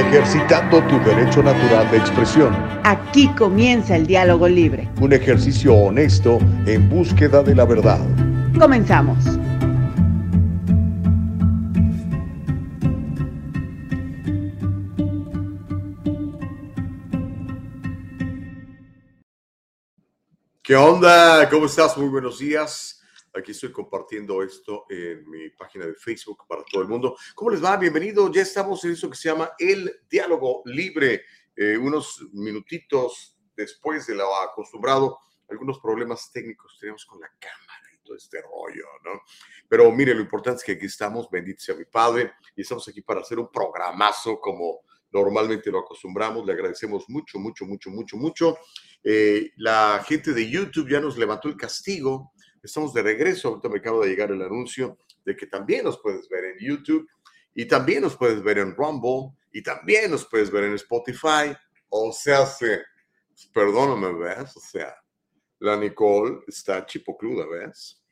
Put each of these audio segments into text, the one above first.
ejercitando tu derecho natural de expresión. Aquí comienza el diálogo libre. Un ejercicio honesto en búsqueda de la verdad. Comenzamos. ¿Qué onda? ¿Cómo estás? Muy buenos días. Aquí estoy compartiendo esto en mi página de Facebook para todo el mundo. ¿Cómo les va? Bienvenido. Ya estamos en eso que se llama el diálogo libre. Eh, unos minutitos después de lo acostumbrado, algunos problemas técnicos tenemos con la cámara y todo este rollo, ¿no? Pero mire, lo importante es que aquí estamos, bendito sea mi Padre, y estamos aquí para hacer un programazo como normalmente lo acostumbramos. Le agradecemos mucho, mucho, mucho, mucho, mucho. Eh, la gente de YouTube ya nos levantó el castigo. Estamos de regreso. Ahorita me acaba de llegar el anuncio de que también nos puedes ver en YouTube y también nos puedes ver en Rumble y también nos puedes ver en Spotify. O sea, se, perdóname, ¿ves? O sea, la Nicole está chipocluda, ¿ves?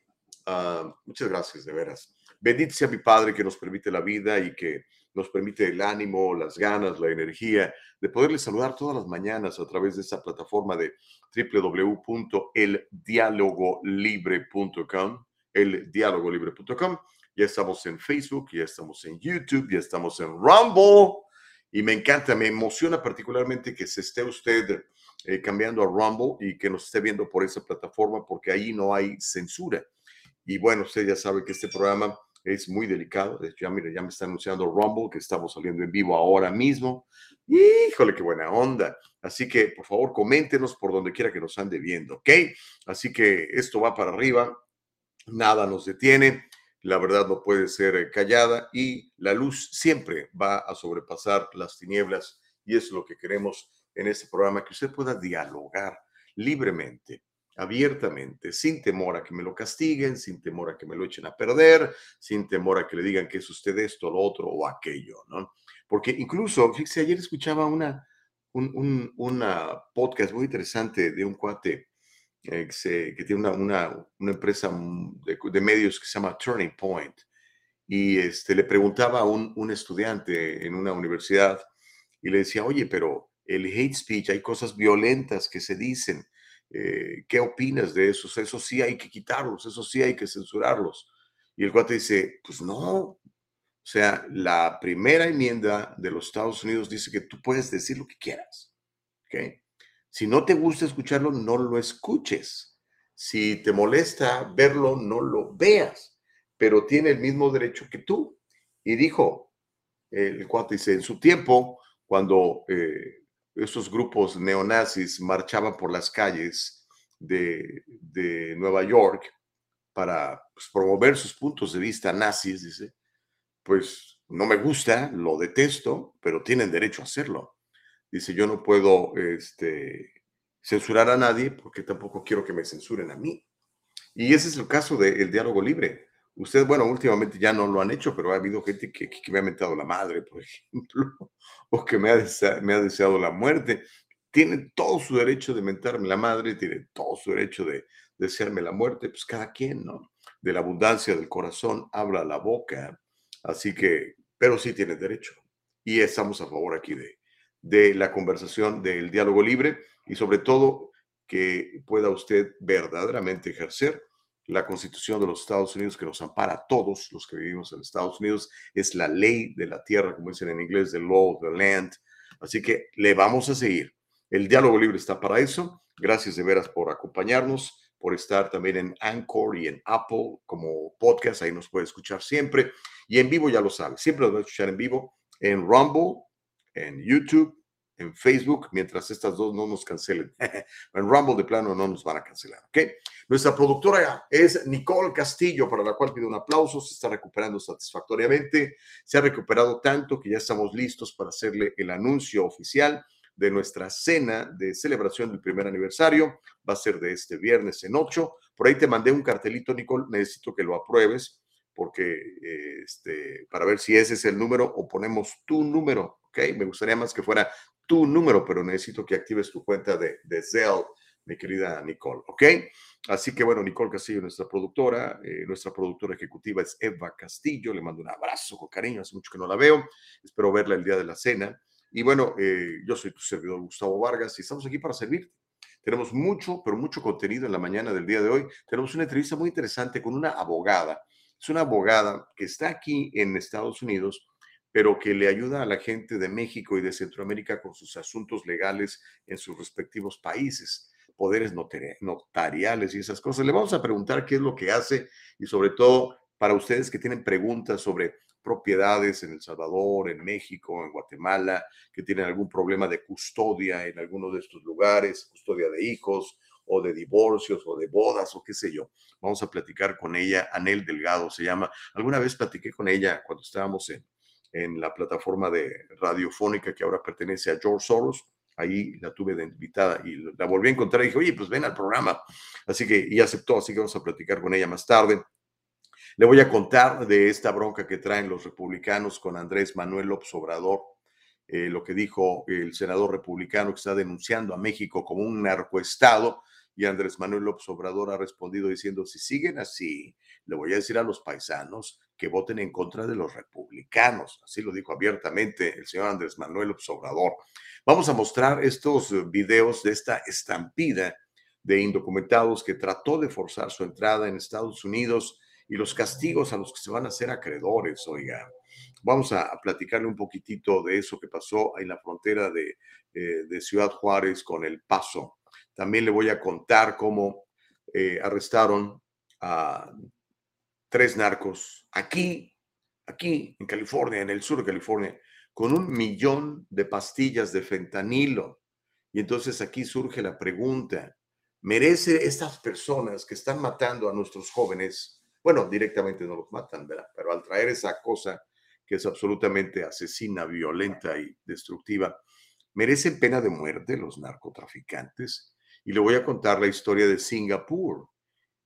Ah, muchas gracias, de veras. Bendito sea mi Padre que nos permite la vida y que nos permite el ánimo, las ganas, la energía de poderles saludar todas las mañanas a través de esta plataforma de www.eldialogolibre.com, eldialogolibre.com. Ya estamos en Facebook, ya estamos en YouTube, ya estamos en Rumble. Y me encanta, me emociona particularmente que se esté usted eh, cambiando a Rumble y que nos esté viendo por esa plataforma porque ahí no hay censura. Y bueno, usted ya sabe que este programa es muy delicado. De hecho, ya, mire, ya me está anunciando Rumble que estamos saliendo en vivo ahora mismo. Híjole, qué buena onda. Así que, por favor, coméntenos por donde quiera que nos ande viendo, ¿ok? Así que esto va para arriba, nada nos detiene, la verdad no puede ser eh, callada y la luz siempre va a sobrepasar las tinieblas y es lo que queremos en este programa, que usted pueda dialogar libremente abiertamente, sin temor a que me lo castiguen, sin temor a que me lo echen a perder, sin temor a que le digan que es usted esto, lo otro o aquello, ¿no? Porque incluso, fíjese, ayer escuchaba una, un, una podcast muy interesante de un cuate eh, que, tiene una, una, una empresa de, de, medios que se llama Turning Point y este, le preguntaba a un, un estudiante en una universidad y le decía, oye, pero el hate speech, hay cosas violentas que se dicen, eh, ¿qué opinas de esos? Eso sí hay que quitarlos, eso sí hay que censurarlos. Y el cuate dice, pues no. O sea, la primera enmienda de los Estados Unidos dice que tú puedes decir lo que quieras. ¿okay? Si no te gusta escucharlo, no lo escuches. Si te molesta verlo, no lo veas. Pero tiene el mismo derecho que tú. Y dijo, el cuate dice, en su tiempo, cuando eh, esos grupos neonazis marchaban por las calles de, Nueva York para pues, promover sus puntos de vista nazis, dice, pues no me gusta, lo detesto, pero tienen derecho a hacerlo. Dice, yo no puedo este, censurar a nadie porque tampoco quiero que me censuren a mí. Y ese es el caso del diálogo libre. Ustedes, bueno, últimamente ya no lo han hecho, pero ha habido gente que, me ha mentado la madre, por ejemplo, o que me ha, deseado, me ha deseado la muerte. Tienen todo su derecho de mentarme la madre, tienen todo su derecho de desearme la muerte, pues cada quien, ¿no? De la abundancia del corazón habla la boca, así que, pero sí tiene derecho. Y estamos a favor aquí de, de la conversación, del diálogo libre y sobre todo que pueda usted verdaderamente ejercer la Constitución de los Estados Unidos que nos ampara a todos los que vivimos en Estados Unidos. Es la ley de la tierra, como dicen en inglés, the law of the land. Así que le vamos a seguir. El diálogo libre está para eso. Gracias de veras por acompañarnos, por estar también en Anchor y en Apple como podcast. Ahí nos puede escuchar siempre. Y en vivo ya lo sabe. Siempre nos va a escuchar en vivo en Rumble, en YouTube en Facebook mientras estas dos no nos cancelen. en Rumble de plano no nos van a cancelar, ¿ok? Nuestra productora es Nicole Castillo, para la cual pido un aplauso, se está recuperando satisfactoriamente, se ha recuperado tanto que ya estamos listos para hacerle el anuncio oficial de nuestra cena de celebración del primer aniversario. Va a ser de este viernes en 8. Por ahí te mandé un cartelito, Nicole, necesito que lo apruebes porque este, para ver si ese es el número o ponemos tu número, ¿ok? Me gustaría más que fuera tu número, pero necesito que actives tu cuenta de, de Zelle, mi querida Nicole, ¿ok? Así que bueno, Nicole Castillo, nuestra productora, eh, nuestra productora ejecutiva es Eva Castillo, le mando un abrazo con cariño, hace mucho que no la veo, espero verla el día de la cena. Y bueno, eh, yo soy tu servidor Gustavo Vargas y estamos aquí para servir. Tenemos mucho, pero mucho contenido en la mañana del día de hoy. Tenemos una entrevista muy interesante con una abogada. Es una abogada que está aquí en Estados Unidos, pero que le ayuda a la gente de México y de Centroamérica con sus asuntos legales en sus respectivos países poderes notariales y esas cosas. Le vamos a preguntar qué es lo que hace y sobre todo para ustedes que tienen preguntas sobre propiedades en El Salvador, en México, en Guatemala, que tienen algún problema de custodia en alguno de estos lugares, custodia de hijos o de divorcios o de bodas o qué sé yo. Vamos a platicar con ella, Anel Delgado se llama. Alguna vez platiqué con ella cuando estábamos en, en la plataforma de radiofónica que ahora pertenece a George Soros. Ahí la tuve de invitada y la volví a encontrar y dije, oye, pues ven al programa. Así que, y aceptó, así que vamos a platicar con ella más tarde. Le voy a contar de esta bronca que traen los republicanos con Andrés Manuel López Obrador, eh, lo que dijo el senador republicano que está denunciando a México como un narcoestado. Y Andrés Manuel López Obrador ha respondido diciendo, si siguen así, le voy a decir a los paisanos que voten en contra de los republicanos. Así lo dijo abiertamente el señor Andrés Manuel López Obrador. Vamos a mostrar estos videos de esta estampida de indocumentados que trató de forzar su entrada en Estados Unidos y los castigos a los que se van a hacer acreedores, oiga. Vamos a, platicarle un poquitito de eso que pasó en la frontera de, eh, de Ciudad Juárez con El Paso. También le voy a contar cómo eh, arrestaron a tres narcos aquí, aquí en California, en el sur de California, con un millón de pastillas de fentanilo. Y entonces aquí surge la pregunta, ¿merece estas personas que están matando a nuestros jóvenes bueno, directamente no los matan, ¿verdad? Pero al traer esa cosa que es absolutamente asesina, violenta y destructiva, merecen pena de muerte los narcotraficantes. Y le voy a contar la historia de Singapur.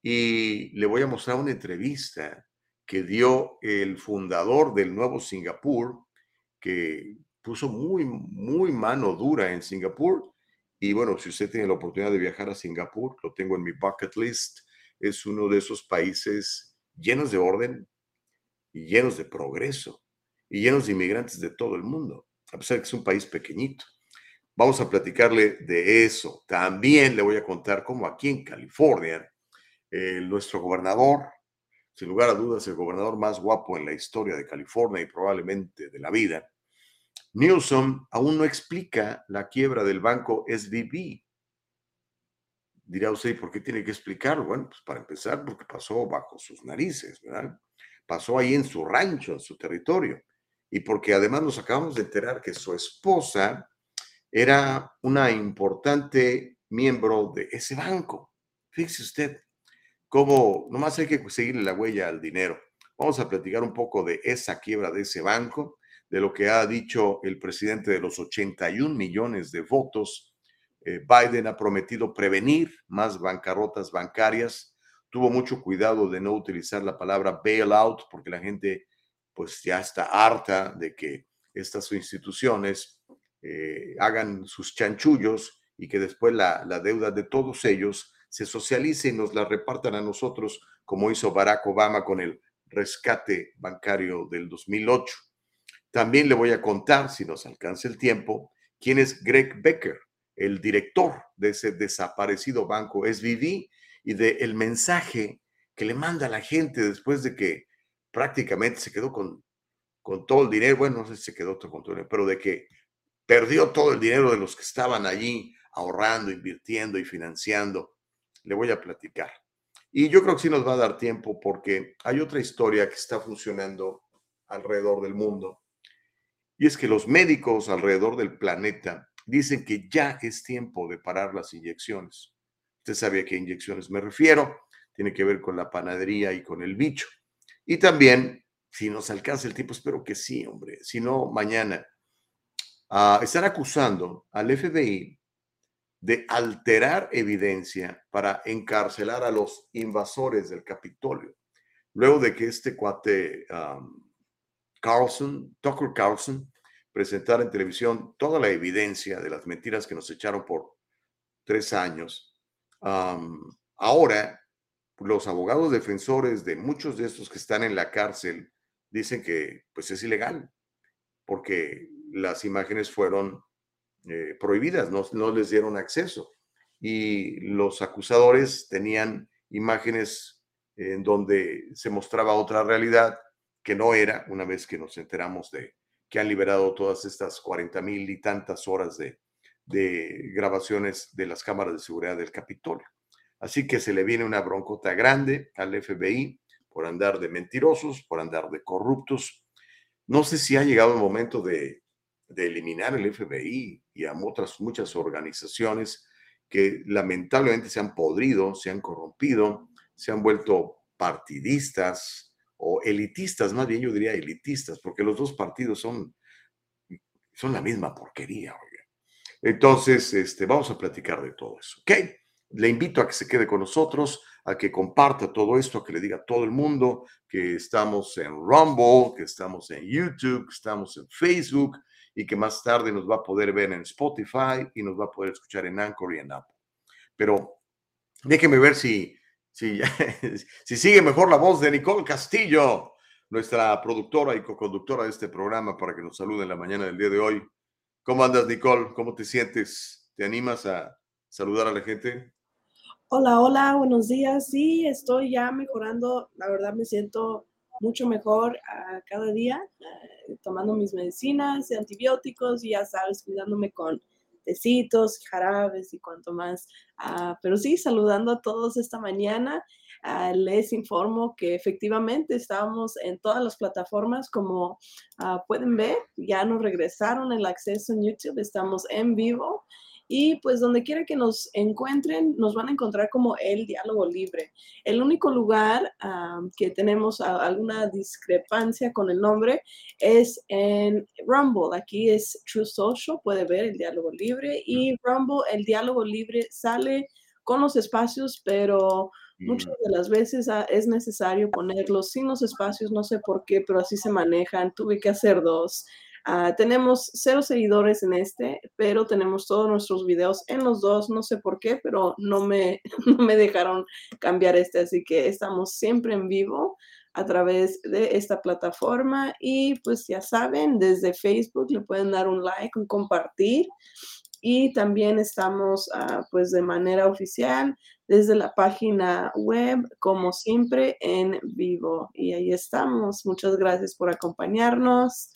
Y le voy a mostrar una entrevista que dio el fundador del nuevo Singapur, que puso muy, muy mano dura en Singapur. Y bueno, si usted tiene la oportunidad de viajar a Singapur, lo tengo en mi bucket list, es uno de esos países llenos de orden y llenos de progreso y llenos de inmigrantes de todo el mundo, a pesar de que es un país pequeñito. Vamos a platicarle de eso. También le voy a contar cómo aquí en California, eh, nuestro gobernador, sin lugar a dudas, el gobernador más guapo en la historia de California y probablemente de la vida, Newsom aún no explica la quiebra del banco SVB, Dirá usted, ¿por qué tiene que explicarlo? Bueno, pues para empezar, porque pasó bajo sus narices, ¿verdad? Pasó ahí en su rancho, en su territorio. Y porque además nos acabamos de enterar que su esposa era una importante miembro de ese banco. Fíjese usted cómo nomás hay que seguirle la huella al dinero. Vamos a platicar un poco de esa quiebra de ese banco, de lo que ha dicho el presidente de los 81 millones de votos eh, Biden ha prometido prevenir más bancarrotas bancarias. Tuvo mucho cuidado de no utilizar la palabra bailout porque la gente pues ya está harta de que estas instituciones eh, hagan sus chanchullos y que después la, la deuda de todos ellos se socialice y nos la repartan a nosotros como hizo Barack Obama con el rescate bancario del 2008. También le voy a contar, si nos alcanza el tiempo, quién es Greg Becker el director de ese desaparecido banco SVB y del el mensaje que le manda a la gente después de que prácticamente se quedó con, con todo el dinero, bueno, no sé si se quedó con todo el dinero, pero de que perdió todo el dinero de los que estaban allí ahorrando, invirtiendo y financiando. Le voy a platicar. Y yo creo que sí nos va a dar tiempo porque hay otra historia que está funcionando alrededor del mundo. Y es que los médicos alrededor del planeta dicen que ya es tiempo de parar las inyecciones. Usted sabe a qué inyecciones me refiero. Tiene que ver con la panadería y con el bicho. Y también, si nos alcanza el tiempo, espero que sí, hombre. Si no, mañana. Uh, están acusando al FBI de alterar evidencia para encarcelar a los invasores del Capitolio. Luego de que este cuate Carlson, Tucker Carlson, presentar en televisión toda la evidencia de las mentiras que nos echaron por tres años. ahora, los abogados defensores de muchos de estos que están en la cárcel dicen que pues es ilegal, porque las imágenes fueron eh, prohibidas, no, no les dieron acceso. Y los acusadores tenían imágenes en donde se mostraba otra realidad que no era, una vez que nos enteramos de que han liberado todas estas 40 mil y tantas horas de, de grabaciones de las cámaras de seguridad del Capitolio. Así que se le viene una broncota grande al FBI por andar de mentirosos, por andar de corruptos. No sé si ha llegado el momento de, de eliminar el FBI y a otras muchas organizaciones que lamentablemente se han podrido, se han corrompido, se han vuelto partidistas o elitistas, más bien yo diría elitistas, porque los dos partidos son, son la misma porquería. Entonces, este, vamos a platicar de todo eso, ¿ok? Le invito a que se quede con nosotros, a que comparta todo esto, a que le diga a todo el mundo que estamos en Rumble, que estamos en YouTube, que estamos en Facebook y que más tarde nos va a poder ver en Spotify y nos va a poder escuchar en Anchor y en Apple. Pero déjeme ver si, si, si sigue mejor la voz de Nicole Castillo, nuestra productora y co-conductora de este programa, para que nos salude en la mañana del día de hoy. ¿Cómo andas, Nicole? ¿Cómo te sientes? ¿Te animas a saludar a la gente? Hola, hola, buenos días. Sí, estoy ya mejorando. La verdad me siento mucho mejor uh, cada día, uh, tomando mis medicinas antibióticos y ya sabes, cuidándome con tecitos, jarabes y cuanto más. Uh, pero sí, saludando a todos esta mañana. les informo que efectivamente estamos en todas las plataformas, como pueden ver, ya nos regresaron el acceso en YouTube, estamos en vivo. Y pues donde quiera que nos encuentren, nos van a encontrar como el diálogo libre. El único lugar que tenemos alguna discrepancia con el nombre es en Rumble. Aquí es True Social, puede ver el diálogo libre. Y Rumble, el diálogo libre sale con los espacios, pero muchas de las veces ah, es necesario ponerlos sin los espacios, no sé por qué, pero así se manejan. Tuve que hacer dos. Uh, tenemos cero seguidores en este, pero tenemos todos nuestros videos en los dos. No sé por qué, pero no me, no me dejaron cambiar este. Así que estamos siempre en vivo a través de esta plataforma. Y pues ya saben, desde Facebook le pueden dar un like, un compartir. Y también estamos uh, pues de manera oficial desde la página web, como siempre, en vivo. Y ahí estamos. Muchas gracias por acompañarnos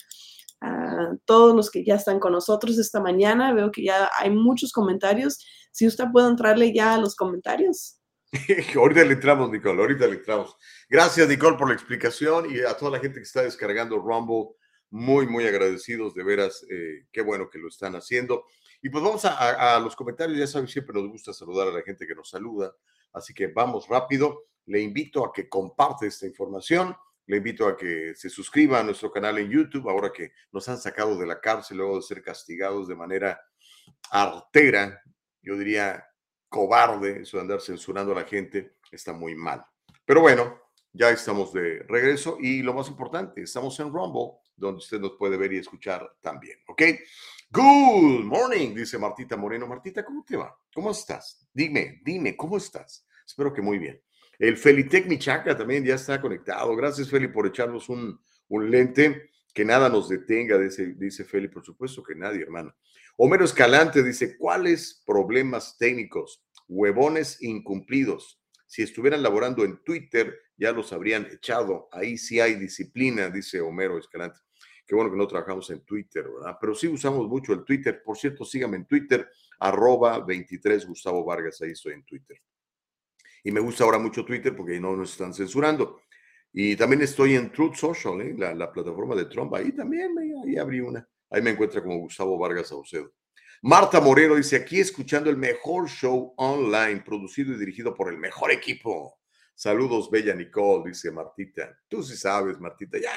a todos los que ya están con nosotros esta mañana. Veo que ya hay muchos comentarios. Si usted puede entrarle ya a los comentarios. ahorita le entramos, Nicole, ahorita le entramos. Gracias, Nicole, por la explicación y a toda la gente que está descargando Rumble, muy, muy agradecidos, de veras, eh, qué bueno que lo están haciendo. Y pues vamos a, a, los comentarios, ya saben, siempre nos gusta saludar a la gente que nos saluda, así que vamos rápido. Le invito a que comparte esta información le invito a que se suscriba a nuestro canal en YouTube, ahora que nos han sacado de la cárcel luego de ser castigados de manera artera, yo diría cobarde, eso de andar censurando a la gente, está muy mal. Pero bueno, ya estamos de regreso y lo más importante, estamos en Rumble, donde usted nos puede ver y escuchar también, ¿ok? Good morning, dice Martita Moreno. Martita, ¿cómo te va? ¿Cómo estás? Dime, dime, ¿cómo estás? Espero que muy bien. El Felitec Michaca también ya está conectado. Gracias, Feli, por echarnos un, un lente. Que nada nos detenga, dice, dice Feli, por supuesto que nadie, hermano. Homero Escalante dice, ¿cuáles problemas técnicos? Huevones incumplidos. Si estuvieran laborando en Twitter, ya los habrían echado. Ahí sí hay disciplina, dice Homero Escalante. Qué bueno que no trabajamos en Twitter, ¿verdad? Pero sí usamos mucho el Twitter. Por cierto, síganme en Twitter, arroba 23 Gustavo Vargas, ahí estoy en Twitter. Y me gusta ahora mucho Twitter porque no nos están censurando. Y también estoy en Truth Social, ¿eh? la, la, plataforma de Trump. Ahí también, ahí abrí una. Ahí me encuentra como Gustavo Vargas Saucedo. Marta Moreno dice, aquí escuchando el mejor show online, producido y dirigido por el mejor equipo. Saludos, Bella Nicole, dice Martita. Tú sí sabes, Martita, ya,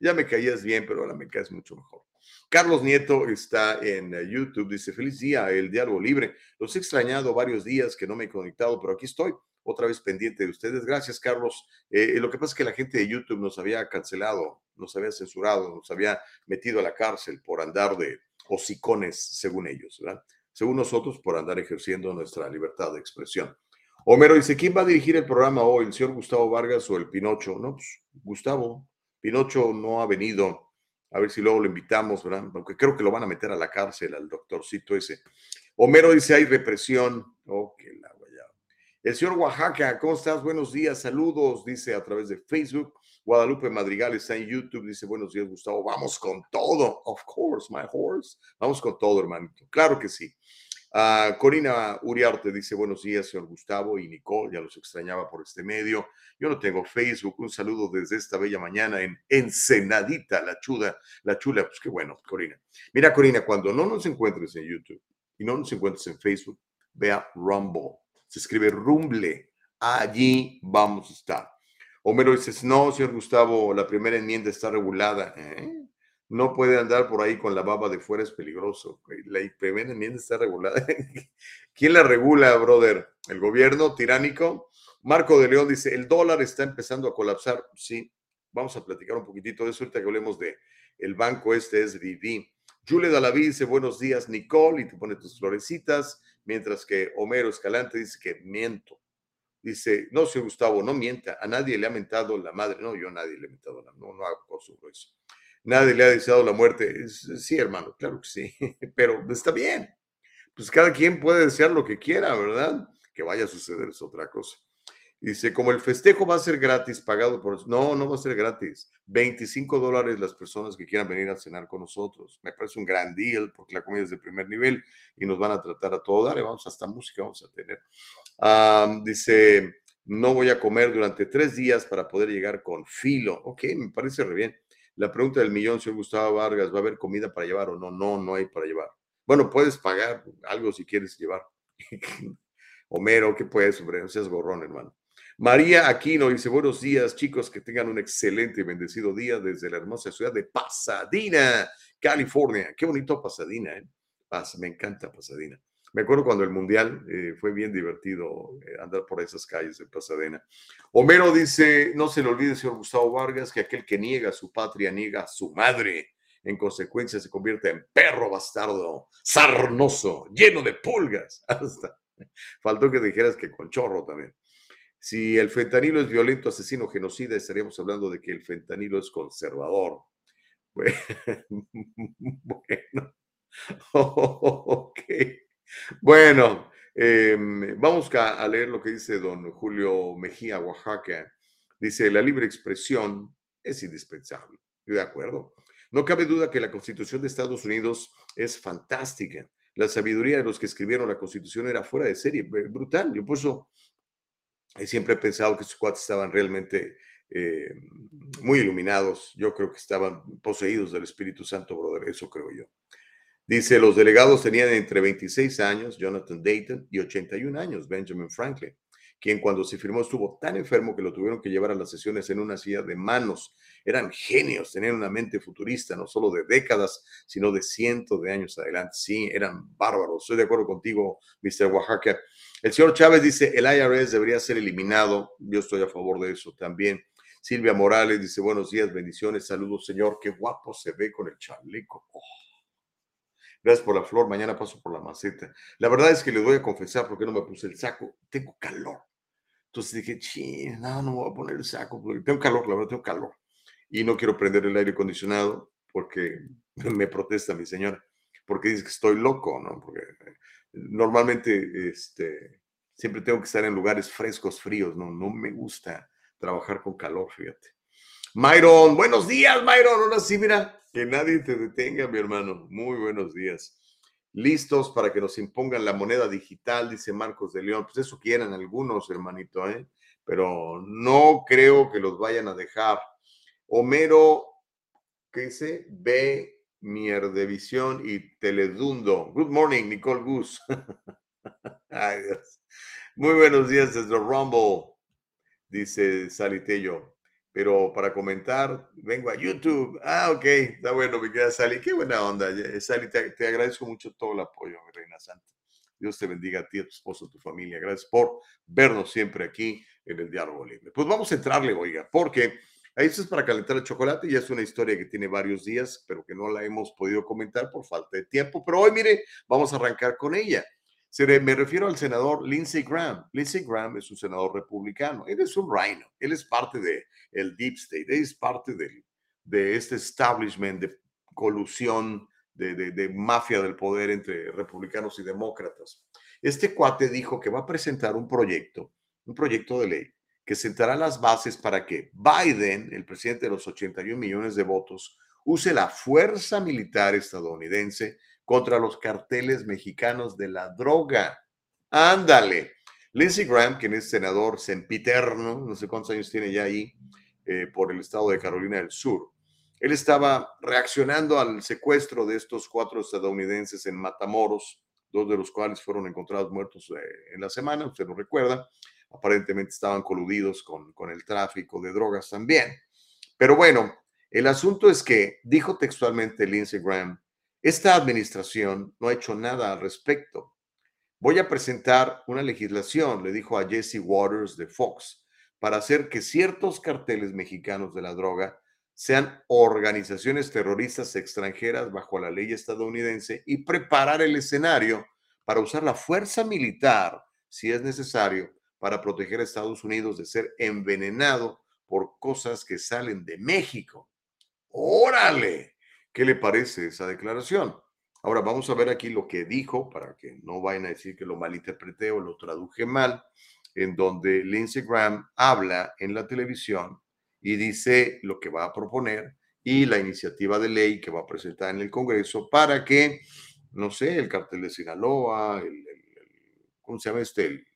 ya me caías bien, pero ahora me caes mucho mejor. Carlos Nieto está en eh, YouTube, dice, feliz día, el diálogo libre. Los he extrañado varios días que no me he conectado, pero aquí estoy otra vez pendiente de ustedes. Gracias, Carlos. Eh, lo que pasa es que la gente de YouTube nos había cancelado, nos había censurado, nos había metido a la cárcel por andar de hocicones, según ellos, ¿verdad? Según nosotros, por andar ejerciendo nuestra libertad de expresión. Homero dice, ¿quién va a dirigir el programa hoy? ¿El señor Gustavo Vargas o el Pinocho? No, pues Gustavo. Pinocho no ha venido A ver si luego lo invitamos, ¿verdad? Aunque creo que lo van a meter a la cárcel al doctorcito ese. Homero dice, hay represión. Oh, qué la. El señor Oaxaca, ¿cómo estás? Buenos días, saludos, dice a través de Facebook. Guadalupe Madrigal está en YouTube, dice, buenos días, Gustavo, vamos con todo. Of course, my horse. Vamos con todo, hermanito. Claro que sí. Uh, Corina Uriarte dice buenos días, señor Gustavo y Nicole, ya los extrañaba por este medio. Yo no tengo Facebook, un saludo desde esta bella mañana en Ensenadita, la chula, la chula, pues qué bueno, Corina. Mira, Corina, cuando no nos encuentres en YouTube y no nos encuentres en Facebook, vea Rumble, se escribe Rumble, allí vamos a estar. Homero dice, no, señor Gustavo, la primera enmienda está regulada. ¿Eh? no puede andar por ahí con la baba de fuera, es peligroso. La primera enmienda está regulada. ¿Quién la regula, brother? ¿El gobierno tiránico? Marco de León dice, el dólar está empezando a colapsar. Sí, vamos a platicar un poquitito de eso ahorita que hablemos de el banco este es Vivi. Julia Dalaví dice, buenos días, Nicole, y te pone tus florecitas, mientras que Homero Escalante dice que miento. Dice, no, señor Gustavo, no mienta, a nadie le ha mentado la madre. No, yo a nadie le he mentado la no, no sobre eso nadie le ha deseado la muerte. Sí, hermano, claro que sí, pero está bien. Pues cada quien puede desear lo que quiera, ¿verdad? Que vaya a suceder es otra cosa. Dice, como el festejo va a ser gratis, pagado por... No, no va a ser gratis. 25 dólares las personas que quieran venir a cenar con nosotros. Me parece un gran deal porque la comida es de primer nivel y nos van a tratar a todo dar. Vamos hasta música, vamos a tener. dice, no voy a comer durante tres días para poder llegar con filo. Ok, me parece re bien. La pregunta del millón, señor Gustavo Vargas, ¿va a haber comida para llevar o no? No, no hay para llevar. Bueno, puedes pagar algo si quieres llevar. Homero, ¿qué puedes, hombre? No seas gorrón, hermano. María Aquino dice, buenos días, chicos, que tengan un excelente y bendecido día desde la hermosa ciudad de Pasadena, California. Qué bonito Pasadena, ¿eh? me encanta Pasadena. Me acuerdo cuando el Mundial eh, fue bien divertido eh, andar por esas calles de Pasadena. Homero dice, no se le olvide, señor Gustavo Vargas, que aquel que niega a su patria niega a su madre. En consecuencia se convierte en perro bastardo, sarnoso, lleno de pulgas. Hasta faltó que dijeras que con chorro también. Si el fentanilo es violento, asesino, genocida, estaríamos hablando de que el fentanilo es conservador. Bueno, ok. Bueno, em, vamos a, leer lo que dice don Julio Mejía, Oaxaca. Dice, la libre expresión es indispensable. de acuerdo. No cabe duda que la Constitución de Estados Unidos es fantástica. La sabiduría de los que escribieron la Constitución era fuera de serie, brutal. Yo por eso siempre he pensado que sus cuates estaban realmente eh, muy iluminados. Yo creo que estaban poseídos del Espíritu Santo, brother. Eso creo yo. Dice, los delegados tenían entre 26 años, Jonathan Dayton, y 81 años, Benjamin Franklin, quien cuando se firmó estuvo tan enfermo que lo tuvieron que llevar a las sesiones en una silla de manos. Eran genios, tenían una mente futurista, no solo de décadas, sino de cientos de años adelante. Sí, eran bárbaros. Estoy de acuerdo contigo, Mr. Oaxaca. El señor Chávez dice, el IRS debería ser eliminado. Yo estoy a favor de eso también. Silvia Morales dice, buenos días, bendiciones, saludos, señor. Qué guapo se ve con el chaleco. Oh. Gracias por la flor, mañana paso por la maceta. La verdad es que les voy a confesar porque no me puse el saco. Tengo calor. Entonces dije, ching, no, no me voy a poner el saco tengo calor, la verdad tengo calor. Y no quiero prender el aire acondicionado porque me protesta mi señora, porque dice que estoy loco, ¿no? Porque normalmente este, siempre tengo que estar en lugares frescos, fríos, ¿no? No me gusta trabajar con calor, fíjate. Myron, buenos días, Myron. Ahora sí, mira, que nadie te detenga, mi hermano. Muy buenos días. Listos para que nos impongan la moneda digital, dice Marcos de León. Pues eso quieran algunos, hermanito, ¿eh? Pero no creo que los vayan a dejar. Homero, ¿qué dice? Ve Mierdevisión y Teledundo. Good morning, Nicole Gus. Ay, Dios. Muy buenos días desde Rumble, dice Salitello pero para comentar, vengo a YouTube. Ah, ok, está bueno, mi querida Sally. Qué buena onda. Sally, te, te, agradezco mucho todo el apoyo, mi reina santa. Dios te bendiga a ti, a tu esposo, a tu familia. Gracias por vernos siempre aquí en el Diálogo Libre. Pues vamos a entrarle, oiga, porque esto es para calentar el chocolate y es una historia que tiene varios días, pero que no la hemos podido comentar por falta de tiempo. Pero hoy, mire, vamos a arrancar con ella. Me refiero al senador Lindsey Graham. Lindsey Graham es un senador republicano. Él es un rhino. Él es parte del el Deep State. Él es parte de este establishment de colusión de, de, mafia del poder entre republicanos y demócratas. Este cuate dijo que va a presentar un proyecto, un proyecto de ley, que sentará las bases para que Biden, el presidente de los 81 millones de votos, use la fuerza militar estadounidense contra los carteles mexicanos de la droga. Ándale. Lindsey Graham, quien es senador sempiterno, no sé cuántos años tiene ya ahí, eh, por el estado de Carolina del Sur, él estaba reaccionando al secuestro de estos cuatro estadounidenses en Matamoros, dos de los cuales fueron encontrados muertos eh, en la semana, usted lo recuerda. Aparentemente estaban coludidos con, con el tráfico de drogas también. Pero bueno, el asunto es que, dijo textualmente Lindsey Graham, esta administración no ha hecho nada al respecto. Voy a presentar una legislación, le dijo a Jesse Waters de Fox, para hacer que ciertos carteles mexicanos de la droga sean organizaciones terroristas extranjeras bajo la ley estadounidense y preparar el escenario para usar la fuerza militar, si es necesario, para proteger a Estados Unidos de ser envenenado por cosas que salen de México. Órale, ¿qué le parece esa declaración? Ahora vamos a ver aquí lo que dijo para que no vayan a decir que lo malinterpreté o lo traduje mal, en donde Lindsey Graham habla en la televisión y dice lo que va a proponer y la iniciativa de ley que va a presentar en el Congreso para que, no sé, el cartel de Sinaloa, el, ¿cómo se llama este? El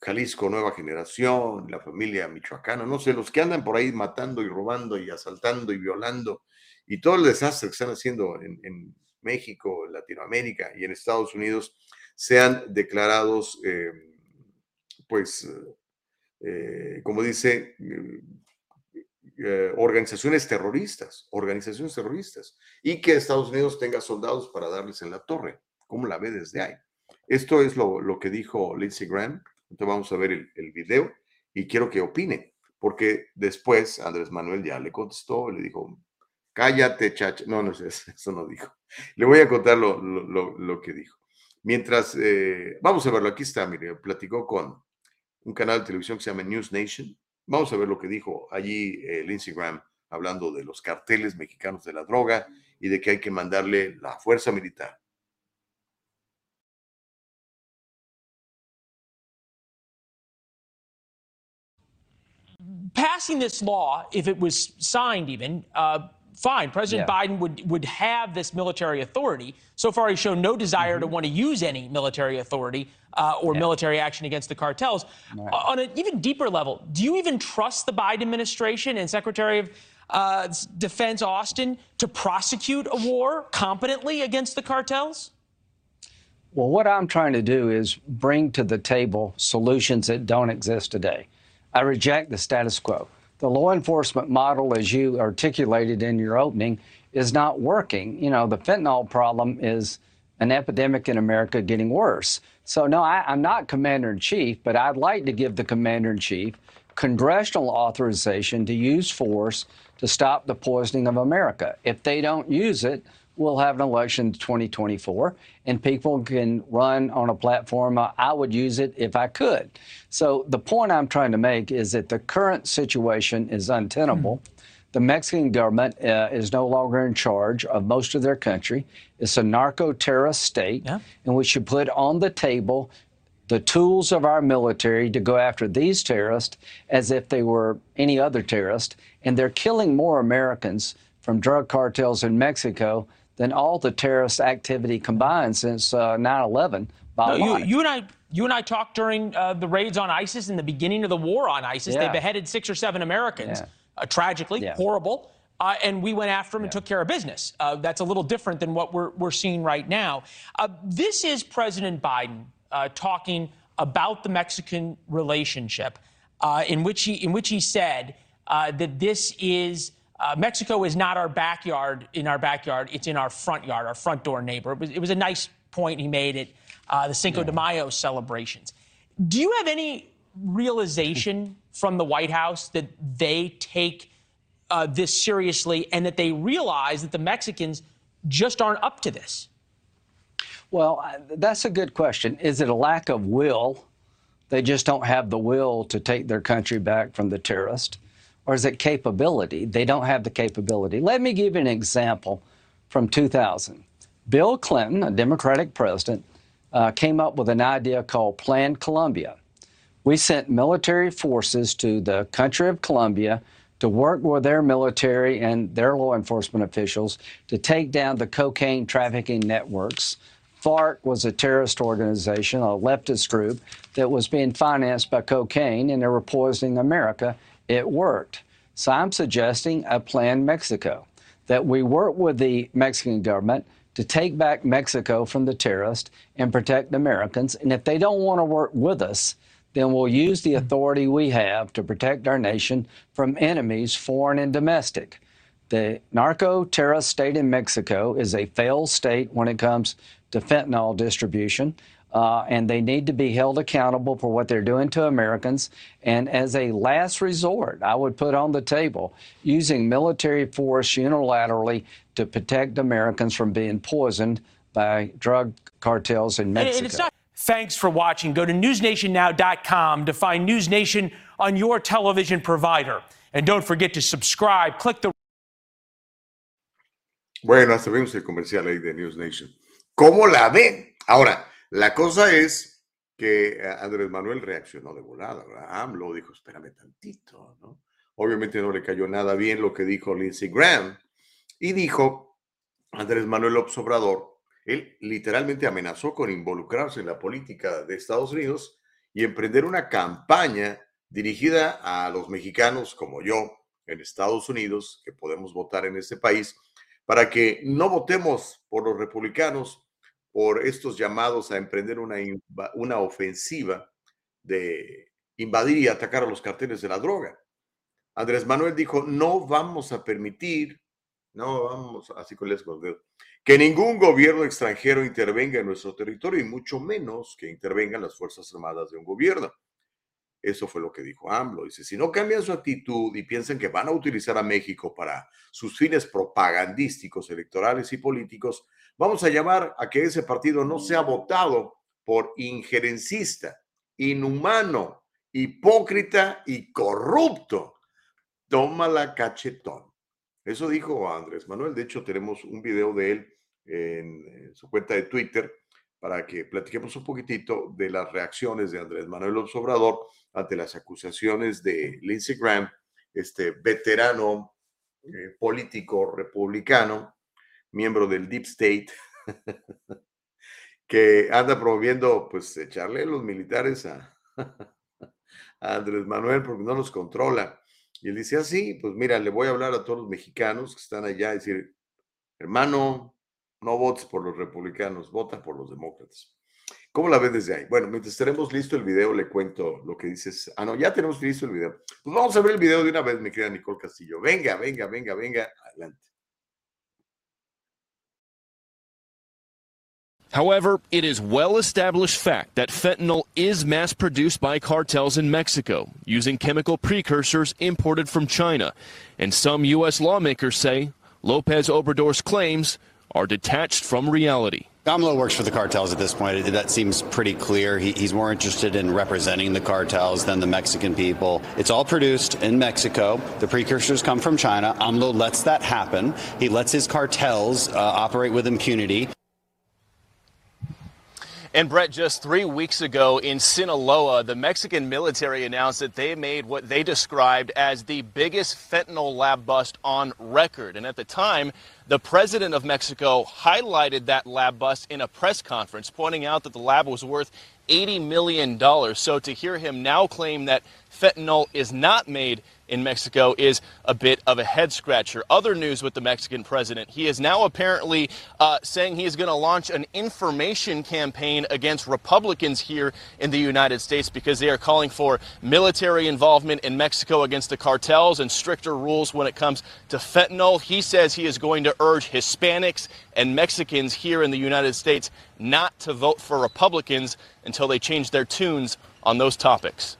Jalisco Nueva Generación, la familia michoacana, no sé, los que andan por ahí matando y robando y asaltando y violando y todo el desastre que están haciendo en, en México, Latinoamérica y en Estados Unidos, sean declarados, eh, pues, eh, como dice, eh, organizaciones terroristas, organizaciones terroristas, y que Estados Unidos tenga soldados para darles en la torre. ¿Cómo la ve desde ahí? Esto es lo, que dijo Lindsey Graham. Entonces vamos a ver el, video y quiero que opine, porque después Andrés Manuel ya le contestó, le dijo, cállate, chacha. No, no, eso no dijo. Le voy a contar lo, lo, lo que dijo. Mientras, eh, vamos a verlo, aquí está, mire, platicó con un canal de televisión que se llama News Nation, Vamos a ver lo que dijo allí el Instagram hablando de los carteles mexicanos de la droga y de que hay que mandarle la fuerza militar. Passing this law, if it was signed even, uh, fine. President yeah. Biden would, would have this military authority. So far, he's shown no desire mm-hmm. to want to use any military authority uh, or yeah. military action against the cartels. Right. On an even deeper level, do you even trust the Biden administration and Secretary of uh, Defense Austin to prosecute a war competently against the cartels? Well, what I'm trying to do is bring to the table solutions that don't exist today. I reject the status quo the law enforcement model, as you articulated in your opening, is not working. You know, the fentanyl problem is an epidemic in America getting worse. So, no, I, am not commander in chief, but I'd like to give the commander in chief congressional authorization to use force to stop the poisoning of America. If they don't use it, we'll have an election in 2024, and people can run on a platform. I would use it if I could. So the point I'm trying to make is that the current situation is untenable. Mm-hmm. The Mexican government uh, is no longer in charge of most of their country. It's a narco terrorist state, yeah. and we should put on the table the tools of our military to go after these terrorists as if they were any other terrorist. And they're killing more Americans from drug cartels in Mexico than all the terrorist activity combined since uh, 9/11. No, you, you, and I, you and I talked during uh, the raids on ISIS in the beginning of the war on ISIS. Yeah. They beheaded six or seven Americans, yeah. uh, tragically, yeah. horrible. Uh, and we went after them and took care of business. Uh, that's a little different than what we're, we're seeing right now. Uh, this is President Biden talking about the Mexican relationship, in which he in which he said that this is uh, Mexico is not our backyard in our backyard. It's in our front yard, our front door neighbor. It was, it was a nice point he made at uh, the Cinco yeah. de Mayo celebrations. Do you have any realization from the White House that they take uh, this seriously and that they realize that the Mexicans just aren't up to this? Well, that's a good question. Is it a lack of will? They just don't have the will to take their country back from the terrorists or is it capability? They don't have the capability. Let me give you an example from 2000. Bill Clinton, a Democratic president, uh, came up with an idea called Plan Colombia. We sent military forces to the country of Colombia to work with their military and their law enforcement officials to take down the cocaine trafficking networks. FARC was a terrorist organization, a leftist group that was being financed by cocaine, and they were poisoning America. It worked. So I'm suggesting a plan Mexico that we work with the Mexican government to take back Mexico from the terrorists and protect Americans. And if they don't want to work with us, then we'll use the authority we have to protect our nation from enemies, foreign and domestic. The narco terrorist state in Mexico is a failed state when it comes to fentanyl distribution. Uh, and they need to be held accountable for what they're doing to Americans. And as a last resort, I would put on the table using military force unilaterally to protect Americans from being poisoned by drug cartels in Mexico. Thanks for watching. Go to newsnationnow.com to find News Nation on your television provider. And don't forget to subscribe. Click the. Bueno, hasta vemos el comercial ahí de News Nation. ¿Cómo la ven? Ahora, la cosa es que eh, Andrés Manuel reaccionó de volada, ¿verdad? AMLO dijo, espérame tantito, ¿no? Obviamente no le cayó nada bien lo que dijo Lindsey Graham y dijo Andrés Manuel López Obrador él literalmente amenazó con involucrarse en la política de Estados Unidos y emprender una campaña dirigida a los mexicanos como yo en Estados Unidos, que podemos votar en este país, para que no votemos por los republicanos por estos llamados a emprender una, una ofensiva de invadir y atacar a los carteles de la droga. Andrés Manuel dijo, no vamos a permitir, no vamos, así con les que ningún gobierno extranjero intervenga en nuestro territorio y mucho menos que intervengan las Fuerzas Armadas de un gobierno. Eso fue lo que dijo AMLO. Dice, si no cambian su actitud y piensan que van a utilizar a México para sus fines propagandísticos, electorales y políticos, vamos a llamar a que ese partido no sea votado por injerencista, inhumano, hipócrita y corrupto. Toma la cachetón. Eso dijo Andrés Manuel. De hecho, tenemos un video de él en, su cuenta de Twitter para que platiquemos un poquitito de las reacciones de Andrés Manuel Obrador ante las acusaciones de Lindsey Graham, este veterano eh, político republicano, miembro del Deep State, que anda promoviendo, pues, echarle los militares a, Andrés Manuel porque no los controla. Y él dice así, pues mira, le voy a hablar a todos los mexicanos que están allá decir, hermano, no votes por los republicanos, vota por los demócratas. ¿Cómo la ves desde ahí? Bueno, mientras tenemos listo el video, le cuento lo que dices. Ah, no, ya tenemos listo el video. Pues vamos a ver el video de una vez, mi querida Nicole Castillo. Venga, venga, venga, venga, adelante. However, it is well established fact that fentanyl is mass produced by cartels in Mexico using chemical precursors imported from China. And some U.S. lawmakers say Lopez Obrador's claims are detached from reality. AMLO works for the cartels at this point. That seems pretty clear. He, he's more interested in representing the cartels than the Mexican people. It's all produced in Mexico. The precursors come from China. AMLO lets that happen. He lets his cartels uh, operate with impunity. And Brett, just three weeks ago in Sinaloa, the Mexican military announced that they made what they described as the biggest fentanyl lab bust on record. And at the time, the president of Mexico highlighted that lab bust in a press conference, pointing out that the lab was worth $80 million. So to hear him now claim that fentanyl is not made in Mexico is a bit of a head scratcher. Other news with the Mexican president. He is now apparently uh, saying he is going to launch an information campaign against Republicans here in the United States because they are calling for military involvement in Mexico against the cartels and stricter rules when it comes to fentanyl. He says he is going to urge Hispanics and Mexicans here in the United States not to vote for Republicans until they change their tunes on those topics.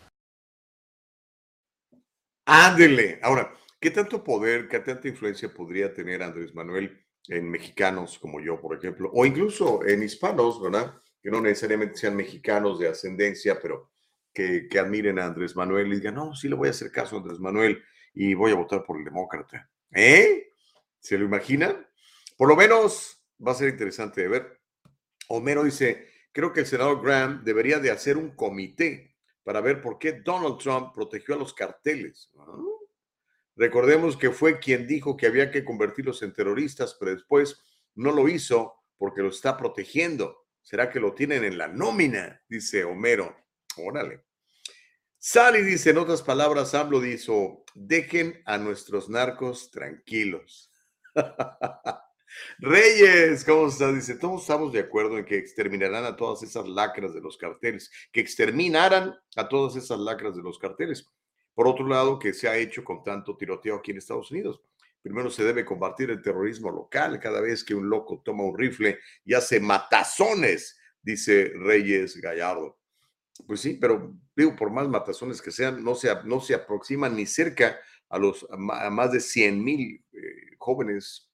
Ándele. Ahora, ¿qué tanto poder, qué tanta influencia podría tener Andrés Manuel en mexicanos como yo, por ejemplo, o incluso en hispanos, ¿verdad? Que no necesariamente sean mexicanos de ascendencia, pero que, admiren a Andrés Manuel y digan, no, sí le voy a hacer caso a Andrés Manuel y voy a votar por el demócrata. ¿Eh? ¿Se lo imaginan? Por lo menos va a ser interesante de ver. Homero dice, creo que el senador Graham debería de hacer un comité para ver por qué Donald Trump protegió a los carteles. Recordemos que fue quien dijo que había que convertirlos en terroristas, pero después no lo hizo porque lo está protegiendo. ¿Será que lo tienen en la nómina? Dice Homero. Órale. Sally dice, en otras palabras, AMLO dijo, dejen a nuestros narcos tranquilos. Reyes, ¿cómo estás? Dice, todos estamos de acuerdo en que exterminarán a todas esas lacras de los carteles, que exterminaran a todas esas lacras de los carteles. Por otro lado, que se ha hecho con tanto tiroteo aquí en Estados Unidos. Primero se debe combatir el terrorismo local. Cada vez que un loco toma un rifle y hace matazones, dice Reyes Gallardo. Pues sí, pero digo, por más matazones que sean, no se, no se aproximan ni cerca a, los, más de 100 mil eh, jóvenes.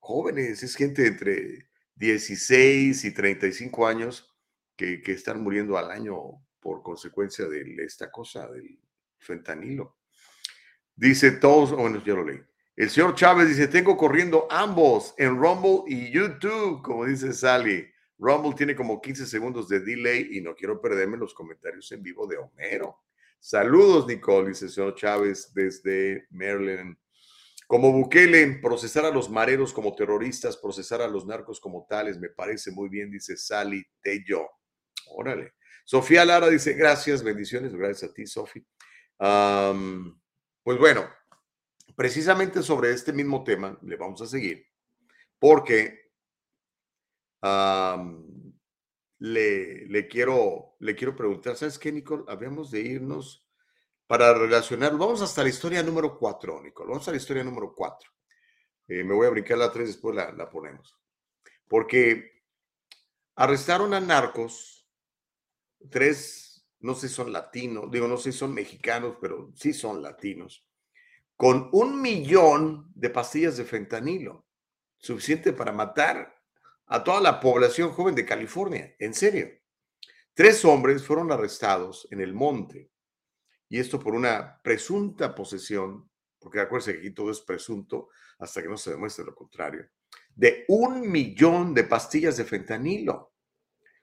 Jóvenes, es gente entre 16 y 35 años que, que están muriendo al año por consecuencia de esta cosa, del fentanilo. Dice todos, bueno, ya lo leí. El señor Chávez dice, tengo corriendo ambos en Rumble y YouTube, como dice Sally. Rumble tiene como 15 segundos de delay y no quiero perderme los comentarios en vivo de Homero. Saludos, Nicole, dice el señor Chávez desde Maryland. Como Bukele, procesar a los mareros como terroristas, procesar a los narcos como tales, me parece muy bien, dice Sally Tello. Órale. Sofía Lara dice, gracias, bendiciones, gracias a ti, Sofía. pues bueno, precisamente sobre este mismo tema le vamos a seguir, porque le, le, quiero, le quiero preguntar, ¿sabes qué, Nicole? Habíamos de irnos para relacionar, vamos hasta la historia número cuatro, Nicole, vamos a la historia número cuatro. Eh, me voy a brincar la tres, después la, la ponemos. Porque arrestaron a narcos, tres, no sé si son latinos, digo, no sé si son mexicanos, pero sí son latinos con un millón de pastillas de fentanilo, suficiente para matar a toda la población joven de California, en serio. Tres hombres fueron arrestados en el monte, y esto por una presunta posesión, porque acuérdense que aquí todo es presunto hasta que no se demuestre lo contrario, de un millón de pastillas de fentanilo.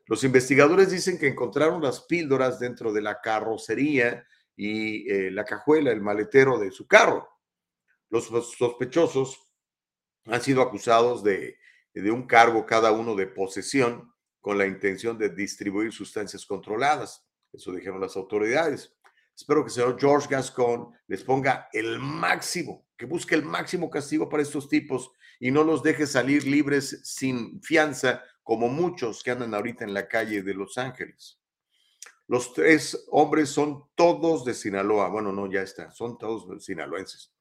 Los investigadores dicen que encontraron las píldoras dentro de la carrocería y eh, la cajuela, el maletero de su carro. Los sospechosos han sido acusados de, de un cargo cada uno de posesión con la intención de distribuir sustancias controladas. Eso dijeron las autoridades. Espero que el señor George Gascon les ponga el máximo, que busque el máximo castigo para estos tipos y no los deje salir libres sin fianza, como muchos que andan ahorita en la calle de Los Ángeles. Los tres hombres son todos de Sinaloa. Bueno, no, ya está, son todos sinaloenses.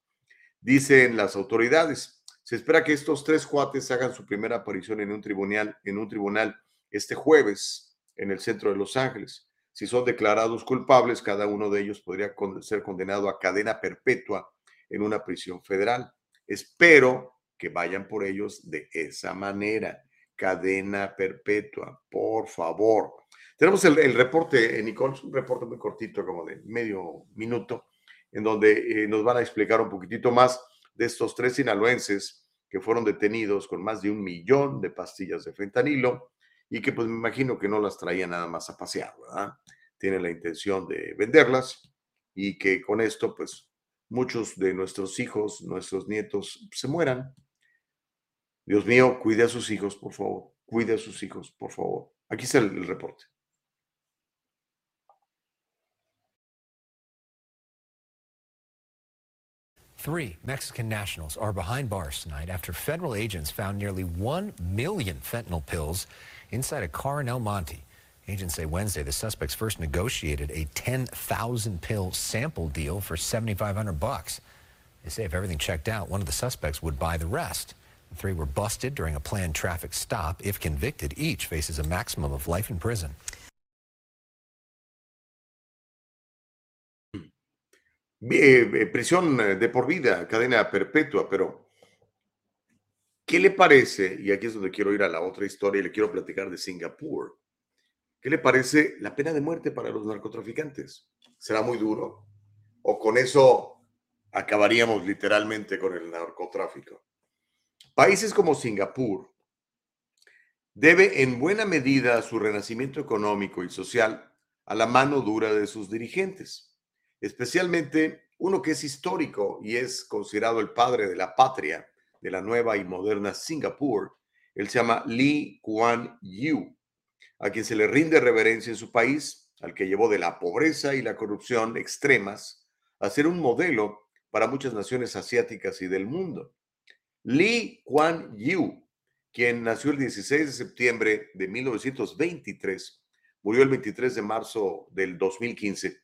Dicen las autoridades. Se espera que estos tres cuates hagan su primera aparición en un tribunal, en un tribunal este jueves en el centro de Los Ángeles. Si son declarados culpables, cada uno de ellos podría ser condenado a cadena perpetua en una prisión federal. Espero que vayan por ellos de esa manera. Cadena perpetua, por favor. Tenemos el, reporte, Nicole, es un reporte muy cortito, como de medio minuto, en donde eh, nos van a explicar un poquitito más de estos tres sinaloenses que fueron detenidos con más de un millón de pastillas de fentanilo y que pues me imagino que no las traía nada más a pasear, ¿verdad? Tienen la intención de venderlas y que con esto pues muchos de nuestros hijos, nuestros nietos se mueran. Dios mío, cuide a sus hijos, por favor. Cuide a sus hijos, por favor. Aquí está el, el reporte. Three Mexican nationals are behind bars tonight after federal agents found nearly 1 million fentanyl pills inside a car in El Monte. Agents say Wednesday the suspects first negotiated a 10,000 pill sample deal for 7,500 bucks. They say if everything checked out, one of the suspects would buy the rest. The three were busted during a planned traffic stop. If convicted, each faces a maximum of life in prison. Eh, eh, prisión eh, de por vida, cadena perpetua, pero ¿qué le parece? Y aquí es donde quiero ir a la otra historia y le quiero platicar de Singapur. ¿Qué le parece la pena de muerte para los narcotraficantes? ¿Será muy duro? ¿O con eso acabaríamos literalmente con el narcotráfico? Países como Singapur debe en buena medida su renacimiento económico y social a la mano dura de sus dirigentes, especialmente uno que es histórico y es considerado el padre de la patria de la nueva y moderna Singapur. Él se llama Lee Kuan Yew, a quien se le rinde reverencia en su país, al que llevó de la pobreza y la corrupción extremas a ser un modelo para muchas naciones asiáticas y del mundo. Lee Kuan Yew, quien nació el 16 de septiembre de 1923, murió el 23 de marzo del 2015.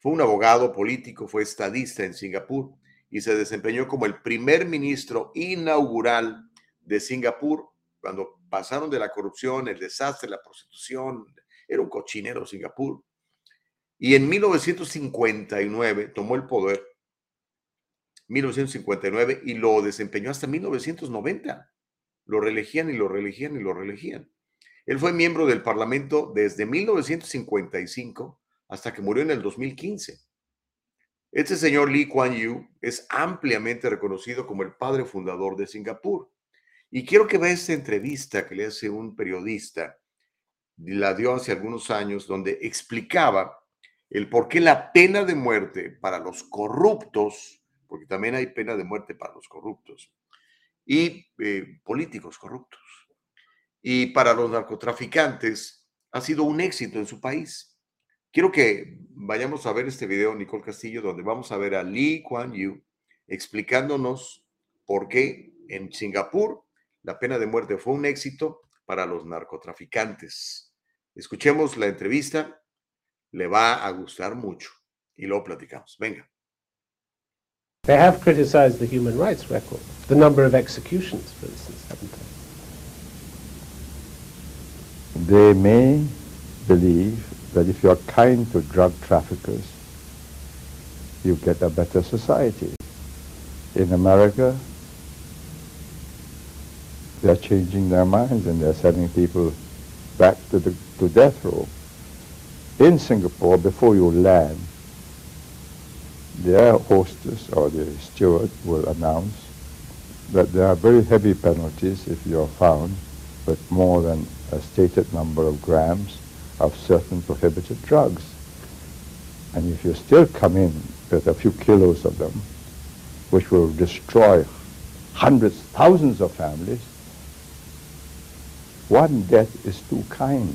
Fue un abogado político, fue estadista en Singapur y se desempeñó como el primer ministro inaugural de Singapur cuando pasaron de la corrupción, el desastre, la prostitución. Era un cochinero Singapur. Y en 1959 tomó el poder 1959 y lo desempeñó hasta 1990. Lo reelegían y lo reelegían y lo reelegían. Él fue miembro del Parlamento desde 1955 hasta que murió en el 2015. Este señor Lee Kuan Yew es ampliamente reconocido como el padre fundador de Singapur. Y quiero que vea esta entrevista que le hace un periodista, la dio hace algunos años, donde explicaba el por qué la pena de muerte para los corruptos porque también hay pena de muerte para los corruptos y eh, políticos corruptos. Y para los narcotraficantes ha sido un éxito en su país. Quiero que vayamos a ver este video, Nicole Castillo, donde vamos a ver a Lee Kuan Yew explicándonos por qué en Singapur la pena de muerte fue un éxito para los narcotraficantes. Escuchemos la entrevista, le va a gustar mucho y luego platicamos. Venga. They have criticized the human rights record, the number of executions, for instance, haven't they? They may believe that if you're kind to drug traffickers, you get a better society. In America, they're changing their minds and they're sending people back to, the, to death row. In Singapore, before you land, their hostess or the steward will announce that there are very heavy penalties if you are found with more than a stated number of grams of certain prohibited drugs. And if you still come in with a few kilos of them, which will destroy hundreds, thousands of families, one death is too kind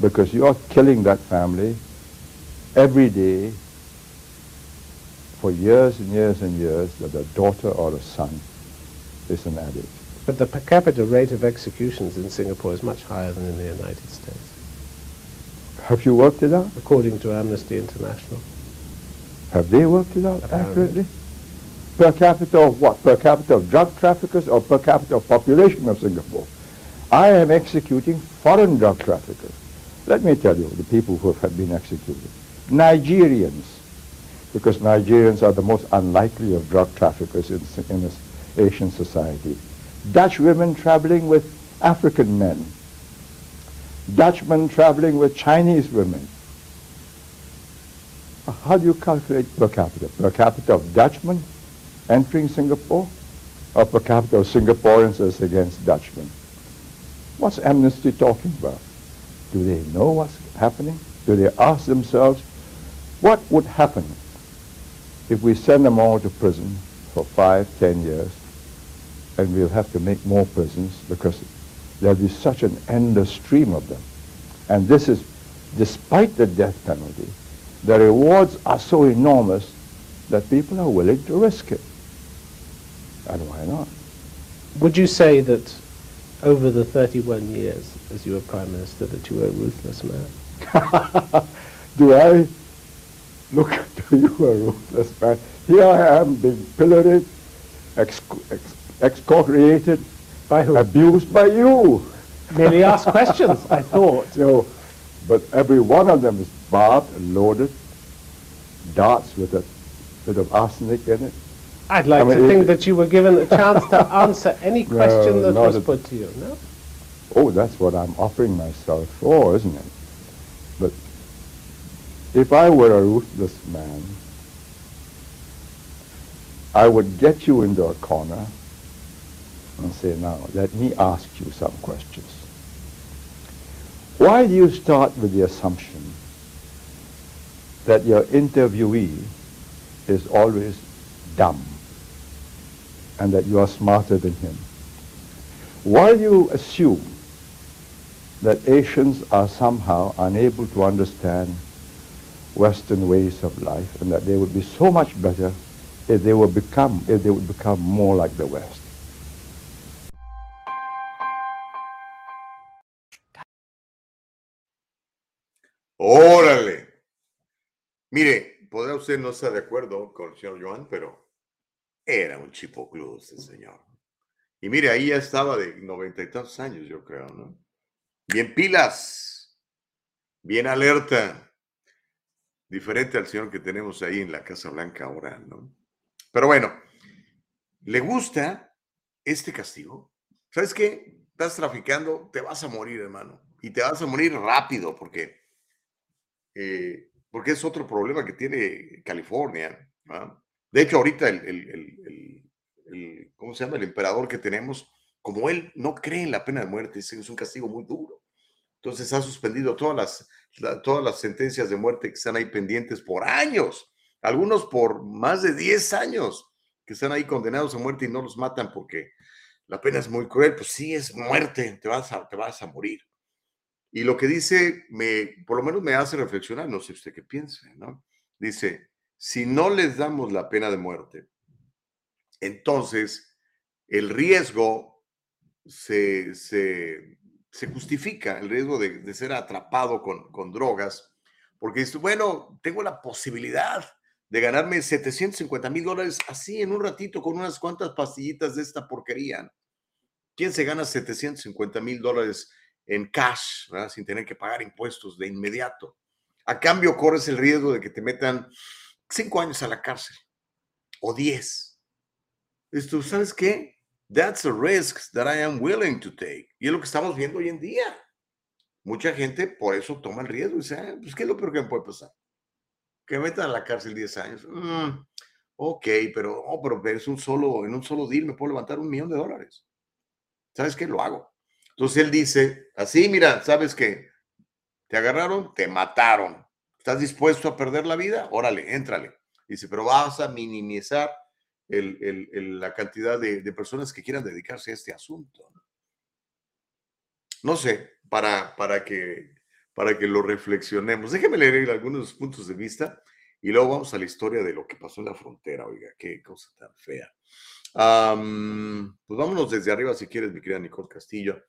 because you're killing that family every day for years and years and years that a daughter or a son is an addict. But the per capita rate of executions in Singapore is much higher than in the United States. Have you worked it out? According to Amnesty International. Have they worked it out Apparently. accurately? Per capita of what? Per capita of drug traffickers or per capita of population of Singapore? I am executing foreign drug traffickers. Let me tell you the people who have been executed. Nigerians, because Nigerians are the most unlikely of drug traffickers in, in Asian society. Dutch women traveling with African men. Dutchmen traveling with Chinese women. Uh, how do you calculate per capita? Per capita of Dutchmen entering Singapore or per capita of Singaporeans as against Dutchmen? What's Amnesty talking about? Do they know what's happening? Do they ask themselves, what would happen if we send them all to prison for five, ten years, and we'll have to make more prisons because there'll be such an endless stream of them. And this is, despite the death penalty, the rewards are so enormous that people are willing to risk it. And why not? Would you say that over the 31 years as you were Prime Minister that you were a ruthless man? Do I Look at you, a ruthless man. Here I am being pilloried, ex ex excoriated, by who? abused by you. Merely ask questions, I thought. So, but every one of them is barbed and loaded, darts with a bit of arsenic in it. I'd like I mean, to think that you were given a chance to answer any question no, that was put to you, no? Oh, that's what I'm offering myself for, isn't it? But if I were a ruthless man, I would get you into a corner, and say, now, let me ask you some questions. Why do you start with the assumption that your interviewee is always dumb and that you are smarter than him? Why do you assume that Asians are somehow unable to understand Western ways of life and that they would be so much better if they would become, if they would become more like the West? Órale. Mire, podrá usted no estar de acuerdo con el señor Joan, pero era un chipocludo ese señor. Y mire, ahí ya estaba de noventa y tantos años, yo creo, ¿no? Bien pilas, bien alerta. Diferente al señor que tenemos ahí en la Casa Blanca ahora, ¿no? Pero bueno, ¿le gusta este castigo? ¿Sabes qué? Estás traficando, te vas a morir, hermano. Y te vas a morir rápido, porque eh, porque es otro problema que tiene California. De hecho, ahorita el, ¿cómo se llama? El emperador que tenemos, como él no cree en la pena de muerte, es un castigo muy duro. Entonces ha suspendido todas las, todas las sentencias de muerte que están ahí pendientes por años, algunos por más de 10 años, que están ahí condenados a muerte y no los matan porque la pena es muy cruel. Pues sí, es muerte, te vas te vas a morir. Y lo que dice, me, por lo menos me hace reflexionar, no sé usted qué piense, ¿no? Dice, si no les damos la pena de muerte, entonces el riesgo se, se, justifica, el riesgo de, ser atrapado con, con drogas, porque dice, bueno, tengo la posibilidad de ganarme 750 mil dólares así en un ratito con unas cuantas pastillitas de esta porquería. ¿Quién se gana 750 mil dólares en cash, sin tener que pagar impuestos de inmediato. A cambio, corres el riesgo de que te metan cinco años a la cárcel o diez. Esto, ¿sabes qué? That's a risk that I am willing to take. Y es lo que estamos viendo hoy en día. Mucha gente por eso toma el riesgo y dice, ah, pues, ¿qué es lo peor que me puede pasar? Que me metan a la cárcel 10 años. Mm, ok, pero, oh, pero es un solo, en un solo deal me puedo levantar un millón de dólares. ¿Sabes qué? Lo hago. Entonces él dice, así, mira, ¿sabes qué? Te agarraron, te mataron. ¿Estás dispuesto a perder la vida? Órale, éntrale. Dice, pero vas a minimizar la cantidad de, personas que quieran dedicarse a este asunto. No sé, para, para, que, para que lo reflexionemos. Déjeme leer algunos puntos de vista y luego vamos a la historia de lo que pasó en la frontera. Oiga, qué cosa tan fea. pues vámonos desde arriba si quieres, mi querida Nicole Castillo.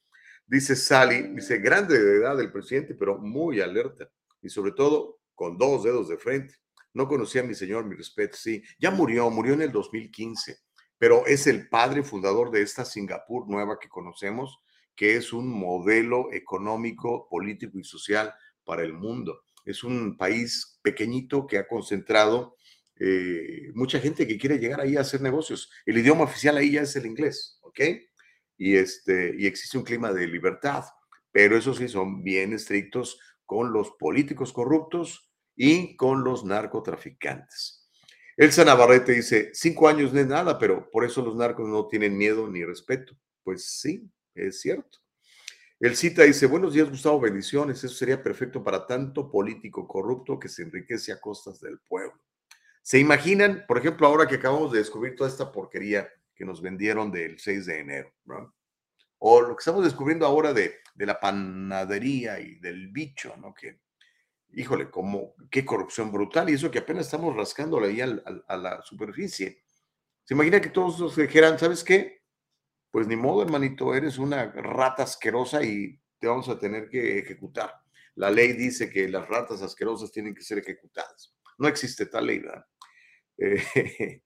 Dice Sally, dice, grande de edad el presidente, pero muy alerta y sobre todo con dos dedos de frente. No conocía a mi señor, mi respeto, sí. Ya murió, murió en el 2015, pero es el padre fundador de esta Singapur nueva que conocemos, que es un modelo económico, político y social para el mundo. Es un país pequeñito que ha concentrado eh, mucha gente que quiere llegar ahí a hacer negocios. El idioma oficial ahí ya es el inglés, ¿ok? Y, este, y existe un clima de libertad, pero eso sí son bien estrictos con los políticos corruptos y con los narcotraficantes. Elsa Navarrete dice, cinco años no es nada, pero por eso los narcos no tienen miedo ni respeto. Pues sí, es cierto. El cita dice, buenos días Gustavo, bendiciones. Eso sería perfecto para tanto político corrupto que se enriquece a costas del pueblo. ¿Se imaginan, por ejemplo, ahora que acabamos de descubrir toda esta porquería que nos vendieron del 6 de enero, ¿no? O lo que estamos descubriendo ahora de, de la panadería y del bicho, ¿no? Que, híjole, como, qué corrupción brutal, y eso que apenas estamos rascándole ahí a la superficie. Se imagina que todos nos dijeran, ¿sabes qué? Pues ni modo, hermanito, eres una rata asquerosa y te vamos a tener que ejecutar. La ley dice que las ratas asquerosas tienen que ser ejecutadas. No existe tal ley, ¿verdad? Eh,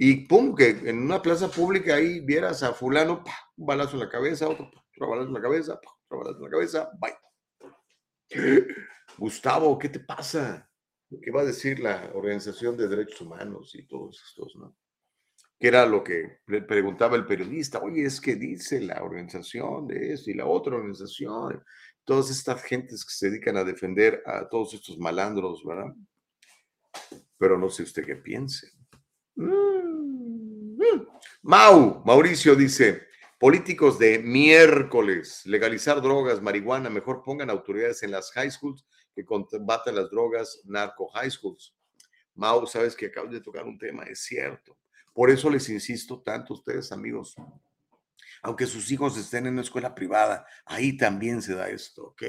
y pum, que en una plaza pública ahí vieras a fulano, un balazo en la cabeza, otro, otro balazo en la cabeza, otro balazo en la cabeza, bye. Gustavo, ¿qué te pasa? ¿Qué va a decir la Organización de Derechos Humanos y todos estos, no? Que era lo que preguntaba el periodista, oye, es que dice la organización de eso y la otra organización, todas estas gentes que se dedican a defender a todos estos malandros, ¿verdad? Pero no sé usted qué piense. Mm. Mau, Mauricio dice, Políticos de miércoles, legalizar drogas, marihuana, mejor pongan autoridades en las high schools que combatan las drogas, narco high schools. Mau, sabes que acabas de tocar un tema, es cierto. Por eso les insisto tanto a ustedes, amigos. Aunque sus hijos estén en una escuela privada, ahí también se da esto, ¿ok?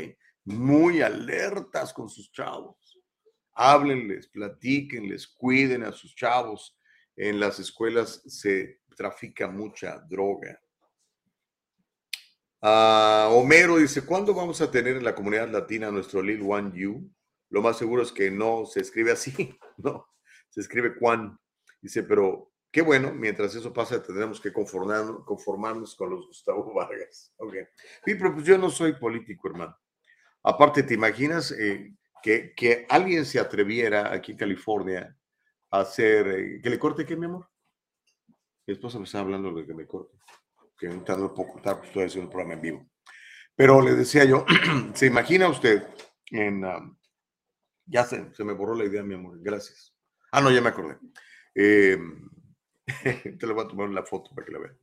Muy alertas con sus chavos. Háblenles, platíquenles, cuiden a sus chavos. En las escuelas se trafica mucha droga. Ah, Homero dice, ¿cuándo vamos a tener en la comunidad latina nuestro Lil One You? Lo más seguro es que no se escribe así, no, se escribe Juan. Dice, pero qué bueno, mientras eso pasa tendremos que conformarnos, con los Gustavo Vargas. Ok. Sí, pero pues yo no soy político, hermano. Aparte, ¿te imaginas eh, que, que, alguien se atreviera aquí en California hacer, eh, que le corte qué, mi amor? Mi esposa me está hablando de que me corte que no puedo contar, pues estoy haciendo un programa en vivo. Pero le decía yo, ¿se imagina usted en... Ya se, se me borró la idea, mi amor, gracias. Ah, no, ya me acordé. Em, te lo voy a tomar una foto para que la vean.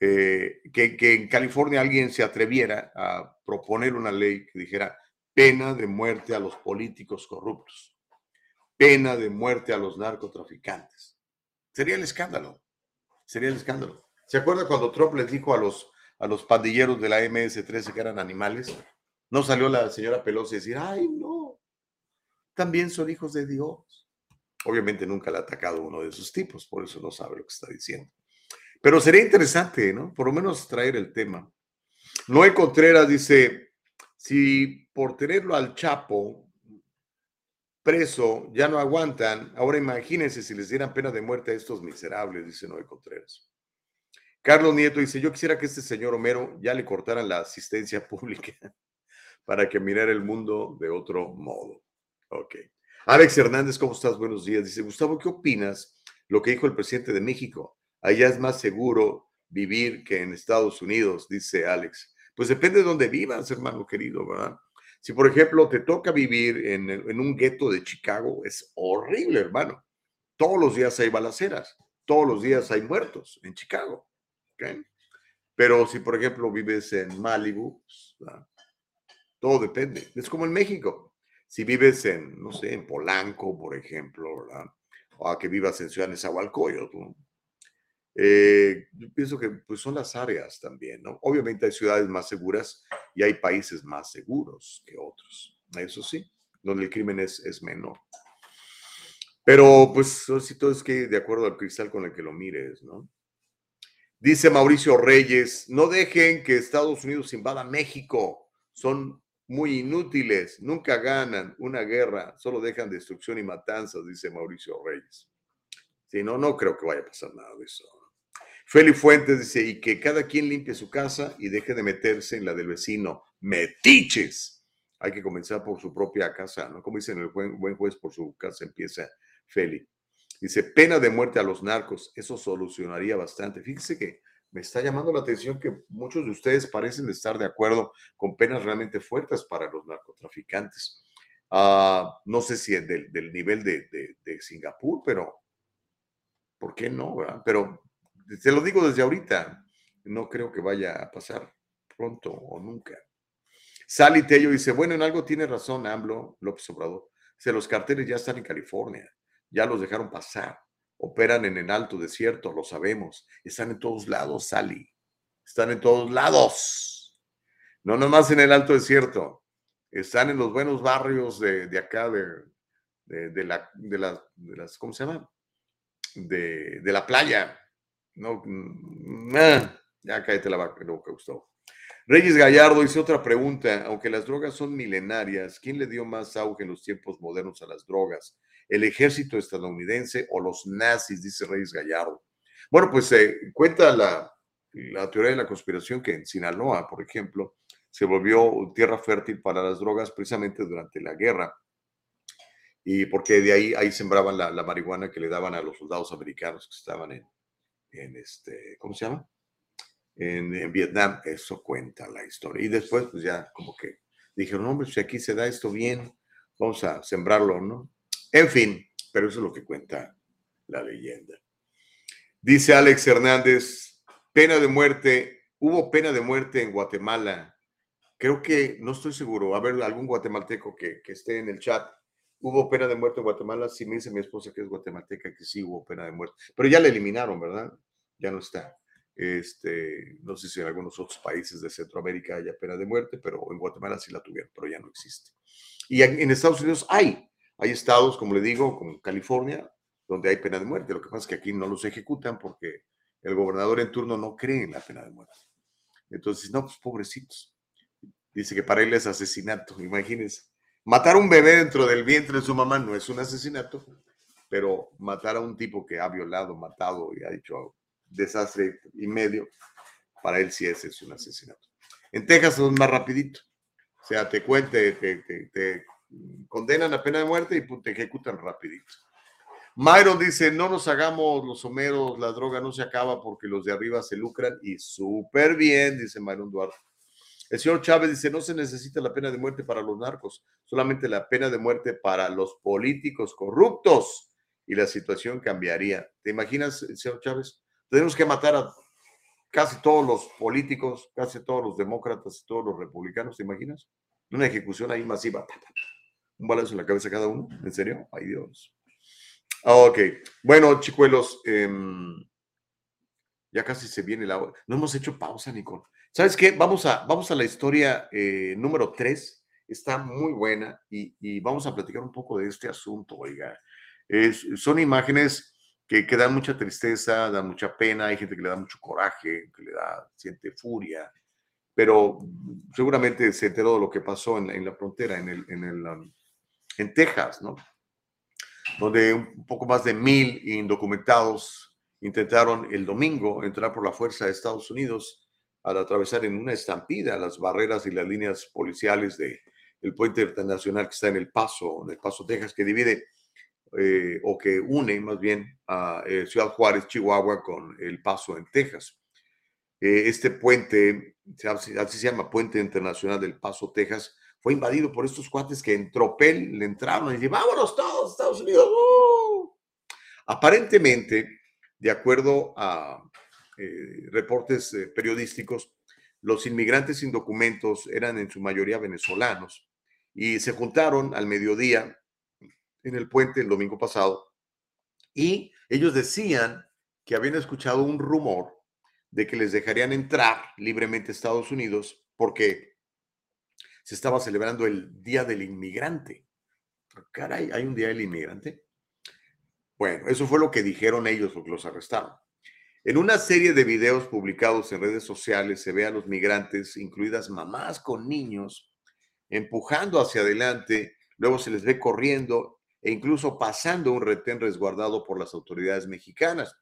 Eh, que, que, en California alguien se atreviera a proponer una ley que dijera pena de muerte a los políticos corruptos, pena de muerte a los narcotraficantes. Sería el escándalo, sería el escándalo. ¿Se acuerda cuando Trump les dijo a los, a los pandilleros de la MS-13 que eran animales? No salió la señora Pelosi a decir, ay, no, también son hijos de Dios. Obviamente nunca le ha atacado uno de esos tipos, por eso no sabe lo que está diciendo. Pero sería interesante, ¿no? Por lo menos traer el tema. Noé Contreras dice, si por tenerlo al Chapo preso ya no aguantan, ahora imagínense si les dieran pena de muerte a estos miserables, dice Noé Contreras. Carlos Nieto dice, yo quisiera que este señor Homero ya le cortaran la asistencia pública para que mirara el mundo de otro modo. Ok. Alex Hernández, ¿cómo estás? Buenos días. Dice, Gustavo, ¿qué opinas lo que dijo el presidente de México? Allá es más seguro vivir que en Estados Unidos, dice Alex. Pues depende de dónde vivas, hermano querido, ¿verdad? Si, por ejemplo, te toca vivir en, en un gueto de Chicago, es horrible, hermano. Todos los días hay balaceras, todos los días hay muertos en Chicago. Pero si, por ejemplo, vives en Malibu, todo depende. Es como en México. Si vives en, no sé, en Polanco, por ejemplo, o a que vivas en Ciudad de Zahualcoyot, eh, yo pienso que pues, son las áreas también, ¿no? Obviamente hay ciudades más seguras y hay países más seguros que otros. Eso sí, donde el crimen es, es menor. Pero pues si todo es que de acuerdo al cristal con el que lo mires, ¿no? Dice Mauricio Reyes, no dejen que Estados Unidos invada México. Son muy inútiles, nunca ganan una guerra, solo dejan destrucción y matanzas, dice Mauricio Reyes. Sí, no, no creo que vaya a pasar nada de eso. Félix Fuentes dice, y que cada quien limpie su casa y deje de meterse en la del vecino. Metiches. Hay que comenzar por su propia casa, ¿no? Como dicen el buen, juez, por su casa empieza Félix. Dice, pena de muerte a los narcos, eso solucionaría bastante. Fíjese que me está llamando la atención que muchos de ustedes parecen estar de acuerdo con penas realmente fuertes para los narcotraficantes. Ah, no sé si del, nivel de, de, Singapur, pero ¿por qué no? Pero te lo digo desde ahorita, no creo que vaya a pasar pronto o nunca. Sally Tello dice, bueno, en algo tiene razón AMLO, López Obrador. Dice, los carteles ya están en California ya los dejaron pasar. Operan en el alto desierto, lo sabemos. Están en todos lados, Sally. Están en todos lados. No nomás en el alto desierto. Están en los buenos barrios de, de acá, de, de, la, de, las, ¿cómo se llama? De, la playa. No, mm, ah, ya cállate la que Gustavo. Reyes Gallardo dice otra pregunta. Aunque las drogas son milenarias, ¿quién le dio más auge en los tiempos modernos a las drogas? el ejército estadounidense o los nazis, dice Reyes Gallardo. Bueno, pues eh, cuenta la, teoría de la conspiración que en Sinaloa, por ejemplo, se volvió tierra fértil para las drogas precisamente durante la guerra. Y porque de ahí, ahí sembraban la, marihuana que le daban a los soldados americanos que estaban en, en este, ¿cómo se llama? En, Vietnam. Eso cuenta la historia. Y después, pues ya como que dijeron, hombre, si aquí se da esto bien, vamos a sembrarlo, ¿no? En fin, pero eso es lo que cuenta la leyenda. Dice Alex Hernández, pena de muerte hubo pena de muerte en Guatemala. Creo que, no estoy seguro, a ver, algún guatemalteco que, que esté en el chat. ¿Hubo pena de muerte en Guatemala? Sí, me dice mi esposa que es guatemalteca que sí hubo pena de muerte. Pero ya la eliminaron, ¿verdad? Ya no está. Este, no sé si en algunos otros países de Centroamérica haya pena de muerte, pero en Guatemala sí la tuvieron, pero ya no existe. Y en Estados Unidos hay, hay estados, como le digo, como California, donde hay pena de muerte. Lo que pasa es que aquí no los ejecutan porque el gobernador en turno no cree en la pena de muerte. Entonces, no, pues pobrecitos. Dice que para él es asesinato, imagínense. Matar a un bebé dentro del vientre de su mamá no es un asesinato, pero matar a un tipo que ha violado, matado y ha hecho desastre y medio, para él sí es, es un asesinato. En Texas es más rapidito. O sea, te cuente, te, condenan a pena de muerte y te ejecutan rapidito. Myron dice, no nos hagamos los someros, la droga no se acaba porque los de arriba se lucran y súper bien, dice Myron Duarte. El señor Chávez dice, no se necesita la pena de muerte para los narcos, solamente la pena de muerte para los políticos corruptos y la situación cambiaría. ¿Te imaginas, señor Chávez? Tenemos que matar a casi todos los políticos, casi todos los demócratas todos los republicanos, ¿te imaginas? Una ejecución ahí masiva. Un balazo en la cabeza cada uno. ¿En serio? Ay Dios. Ok. Bueno, chicuelos, em, ya casi se viene la hora. No hemos hecho pausa, Nicole. ¿Sabes qué? Vamos a, vamos a la historia eh, número 3. Está muy buena y, vamos a platicar un poco de este asunto, oiga. son imágenes que, que, dan mucha tristeza, dan mucha pena, hay gente que le da mucho coraje, que le da, siente furia, pero seguramente se enteró de lo que pasó en, la frontera, en, el, en, el, um, en Texas, ¿no? Donde un poco más de mil indocumentados intentaron el domingo entrar por la fuerza de Estados Unidos al atravesar en una estampida las barreras y las líneas policiales del el puente internacional que está en El Paso, en El Paso, Texas, que divide eh, o que une más bien a eh, Ciudad Juárez, Chihuahua, con El Paso en Texas. Eh, este puente, así, se llama Puente Internacional del Paso, Texas, fue invadido por estos cuates que en tropel le entraron y dijeron, vámonos todos, Estados Unidos. ¡uh!". Aparentemente, de acuerdo a reportes periodísticos, los inmigrantes sin documentos eran en su mayoría venezolanos y se juntaron al mediodía en el puente el domingo pasado y ellos decían que habían escuchado un rumor de que les dejarían entrar libremente a Estados Unidos porque se estaba celebrando el Día del Inmigrante. Caray, ¿hay un Día del Inmigrante? Bueno, eso fue lo que dijeron ellos, porque los arrestaron. En una serie de videos publicados en redes sociales se ve a los migrantes, incluidas mamás con niños, empujando hacia adelante, luego se les ve corriendo e incluso pasando un retén resguardado por las autoridades mexicanas.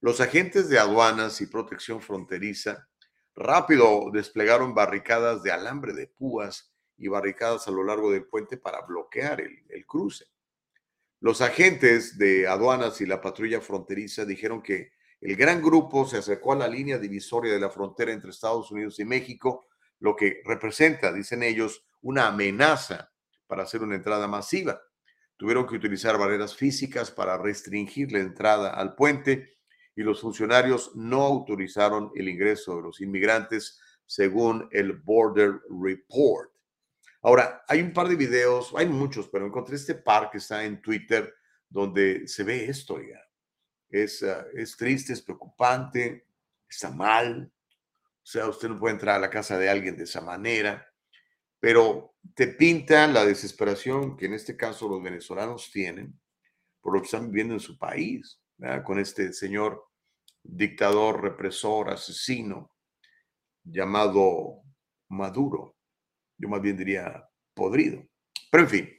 Los agentes de aduanas y protección fronteriza rápido desplegaron barricadas de alambre de púas y barricadas a lo largo del puente para bloquear el, cruce. Los agentes de aduanas y la patrulla fronteriza dijeron que el gran grupo se acercó a la línea divisoria de la frontera entre Estados Unidos y México, lo que representa, dicen ellos, una amenaza para hacer una entrada masiva tuvieron que utilizar barreras físicas para restringir la entrada al puente y los funcionarios no autorizaron el ingreso de los inmigrantes según el Border Report. Ahora, hay un par de videos, hay muchos, pero encontré este par que está en Twitter donde se ve esto ya. Es, ah, es triste, es preocupante, está mal. O sea, usted no puede entrar a la casa de alguien de esa manera pero te pintan la desesperación que en este caso los venezolanos tienen por lo que están viviendo en su país, con este señor dictador, represor, asesino llamado Maduro. Yo más bien diría podrido. Pero en fin,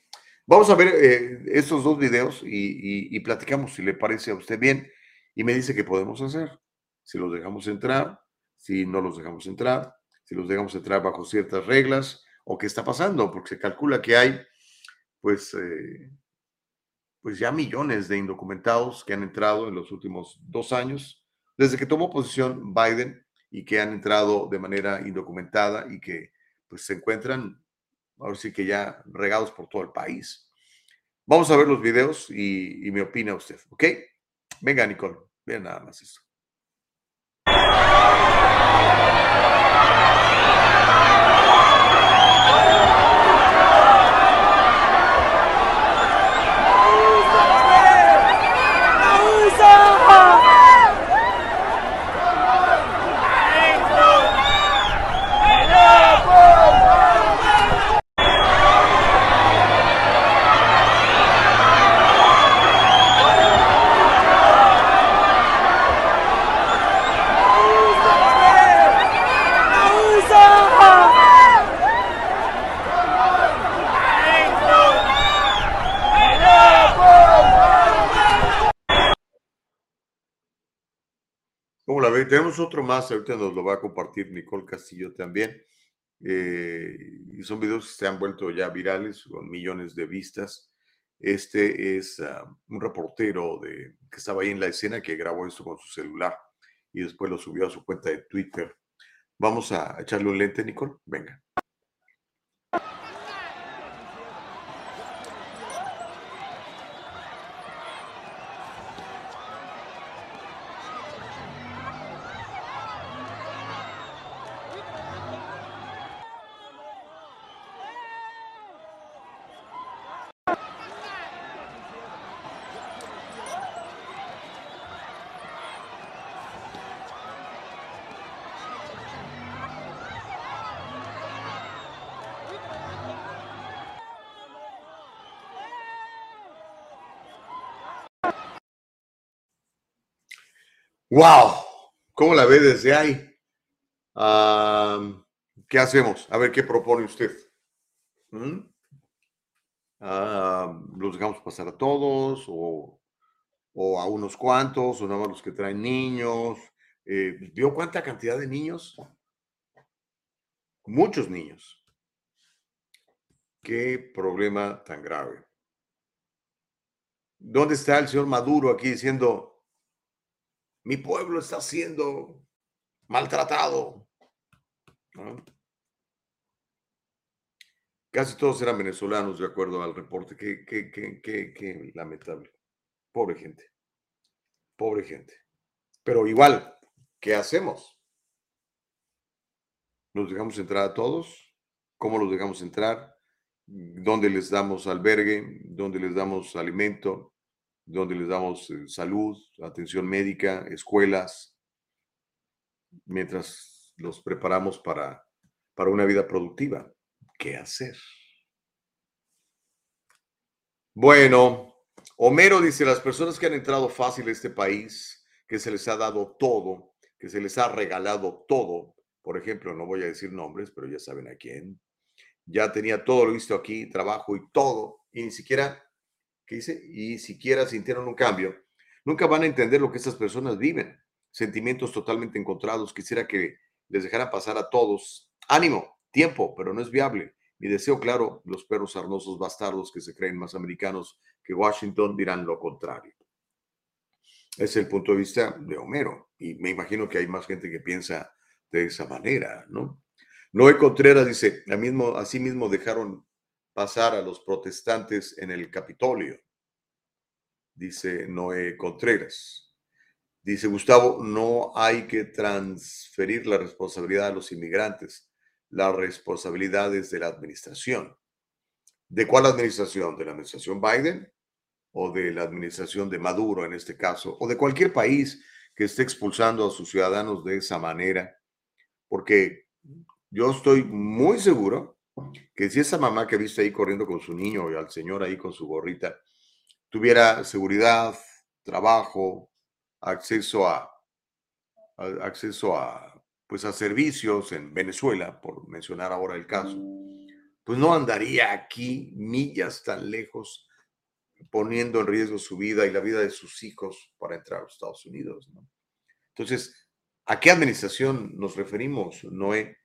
vamos a ver eh, estos dos videos y, platicamos si le parece a usted bien y me dice qué podemos hacer. Si los dejamos entrar, si no los dejamos entrar, si los dejamos entrar bajo ciertas reglas o qué está pasando, porque se calcula que hay, pues, eh, pues ya millones de indocumentados que han entrado en los últimos dos años, desde que tomó posición Biden y que han entrado de manera indocumentada y que pues se encuentran, ahora sí que ya regados por todo el país. Vamos a ver los videos y, y me opina usted, ¿ok? Venga, Nicole, vean nada más eso. ¿Cómo la ve? Tenemos otro más, ahorita nos lo va a compartir Nicole Castillo también. Eh, y son videos que se han vuelto ya virales con millones de vistas. Este es ah, un reportero de, que estaba ahí en la escena que grabó esto con su celular y después lo subió a su cuenta de Twitter. Vamos a echarle un lente, Nicole. Venga. ¡Wow! ¿Cómo la ve desde ahí? ¿Qué hacemos? A ver, ¿qué propone usted? ¿Mm? ¿Los dejamos pasar a todos o, a unos cuantos o nada más los que traen niños? Eh, ¿Vio cuánta cantidad de niños? Muchos niños. Qué problema tan grave. ¿Dónde está el señor Maduro aquí diciendo, mi pueblo está siendo maltratado. Casi todos eran venezolanos, de acuerdo al reporte. Qué, qué, qué, qué, lamentable. Pobre gente. Pobre gente. Pero igual, ¿qué hacemos? ¿Nos dejamos entrar a todos? ¿Cómo los dejamos entrar? ¿Dónde les damos albergue? ¿Dónde les damos alimento? Donde les damos eh, salud, atención médica, escuelas, mientras los preparamos para, para una vida productiva. ¿Qué hacer? Bueno, Homero dice, las personas que han entrado fácil a este país, que se les ha dado todo, que se les ha regalado todo, por ejemplo, no voy a decir nombres, pero ya saben a quién, ya tenía todo lo visto aquí, trabajo y todo, y ni siquiera Y siquiera sintieron un cambio, nunca van a entender lo que estas personas viven. Sentimientos totalmente encontrados. Quisiera que les dejaran pasar a todos. Ánimo, tiempo, pero no es viable. Mi deseo, claro, los perros arnosos bastardos que se creen más americanos que Washington dirán lo contrario. Es el punto de vista de Homero. Y me imagino que hay más gente que piensa de esa manera, ¿no? Noé Contreras dice, así mismo dejaron pasar a los protestantes en el Capitolio, dice Noé Contreras. Dice Gustavo, no hay que transferir la responsabilidad a los inmigrantes, las responsabilidades de la administración. ¿De cuál administración? ¿De la administración Biden o de la administración de Maduro en este caso? ¿O de cualquier país que esté expulsando a sus ciudadanos de esa manera? Porque yo estoy muy seguro que si esa mamá que viste ahí corriendo con su niño y al señor ahí con su gorrita tuviera seguridad, trabajo, acceso a, acceso a pues a servicios en Venezuela, por mencionar ahora el caso, pues no andaría aquí millas tan lejos poniendo en riesgo su vida y la vida de sus hijos para entrar a los Estados Unidos. Entonces, ¿a qué administración nos referimos, Noé?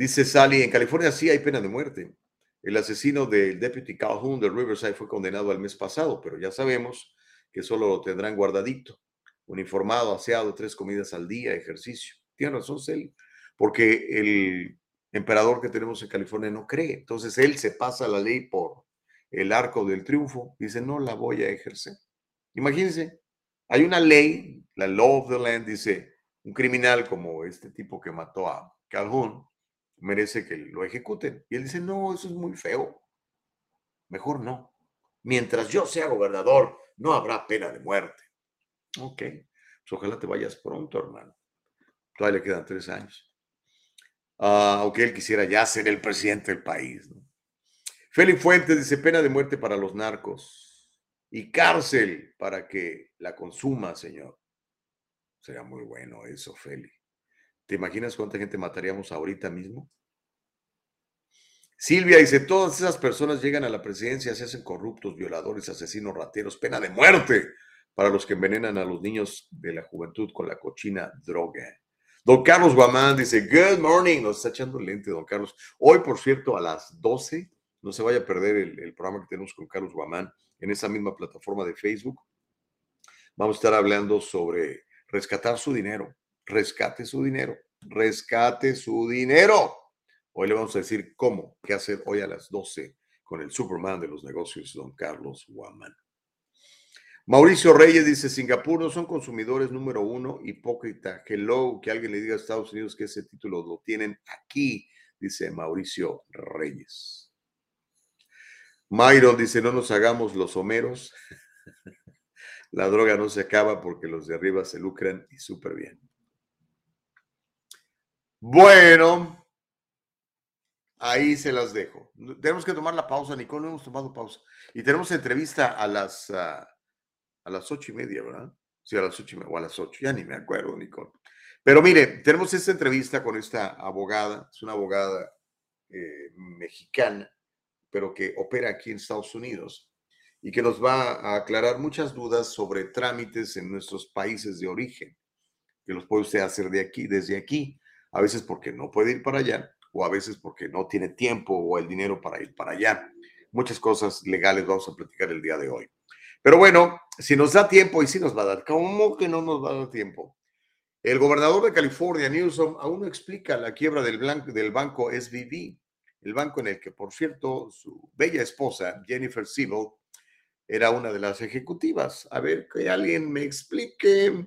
Dice Sally, en California sí hay pena de muerte. El asesino del deputy Calhoun de Riverside fue condenado al mes pasado, pero ya sabemos que solo lo tendrán guardadito, uniformado, aseado, tres comidas al día, ejercicio. Tiene razón, Sally, porque el emperador que tenemos en California no cree. Entonces él se pasa la ley por el arco del triunfo. Dice, no la voy a ejercer. Imagínense, hay una ley, la law of the land, dice, un criminal como este tipo que mató a Calhoun, merece que lo ejecuten. Y él dice, no, eso es muy feo. Mejor no. Mientras yo sea gobernador, no habrá pena de muerte. Ok, pues ojalá te vayas pronto, hermano. Todavía le quedan tres años. Ah, aunque él quisiera ya ser el presidente del país. ¿no? Félix Fuentes dice pena de muerte para los narcos y cárcel para que la consuma, señor. Sería muy bueno eso, Félix. ¿Te imaginas cuánta gente mataríamos ahorita mismo? Silvia dice, todas esas personas llegan a la presidencia, se hacen corruptos, violadores, asesinos, rateros, pena de muerte para los que envenenan a los niños de la juventud con la cochina droga. Don Carlos Guamán dice, good morning, nos está echando lente, don Carlos. Hoy, por cierto, a las 12, no se vaya a perder el, programa que tenemos con Carlos Guamán en esa misma plataforma de Facebook. Vamos a estar hablando sobre rescatar su dinero, rescate su dinero, rescate su dinero. Hoy le vamos a decir cómo, qué hacer hoy a las 12 con el Superman de los negocios, don Carlos Guamán. Mauricio Reyes dice, Singapur no son consumidores número uno, hipócrita. Hello, que alguien le diga a Estados Unidos que ese título lo tienen aquí, dice Mauricio Reyes. Myron dice, no nos hagamos los homeros. La droga no se acaba porque los de arriba se lucran y súper bien. Bueno, ahí se las dejo. Tenemos que tomar la pausa, Nicole, no hemos tomado pausa. Y tenemos entrevista a las... Ah, a las ocho y media, ¿verdad? Sí, a las ocho y media, o a las ocho, ya ni me acuerdo, Nicole. Pero mire, tenemos esta entrevista con esta abogada, es una abogada eh, mexicana, pero que opera aquí en Estados Unidos y que nos va a aclarar muchas dudas sobre trámites en nuestros países de origen, que los puede usted hacer de aquí, desde aquí, a veces porque no puede ir para allá, o a veces porque no tiene tiempo o el dinero para ir para allá. Muchas cosas legales vamos a platicar el día de hoy. Pero bueno, si nos da tiempo, y si nos va a dar, ¿cómo que no nos va a dar tiempo? El gobernador de California, Newsom, aún no explica la quiebra del, del banco SVB, el banco en el que, por cierto, su bella esposa, Jennifer Siebel, era una de las ejecutivas. A ver, que alguien me explique.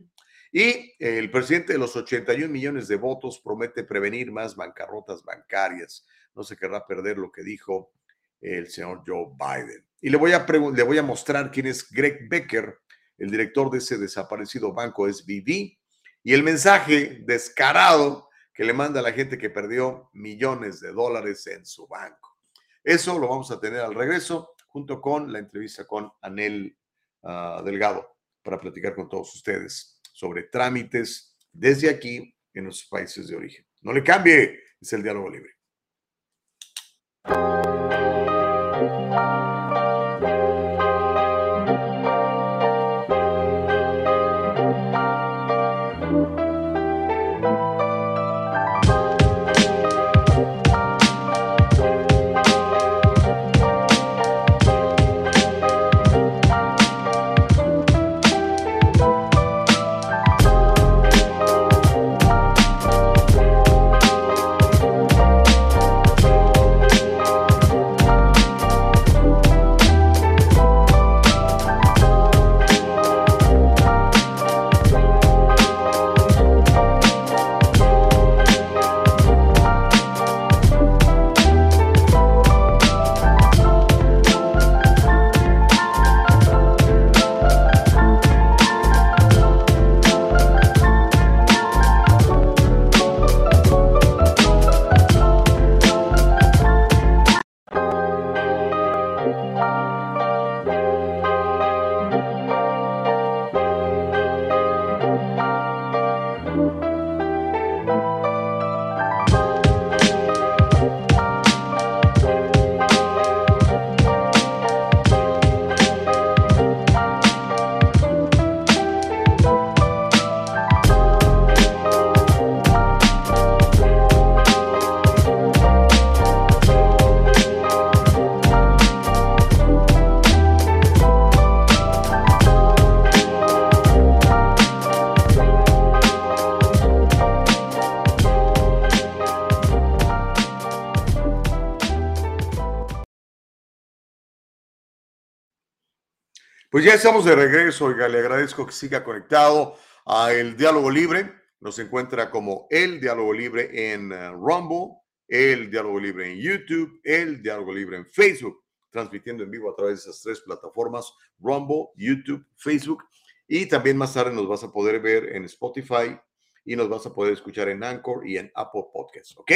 Y el presidente de los 81 millones de votos promete prevenir más bancarrotas bancarias. No se querrá perder lo que dijo el señor Joe Biden. Y le voy a, le voy a mostrar quién es Greg Becker, el director de ese desaparecido banco SVB, y el mensaje descarado que le manda a la gente que perdió millones de dólares en su banco. Eso lo vamos a tener al regreso, junto con la entrevista con Anel ah, Delgado, para platicar con todos ustedes sobre trámites desde aquí en los países de origen. No le cambie, es el diálogo libre. Pues ya estamos de regreso, oiga, le agradezco que siga conectado a El Diálogo Libre. Nos encuentra como El Diálogo Libre en eh, Rumble, El Diálogo Libre en YouTube, El Diálogo Libre en Facebook, transmitiendo en vivo a través de esas tres plataformas, Rumble, YouTube, Facebook. Y también más tarde nos vas a poder ver en Spotify y nos vas a poder escuchar en Anchor y en Apple Podcasts, ¿ok?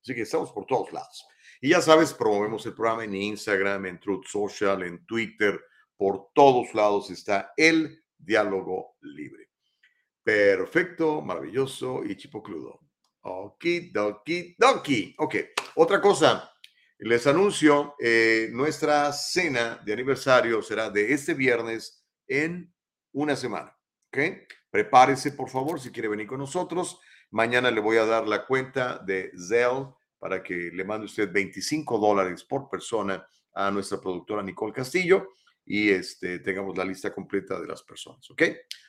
Así que estamos por todos lados. Y ya sabes, promovemos el programa en Instagram, en Truth Social, en Twitter, por todos lados está el diálogo libre. Perfecto, maravilloso y chipocludo. Okidoki doki. Ok, otra cosa. Les anuncio, eh, nuestra cena de aniversario será de este viernes en una semana. ¿Ok? Prepárese, por favor, si quiere venir con nosotros. Mañana le voy a dar la cuenta de Zelle para que le mande usted 25 dólares por persona a nuestra productora Nicole Castillo y este, tengamos la lista completa de las personas. ¿Ok?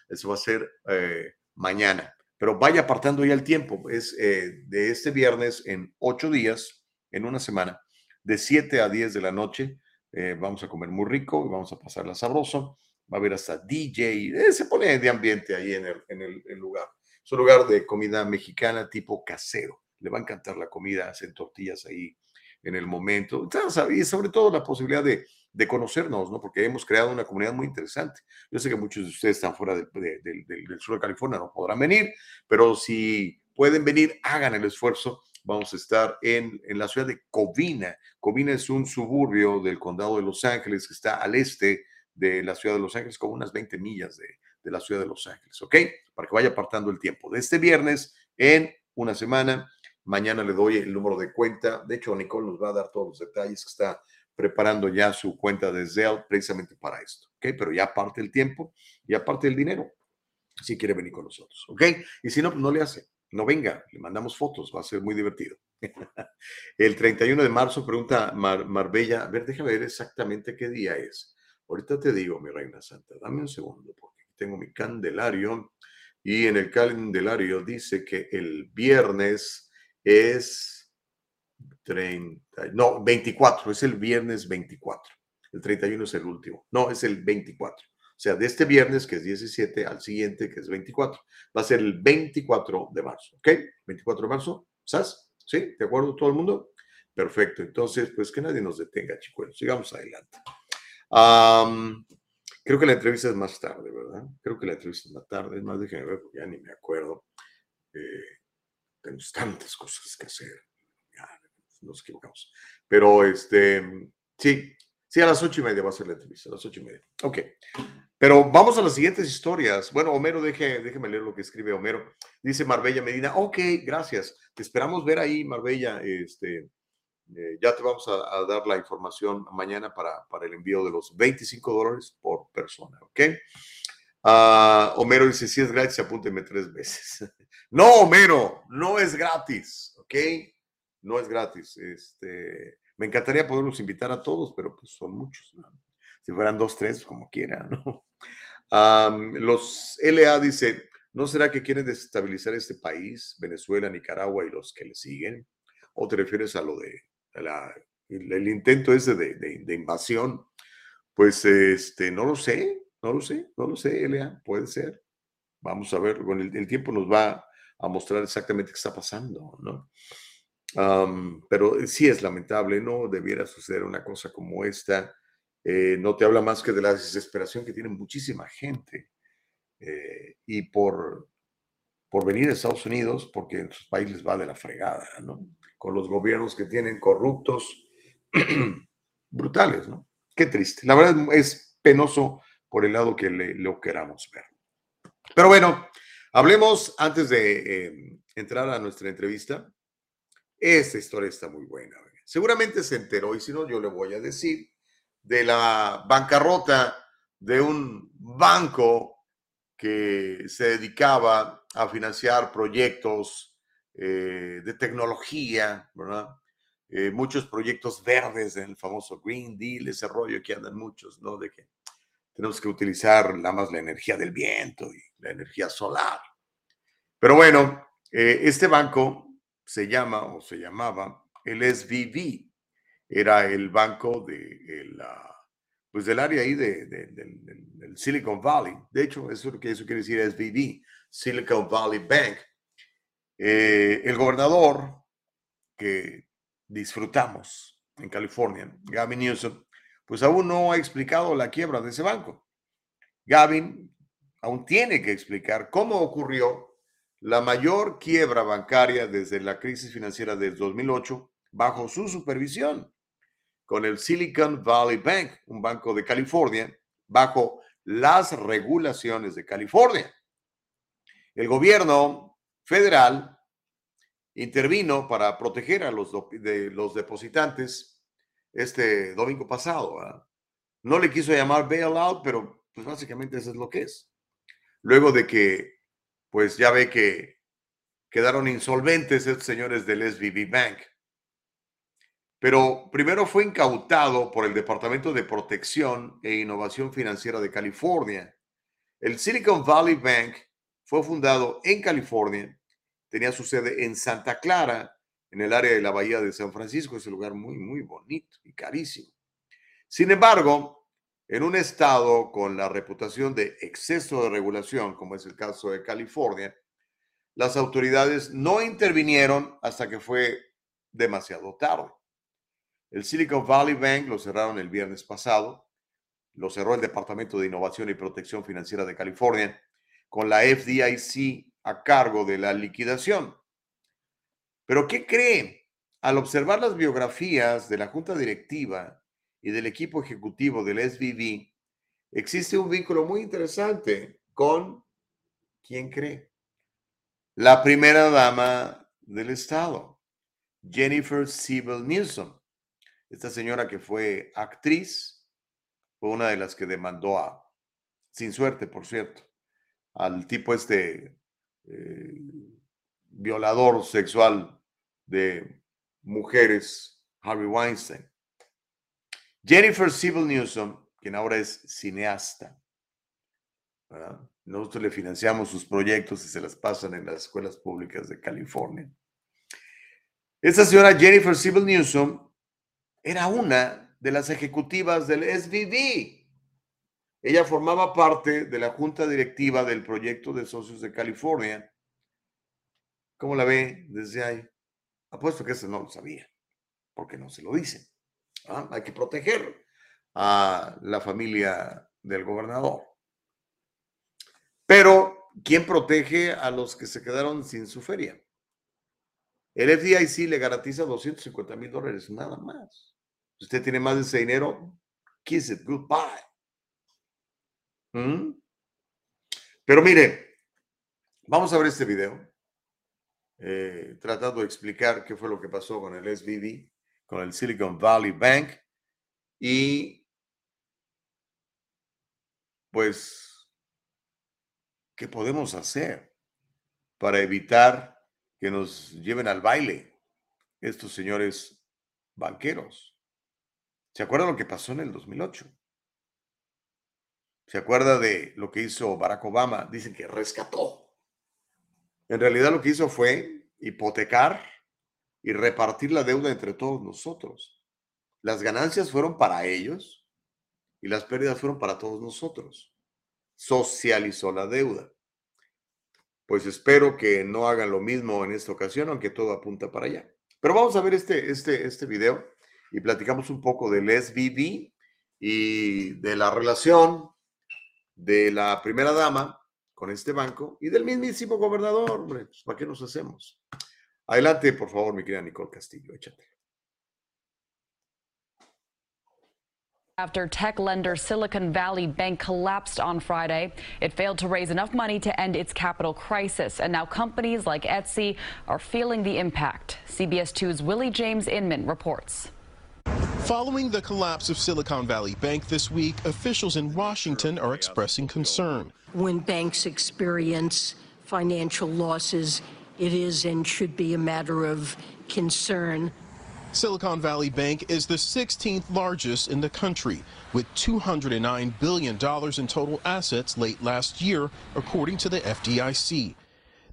Eso va a ser eh, mañana. Pero vaya apartando ya el tiempo. Es eh, de este viernes en ocho días, en una semana, de 7 a 10 de la noche. Eh, vamos a comer muy rico, vamos a pasarla sabroso va a haber hasta DJ, se pone de ambiente ahí en el, en el, lugar. Es un lugar de comida mexicana tipo casero. Le va a encantar la comida, hacen tortillas ahí en el momento. Y sobre todo la posibilidad de, de, conocernos, ¿no? Porque hemos creado una comunidad muy interesante. Yo sé que muchos de ustedes están fuera del sur de California, no podrán venir, pero si pueden venir, hagan el esfuerzo. Vamos a estar en, en la ciudad de Covina. Covina es un suburbio del condado de Los Ángeles que está al este de la ciudad de Los Ángeles, como unas 20 millas de, la ciudad de Los Ángeles, ¿ok? Para que vaya apartando el tiempo. De este viernes en una semana, mañana le doy el número de cuenta. De hecho, Nicole nos va a dar todos los detalles que está preparando ya su cuenta de Zelle precisamente para esto, ¿ok? Pero ya aparte el tiempo y aparte el dinero, si quiere venir con nosotros, ¿ok? Y si no, pues no le hace, no venga, le mandamos fotos, va a ser muy divertido. el 31 de marzo, pregunta Marbella, a ver, déjame ver exactamente qué día es. Ahorita te digo, mi reina santa, dame un segundo, porque tengo mi candelario y en el candelario dice que el viernes es 30, no, 24, es el viernes 24. El 31 es el último. No, es el 24. O sea, de este viernes, que es 17, al siguiente, que es 24. Va a ser el 24 de marzo. ¿Ok? 24 de marzo. ¿Sabes? ¿Sí? ¿De acuerdo todo el mundo? Perfecto. Entonces, pues que nadie nos detenga, chicos. Sigamos adelante creo que la entrevista es más tarde, ¿verdad? Creo que la entrevista es más tarde. Es más, déjenme ver, porque ya ni me acuerdo. Eh, tenemos tantas cosas que hacer. Nos equivocamos. Pero este, sí, sí, a las ocho y media va a ser la entrevista, a las ocho y media. Ok. Pero vamos a las siguientes historias. Bueno, Homero, deje, déjeme leer lo que escribe Homero. Dice Marbella Medina, ok, gracias. Te esperamos ver ahí, Marbella. Este, eh, ya te vamos a, dar la información mañana para, para, el envío de los 25 dólares por persona, ¿ok? Uh, Homero dice, si es gratis, apúnteme tres veces. no, Homero, no es gratis, ¿ok? No es gratis. Este, me encantaría poderlos invitar a todos, pero pues son muchos. Si fueran dos, tres, como quieran, ¿no? los LA dice, ¿no será que quieren desestabilizar este país, Venezuela, Nicaragua y los que le siguen? ¿O te refieres a lo de el, intento ese de, invasión, pues este, no lo sé, no lo sé, no lo sé, Elia, puede ser. Vamos a ver, con el, tiempo nos va a mostrar exactamente qué está pasando, ¿no? Pero sí es lamentable, no debiera suceder una cosa como esta. Eh, no te habla más que de la desesperación que tiene muchísima gente. Eh, y por, por venir a Estados Unidos, porque en sus países va de la fregada, ¿no? con los gobiernos que tienen corruptos, brutales, ¿no? Qué triste. La verdad es penoso por el lado que le, lo queramos ver. Pero bueno, hablemos antes de eh, entrar a nuestra entrevista. Esta historia está muy buena. Seguramente se enteró, y si no, yo le voy a decir, de la bancarrota de un banco que se dedicaba a financiar proyectos eh, de tecnología, ¿verdad? Eh, muchos proyectos verdes el famoso Green Deal, ese rollo que andan muchos, ¿no? De que tenemos que utilizar nada más la energía del viento y la energía solar. Pero bueno, eh, este banco se llama o se llamaba el SVB, era el banco de la, pues del área ahí de, del Silicon Valley. De hecho, eso, eso quiere decir SVB, Silicon Valley Bank eh, el gobernador que disfrutamos en California, Gavin Newsom, pues aún no ha explicado la quiebra de ese banco. Gavin aún tiene que explicar cómo ocurrió la mayor quiebra bancaria desde la crisis financiera del 2008 bajo su supervisión con el Silicon Valley Bank, un banco de California, bajo las regulaciones de California. El gobierno federal intervino para proteger a los, de, los depositantes este domingo pasado. No le quiso llamar bailout, pero pues básicamente eso es lo que es. luego de que, pues ya ve que quedaron insolventes estos señores del SVB Bank. Pero primero fue incautado por el Departamento de Protección e Innovación Financiera de California. El Silicon Valley Bank fue fundado en California, tenía su sede en Santa Clara, en el área de la Bahía de San Francisco, es un lugar muy, muy bonito y carísimo. Sin embargo, en un estado con la reputación de exceso de regulación, como es el caso de California, las autoridades no intervinieron hasta que fue demasiado tarde. El Silicon Valley Bank lo cerraron el viernes pasado, lo cerró el Departamento de Innovación y Protección Financiera de California, con la FDIC a cargo de la liquidación. Pero ¿qué cree? Al observar las biografías de la junta directiva y del equipo ejecutivo del SVB, existe un vínculo muy interesante con, ¿quién cree? La primera dama del Estado, Jennifer Siebel Newsom. Esta señora que fue actriz, fue una de las que demandó a, sin suerte, por cierto, al tipo este eh, violador sexual de mujeres, Harvey Weinstein. Jennifer Sibyl Newsom, quien ahora es cineasta. Nosotros le financiamos sus proyectos y se las pasan en las escuelas públicas de California. Esta señora Jennifer Sibyl Newsom era una de las ejecutivas del SVB. Ella formaba parte de la junta directiva del proyecto de socios de California. ¿Cómo la ve desde ahí? Apuesto que eso no lo sabía, porque no se lo dicen. Hay que proteger a la familia del gobernador. Pero, ¿quién protege a los que se quedaron sin su feria? El FDIC le garantiza 250 mil dólares, nada más usted tiene más de ese dinero, kiss it, goodbye. ¿Mm? Pero mire, vamos a ver este video, eh, tratando de explicar qué fue lo que pasó con el SVB, con el Silicon Valley Bank y pues, ¿qué podemos hacer para evitar que nos lleven al baile estos señores banqueros? ¿Se acuerda lo que pasó en el 2008? ¿Se acuerda de lo que hizo Barack Obama? Dicen que rescató. En realidad lo que hizo fue hipotecar y repartir la deuda entre todos nosotros. Las ganancias fueron para ellos y las pérdidas fueron para todos nosotros. Socializó la deuda. Pues espero que no hagan lo mismo en esta ocasión, aunque todo apunta para allá. Pero vamos a ver este, este, este video y platicamos un poco del SVB y de la relación de la primera dama con este banco y del mismísimo gobernador, ¿para qué nos hacemos? Adelante, por favor, mi querida Nicole Castillo, échate. After tech lender Silicon Valley Bank collapsed on Friday, it failed to raise enough money to end its capital crisis. And now companies like Etsy are feeling the impact. CBS 2's Willie James Inman reports. Following the collapse of Silicon Valley Bank this week, officials in Washington are expressing concern. When banks experience financial losses, it is and should be a matter of concern. Silicon Valley Bank is the 16th largest in the country, with $209 billion in total assets late last year, according to the FDIC.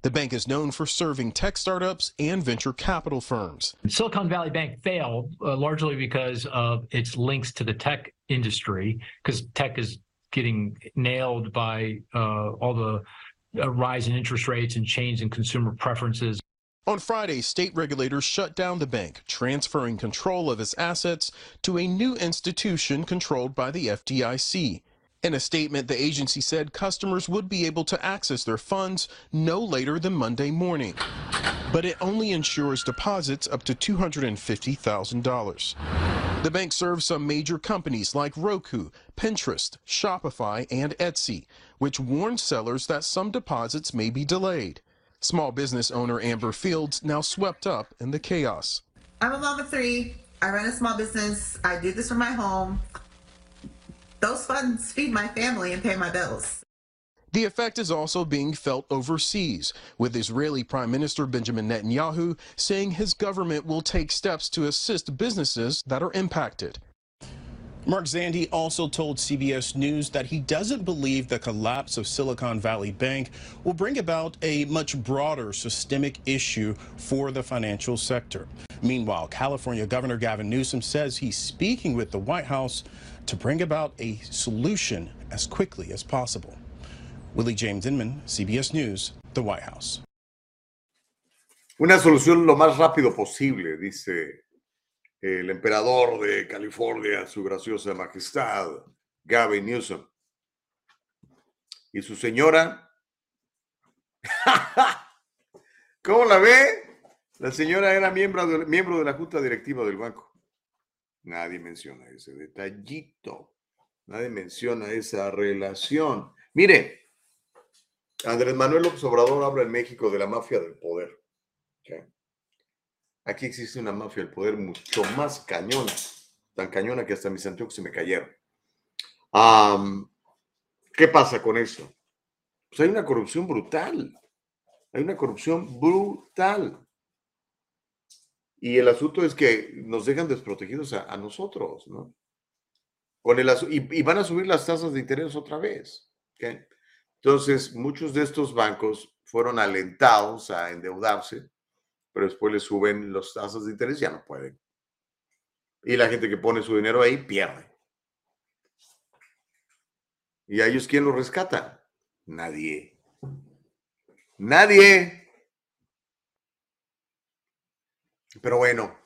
The bank is known for serving tech startups and venture capital firms. Silicon Valley Bank failed uh, largely because of its links to the tech industry, because tech is getting nailed by uh, all the uh, rise in interest rates and change in consumer preferences. On Friday, state regulators shut down the bank, transferring control of its assets to a new institution controlled by the FDIC. In a statement, the agency said customers would be able to access their funds no later than Monday morning. But it only insures deposits up to $250,000. The bank serves some major companies like Roku, Pinterest, Shopify, and Etsy, which warns sellers that some deposits may be delayed. Small business owner Amber Fields now swept up in the chaos. I'm a mom of three. I run a small business. I do this from my home. Those funds feed my family and pay my bills. The effect is also being felt overseas, with Israeli Prime Minister Benjamin Netanyahu saying his government will take steps to assist businesses that are impacted. Mark Zandi also told CBS News that he doesn't believe the collapse of Silicon Valley Bank will bring about a much broader systemic issue for the financial sector. Meanwhile, California Governor Gavin Newsom says he's speaking with the White House to bring about a solution as quickly as possible. Willie James Inman, CBS News, the White House. Una solución lo más rápido posible, dice el emperador de California, su graciosa majestad, Gavin Newsom. Y su señora. ¿Cómo la ve? La señora era miembro de, miembro de la junta directiva del banco. Nadie menciona ese detallito. Nadie menciona esa relación. Mire, Andrés Manuel López Obrador habla en México de la mafia del poder. Aquí existe una mafia del poder mucho más cañona, tan cañona que hasta mis anteojos se me cayeron. ¿Qué pasa con eso? Pues hay una corrupción brutal. Hay una corrupción brutal. Y el asunto es que nos dejan desprotegidos a, nosotros, ¿no? Con el, y, y, van a subir las tasas de interés otra vez. Entonces, muchos de estos bancos fueron alentados a endeudarse pero después le suben las tasas de interés, ya no pueden. Y la gente que pone su dinero ahí pierde. ¿Y a ellos quién los rescata? Nadie. Nadie. Pero bueno,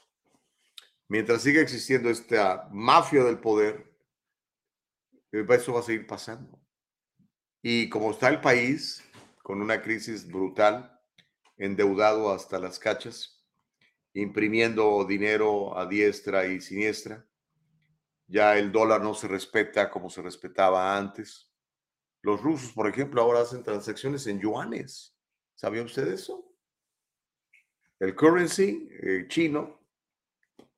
mientras siga existiendo esta mafia del poder, eso va a seguir pasando. Y como está el país, con una crisis brutal, endeudado hasta las cachas, imprimiendo dinero a diestra y siniestra. Ya el dólar no se respeta como se respetaba antes. Los rusos, por ejemplo, ahora hacen transacciones en yuanes. ¿Sabía usted eso? El currency eh, chino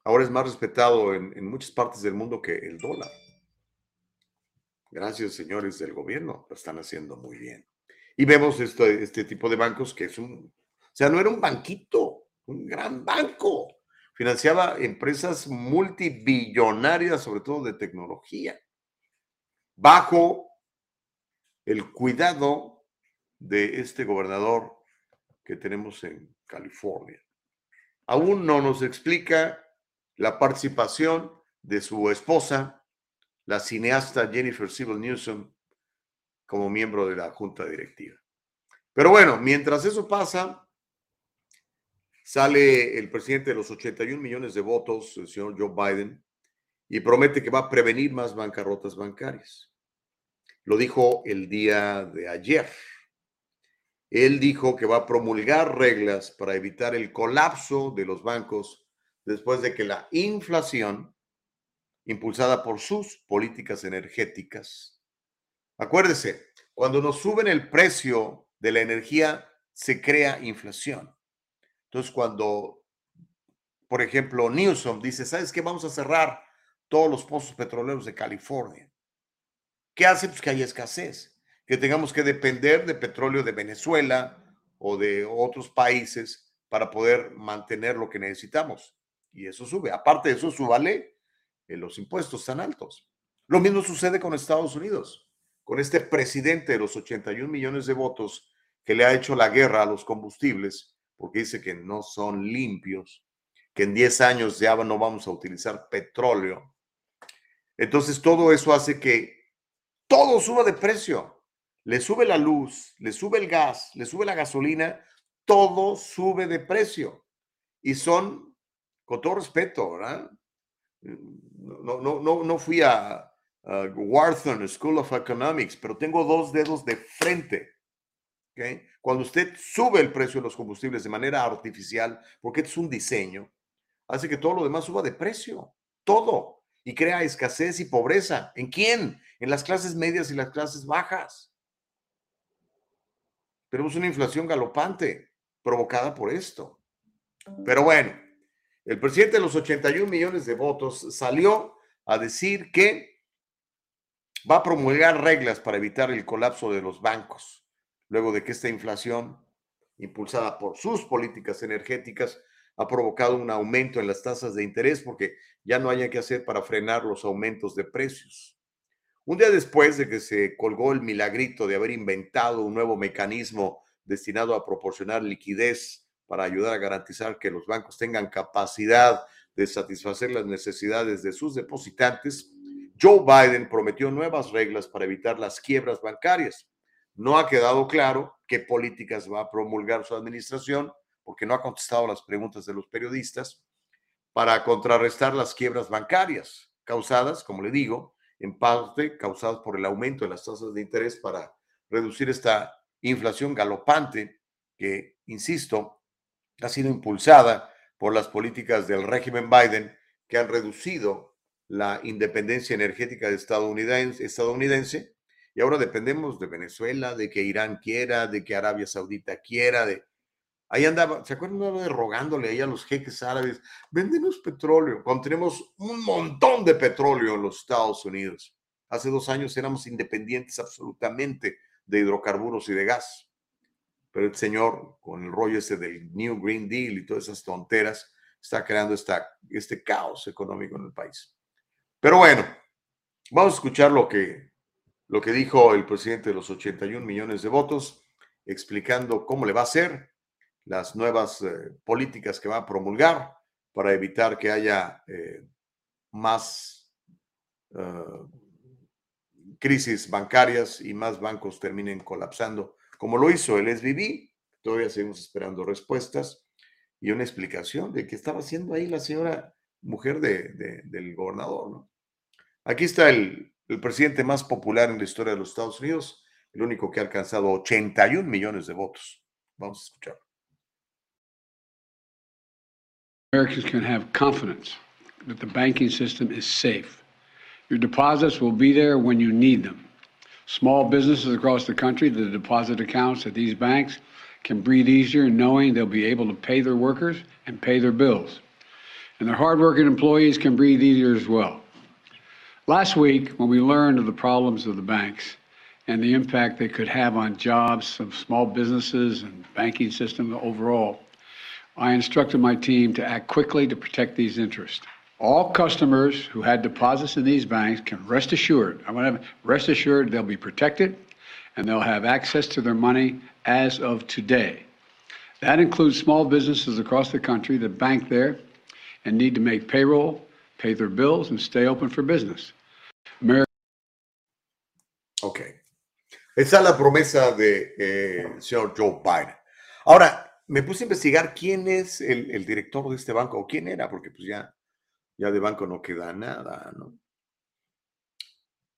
ahora es más respetado en, en, muchas partes del mundo que el dólar. Gracias, señores del gobierno, lo están haciendo muy bien. Y vemos este, este tipo de bancos que es un o sea, no era un banquito, un gran banco. Financiaba empresas multibillonarias, sobre todo de tecnología, bajo el cuidado de este gobernador que tenemos en California. Aún no nos explica la participación de su esposa, la cineasta Jennifer Civil Newsom, como miembro de la junta directiva. Pero bueno, mientras eso pasa, Sale el presidente de los 81 millones de votos, el señor Joe Biden, y promete que va a prevenir más bancarrotas bancarias. Lo dijo el día de ayer. Él dijo que va a promulgar reglas para evitar el colapso de los bancos después de que la inflación, impulsada por sus políticas energéticas, acuérdese, cuando nos suben el precio de la energía, se crea inflación. Entonces, cuando, por ejemplo, Newsom dice, ¿sabes qué? Vamos a cerrar todos los pozos petroleros de California. ¿Qué hace? Pues que haya escasez, que tengamos que depender de petróleo de Venezuela o de otros países para poder mantener lo que necesitamos. Y eso sube. Aparte de eso, súbale eh, los impuestos tan altos. Lo mismo sucede con Estados Unidos, con este presidente de los 81 millones de votos que le ha hecho la guerra a los combustibles porque dice que no son limpios, que en 10 años ya no vamos a utilizar petróleo. Entonces todo eso hace que todo suba de precio. Le sube la luz, le sube el gas, le sube la gasolina, todo sube de precio. Y son, con todo respeto, ¿verdad? No, no, no, no fui a, a Wharton School of Economics, pero tengo dos dedos de frente. Cuando usted sube el precio de los combustibles de manera artificial, porque es un diseño, hace que todo lo demás suba de precio, todo, y crea escasez y pobreza. ¿En quién? En las clases medias y las clases bajas. Tenemos una inflación galopante provocada por esto. Pero bueno, el presidente de los 81 millones de votos salió a decir que va a promulgar reglas para evitar el colapso de los bancos, luego de que esta inflación, impulsada por sus políticas energéticas, ha provocado un aumento en las tasas de interés porque ya no haya que hacer para frenar los aumentos de precios. Un día después de que se colgó el milagrito de haber inventado un nuevo mecanismo destinado a proporcionar liquidez para ayudar a garantizar que los bancos tengan capacidad de satisfacer las necesidades de sus depositantes, Joe Biden prometió nuevas reglas para evitar las quiebras bancarias. No ha quedado claro qué políticas va a promulgar su administración, porque no ha contestado las preguntas de los periodistas, para contrarrestar las quiebras bancarias causadas, como le digo, en parte causadas por el aumento de las tasas de interés para reducir esta inflación galopante que, insisto, ha sido impulsada por las políticas del régimen Biden que han reducido la independencia energética de estadounidense, estadounidense. Y ahora dependemos de Venezuela, de que Irán quiera, de que Arabia Saudita quiera, de... Ahí andaba, ¿se acuerdan de rogándole ahí a los jeques árabes, véndenos petróleo, cuando tenemos un montón de petróleo en los Estados Unidos? Hace dos años éramos independientes absolutamente de hidrocarburos y de gas. Pero el señor, con el rollo ese del New Green Deal y todas esas tonteras, está creando esta, este caos económico en el país. Pero bueno, vamos a escuchar lo que, lo que dijo el presidente de los 81 millones de votos, explicando cómo le va a hacer las nuevas eh, políticas que va a promulgar para evitar que haya eh, más uh, crisis bancarias y más bancos terminen colapsando, como lo hizo el SVB. Todavía seguimos esperando respuestas y una explicación de qué estaba haciendo ahí la señora mujer de, del gobernador. Aquí está el, el presidente más popular en la historia de los Estados Unidos, el único que ha alcanzado 81 millones de votos. Vamos a escucharlo. Americans can have confidence that the banking system is safe. Your deposits will be there when you need them. Small businesses across the country, the deposit accounts at these banks can breathe easier knowing they'll be able to pay their workers and pay their bills. And their hardworking employees can breathe easier as well. Last week, when we learned of the problems of the banks and the impact they could have on jobs of small businesses and banking system overall, I instructed my team to act quickly to protect these interests. All customers who had deposits in these banks can rest assured, I want to rest assured they'll be protected and they'll have access to their money as of today. That includes small businesses across the country that bank there and need to make payroll, pay their bills, and stay open for business. Ok. Esa es la promesa de, eh, señor Joe Biden. Ahora, me puse a investigar quién es el, director de este banco, o quién era, porque pues ya ya de banco no queda nada, ¿no?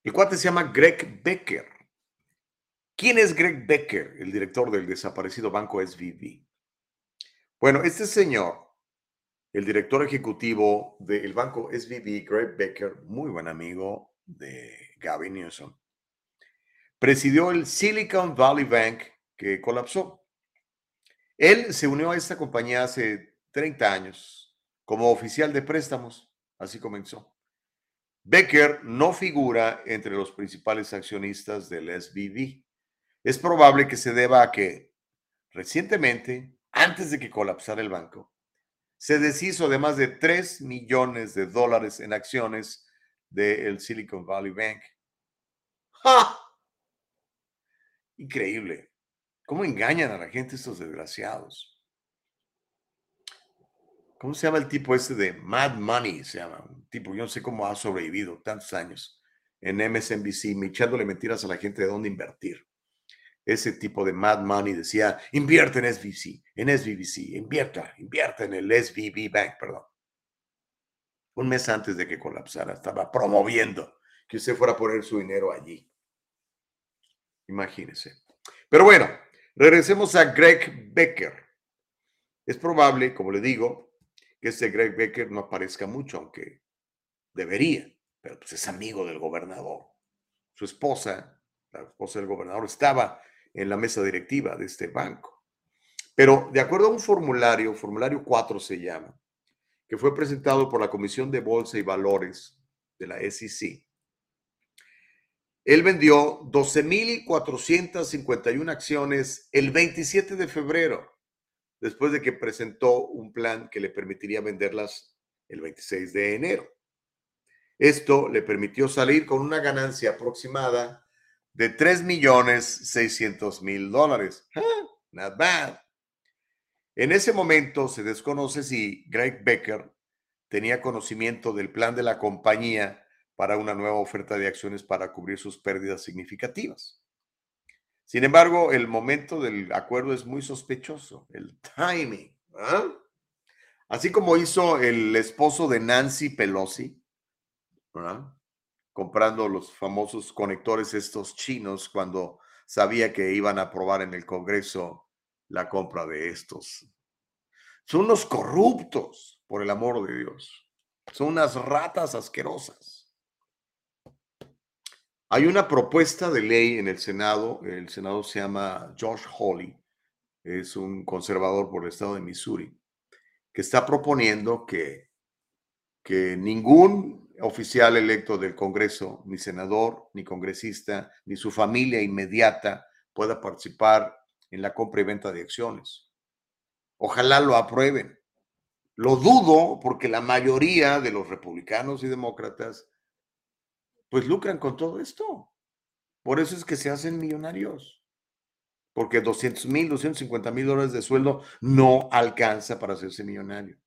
El cuate se llama Greg Becker. ¿Quién es Greg Becker, el director del desaparecido banco SVB? Bueno, este señor, el director ejecutivo del banco SVB, Greg Becker, muy buen amigo de Gavin Newsom, presidió el Silicon Valley Bank que colapsó. Él se unió a esta compañía hace 30 años como oficial de préstamos Así comenzó. Becker no figura entre los principales accionistas del SVB. Es probable que se deba a que recientemente, antes de que colapsara el banco, se deshizo de más de 3 millones de dólares en acciones del Silicon Valley Bank. ¡Ja! Increíble. ¿Cómo engañan a la gente estos desgraciados? ¿Cómo se llama el tipo ese de Mad Money? Se llama. Un tipo, yo no sé cómo ha sobrevivido tantos años en MSNBC, echándole mentiras a la gente de dónde invertir. Ese tipo de Mad Money decía, invierte en SVC, en SVBC, invierta, invierta en el SVB Bank, perdón. Un mes antes de que colapsara, estaba promoviendo que usted fuera a poner su dinero allí. Imagínese. Pero bueno, regresemos a Greg Becker. Es probable, como le digo, que este Greg Becker no aparezca mucho, aunque debería, pero pues es amigo del gobernador. Su esposa, la esposa del gobernador, estaba en la mesa directiva de este banco. Pero de acuerdo a un formulario, formulario 4 se llama, que fue presentado por la Comisión de Bolsa y Valores de la SEC, Él vendió 12.451 acciones el 27 de febrero, después de que presentó un plan que le permitiría venderlas el 26 de enero. Esto le permitió salir con una ganancia aproximada de 3.600.000 dólares. Ah, not bad. En ese momento se desconoce si Greg Becker tenía conocimiento del plan de la compañía para una nueva oferta de acciones para cubrir sus pérdidas significativas. Sin embargo, el momento del acuerdo es muy sospechoso, el timing. ¿ah? Así como hizo el esposo de Nancy Pelosi, comprando los famosos conectores estos chinos cuando sabía que iban a aprobar en el Congreso la compra de estos. Son unos corruptos, por el amor de Dios. Son unas ratas asquerosas. Hay una propuesta de ley en el Senado, el Senado se llama Josh Hawley, es un conservador por el estado de Missouri, que está proponiendo que, que ningún oficial electo del Congreso, ni senador, ni congresista, ni su familia inmediata pueda participar en la compra y venta de acciones. Ojalá lo aprueben. Lo dudo porque la mayoría de los republicanos y demócratas pues lucran con todo esto. Por eso es que se hacen millonarios. Porque 200 mil, 250 mil dólares de sueldo no alcanza para hacerse millonario.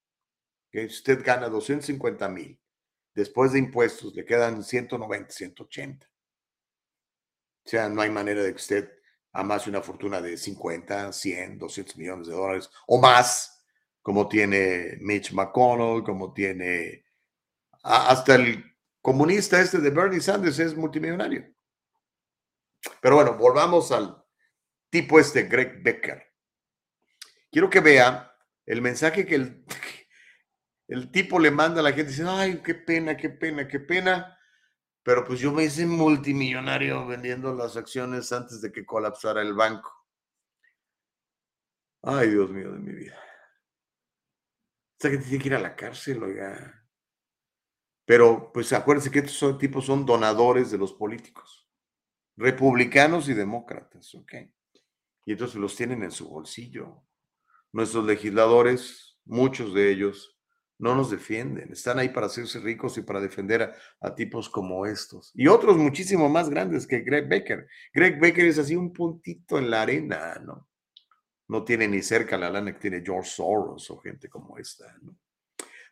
Si usted gana 250 mil, después de impuestos le quedan 190, 180. O sea, no hay manera de que usted amase una fortuna de 50, 100, 200 millones de dólares o más, como tiene Mitch McConnell, como tiene hasta el comunista este de Bernie Sanders es multimillonario. Pero bueno, volvamos al tipo este, Greg Becker. Quiero que vea el mensaje que el, el tipo le manda a la gente. Dice, ay, qué pena, qué pena, qué pena. Pero pues yo me hice multimillonario vendiendo las acciones antes de que colapsara el banco. Ay, Dios mío de mi vida. Esta gente tiene que ir a la cárcel, oiga. Pero pues acuérdense que estos tipos son donadores de los políticos, republicanos y demócratas, ¿ok? Y entonces los tienen en su bolsillo. Nuestros legisladores, muchos de ellos, no nos defienden, están ahí para hacerse ricos y para defender a, tipos como estos. Y otros muchísimo más grandes que Greg Baker. Greg Baker es así un puntito en la arena, ¿no? No tiene ni cerca la lana que tiene George Soros o gente como esta, ¿no?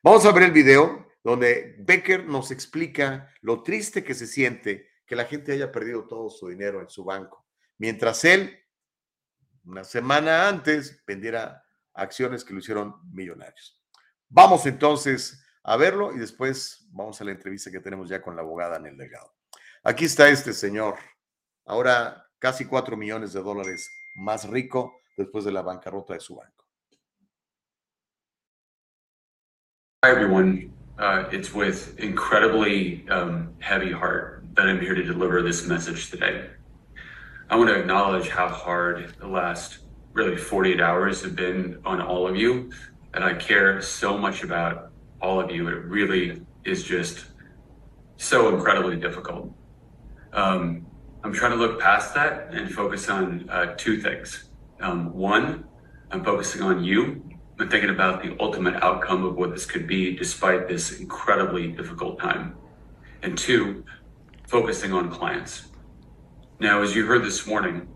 Vamos a ver el video donde Becker nos explica lo triste que se siente que la gente haya perdido todo su dinero en su banco, mientras él, una semana antes, vendiera acciones que lo hicieron millonarios. Vamos entonces a verlo y después vamos a la entrevista que tenemos ya con la abogada en el Delgado. Aquí está este señor, ahora casi cuatro millones de dólares más rico después de la bancarrota de su banco. Hi everyone. Uh, it's with incredibly um, heavy heart that I'm here to deliver this message today. I want to acknowledge how hard the last really 48 hours have been on all of you. And I care so much about all of you. It really is just so incredibly difficult. Um, I'm trying to look past that and focus on uh, two things. Um, one, I'm focusing on you and thinking about the ultimate outcome of what this could be despite this incredibly difficult time. And two, focusing on clients. Now, as you heard this morning,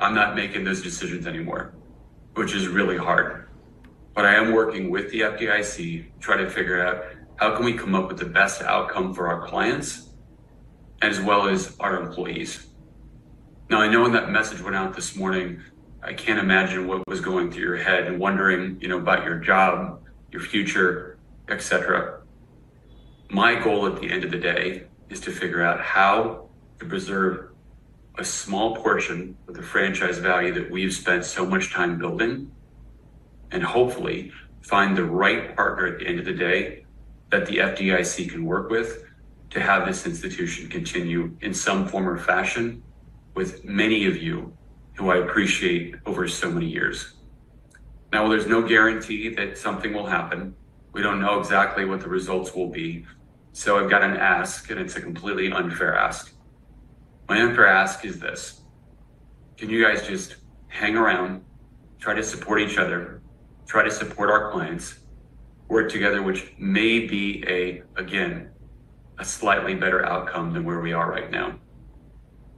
I'm not making those decisions anymore, which is really hard. But I am working with the FDIC to try to figure out how can we come up with the best outcome for our clients as well as our employees. Now, I know when that message went out this morning, I can't imagine what was going through your head and wondering, you know, about your job, your future, etc. My goal at the end of the day is to figure out how to preserve a small portion of the franchise value that we've spent so much time building and hopefully find the right partner at the end of the day that the FDIC can work with to have this institution continue in some form or fashion with many of you who I appreciate over so many years. Now, there's no guarantee that something will happen. We don't know exactly what the results will be. So I've got an ask, and it's a completely unfair ask. My answer ask is this Can you guys just hang around, try to support each other, try to support our clients, work together, which may be a, again, a slightly better outcome than where we are right now.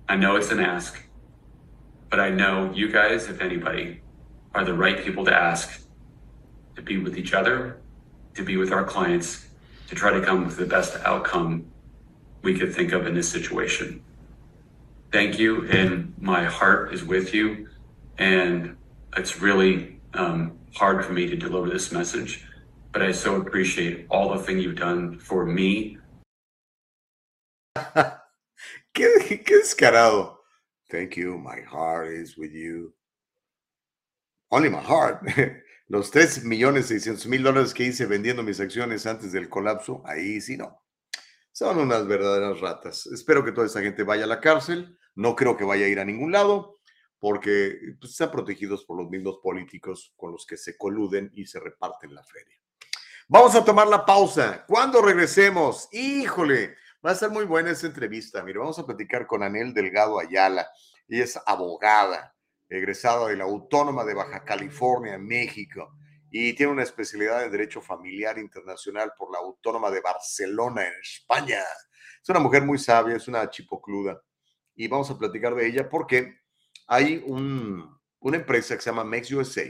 I know it's an ask, but I know you guys, if anybody, are the right people to ask to be with each other, to be with our clients, to try to come with the best outcome we could think of in this situation. Thank you, and my heart is with you. And it's really um, hard for me to deliver this message, but I so appreciate all the thing you've done for me. qué, qué descarado. Thank you, my heart is with you. Only my heart. Los 3 millones 600 mil dólares que hice vendiendo mis acciones antes del colapso, ahí sí no. Son unas verdaderas ratas. Espero que toda esta gente vaya a la cárcel. No creo que vaya a ir a ningún lado porque pues, están protegidos por los mismos políticos con los que se coluden y se reparten la feria. Vamos a tomar la pausa. Cuando regresemos, híjole, va a ser muy buena esta entrevista. Mire, vamos a platicar con Anel Delgado Ayala. Ella es abogada egresado de la Autónoma de Baja California, México, y tiene una especialidad en Derecho Familiar Internacional por la Autónoma de Barcelona, en España. Es una mujer muy sabia, es una chipocluda, y vamos a platicar de ella porque hay una empresa que se llama Mex USA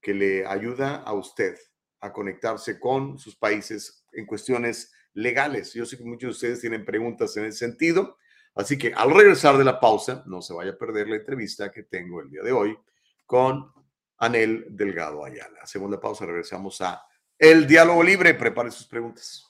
que le ayuda a usted a conectarse con sus países en cuestiones legales. Yo sé que muchos de ustedes tienen preguntas en ese sentido Así que al regresar de la pausa, no se vaya a perder la entrevista que tengo el día de hoy con Anel Delgado Ayala. Segunda pausa, regresamos a El Diálogo Libre. Prepare sus preguntas.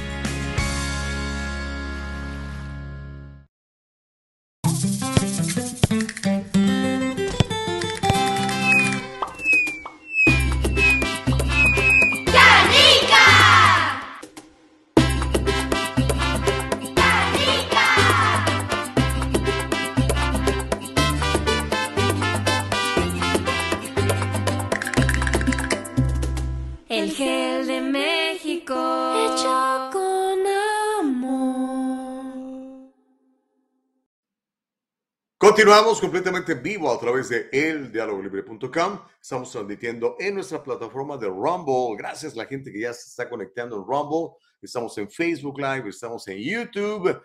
Continuamos completamente en vivo a través de eldialogolibre.com. Estamos transmitiendo en nuestra plataforma de Rumble. Gracias a la gente que ya se está conectando en Rumble. Estamos en Facebook Live, estamos en YouTube,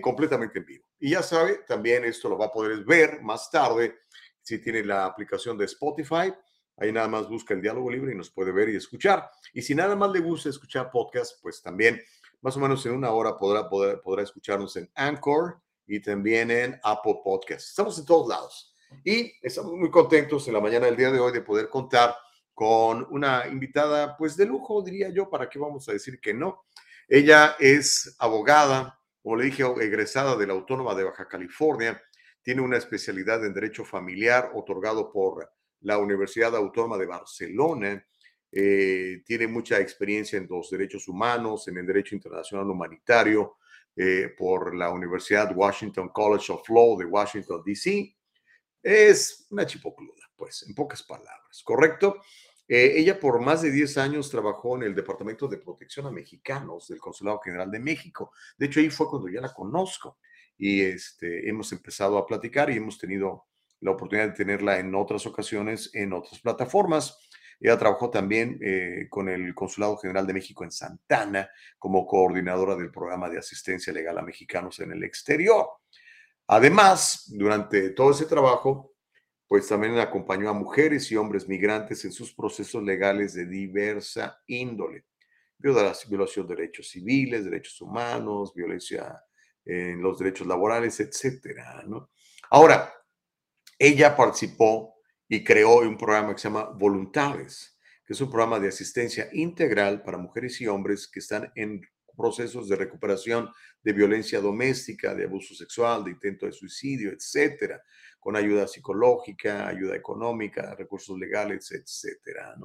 completamente en vivo. Y ya sabe, también esto lo va a poder ver más tarde si tiene la aplicación de Spotify. Ahí nada más busca el diálogo libre y nos puede ver y escuchar. Y si nada más le gusta escuchar podcast, pues también más o menos en una hora podrá, podrá escucharnos en Anchor y también en Apple Podcast. Estamos en todos lados y estamos muy contentos en la mañana del día de hoy de poder contar con una invitada, pues de lujo, diría yo, para qué vamos a decir que no. Ella es abogada, como le dije, egresada de la Autónoma de Baja California, tiene una especialidad en Derecho Familiar otorgado por la Universidad Autónoma de Barcelona. eh, tiene mucha experiencia en los derechos humanos, en el derecho internacional humanitario, eh, por la Universidad Washington College of Law de Washington, D.C. Es una chipocluda, pues, en pocas palabras, ¿correcto? Eh, ella por más de 10 años trabajó en el Departamento de Protección a Mexicanos del Consulado General de México. De hecho, ahí fue cuando ya la conozco y este, hemos empezado a platicar y hemos tenido la oportunidad de tenerla en otras ocasiones en otras plataformas. Ella trabajó también eh, con el Consulado General de México en Santana como coordinadora del programa de asistencia legal a mexicanos en el exterior. Además, durante todo ese trabajo, pues también acompañó a mujeres y hombres migrantes en sus procesos legales de diversa índole. Violación de derechos civiles, derechos humanos, violencia en los derechos laborales, etcétera. Ahora, ella participó y creó un programa que se llama Voluntades, que es un programa de asistencia integral para mujeres y hombres que están en procesos de recuperación de violencia doméstica, de abuso sexual, de intento de suicidio, etcétera, con ayuda psicológica, ayuda económica, recursos legales, etcétera.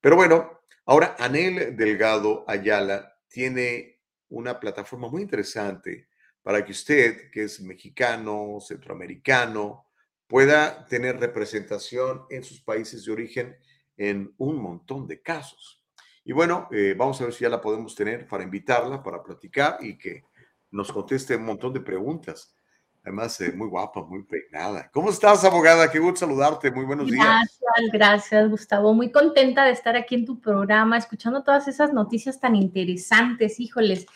Pero bueno, ahora Anel Delgado Ayala tiene una plataforma muy interesante para que usted, que es mexicano, centroamericano, pueda tener representación en sus países de origen en un montón de casos. Y bueno, eh, vamos a ver si ya la podemos tener para invitarla, para platicar y que nos conteste un montón de preguntas. Además, eh, muy guapa, muy peinada. ¿Cómo estás, abogada? Qué gusto saludarte. Muy buenos días. Gracias, gracias, Gustavo. Muy contenta de estar aquí en tu programa, escuchando todas esas noticias tan interesantes, híjoles,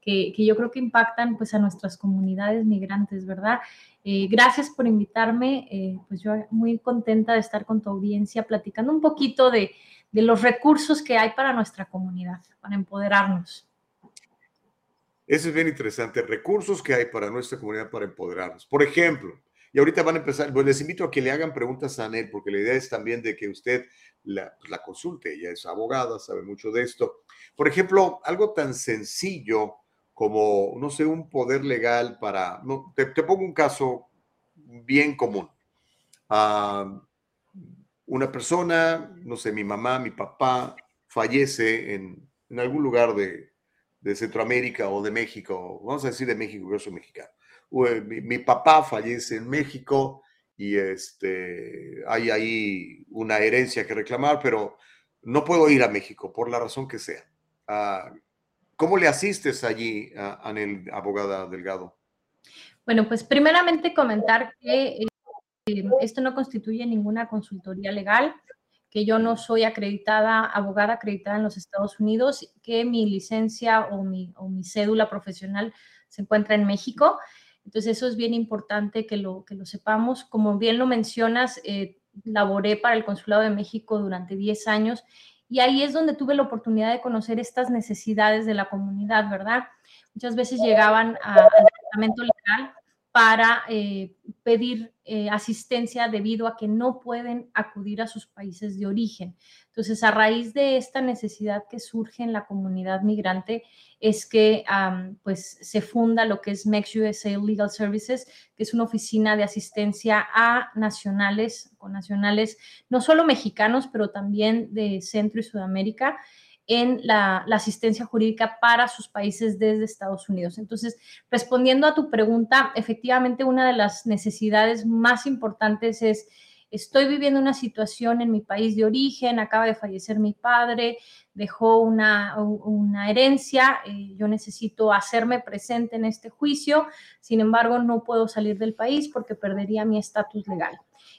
que, que yo creo que impactan pues a nuestras comunidades migrantes, ¿verdad? Eh, gracias por invitarme. Eh, pues yo muy contenta de estar con tu audiencia platicando un poquito de, los recursos que hay para nuestra comunidad, para empoderarnos. Eso es bien interesante, recursos que hay para nuestra comunidad para empoderarnos. Por ejemplo, y ahorita van a empezar, pues les invito a que le hagan preguntas a Anel, porque la idea es también de que usted la, pues, la consulte. Ella es abogada, sabe mucho de esto. Por ejemplo, algo tan sencillo como, no sé, un poder legal para, no, te, pongo un caso bien común. Ah, una persona, no sé, mi mamá, mi papá, fallece en, en algún lugar de, de, Centroamérica o de México, vamos a decir de México, yo soy mexicano. Mi, mi, papá fallece en México y este, hay ahí una herencia que reclamar, pero no puedo ir a México por la razón que sea. Ah, ¿Cómo le asistes allí, a, el abogada Delgado? Bueno, pues primeramente comentar que eh, esto no constituye ninguna consultoría legal, que yo no soy acreditada, abogada acreditada en los Estados Unidos, que mi licencia o mi, cédula profesional se encuentra en México. Entonces eso es bien importante que lo, que lo sepamos. Como bien lo mencionas, eh, laboré para el Consulado de México durante 10 años y ahí es donde tuve la oportunidad de conocer estas necesidades de la comunidad, ¿verdad? Muchas veces llegaban al departamento legal para eh, pedir eh, asistencia debido a que no pueden acudir a sus países de origen. Entonces, a raíz de esta necesidad que surge en la comunidad migrante, es que pues se funda lo que es MEX USA Legal Services, que es una oficina de asistencia a nacionales, con nacionales no solo mexicanos, pero también de Centro y Sudamérica, en la, asistencia jurídica para sus países desde Estados Unidos. Entonces, respondiendo a tu pregunta, efectivamente una de las necesidades más importantes es, estoy viviendo una situación en mi país de origen, acaba de fallecer mi padre, dejó una, herencia, eh, yo necesito hacerme presente en este juicio, sin embargo, no puedo salir del país porque perdería mi estatus legal.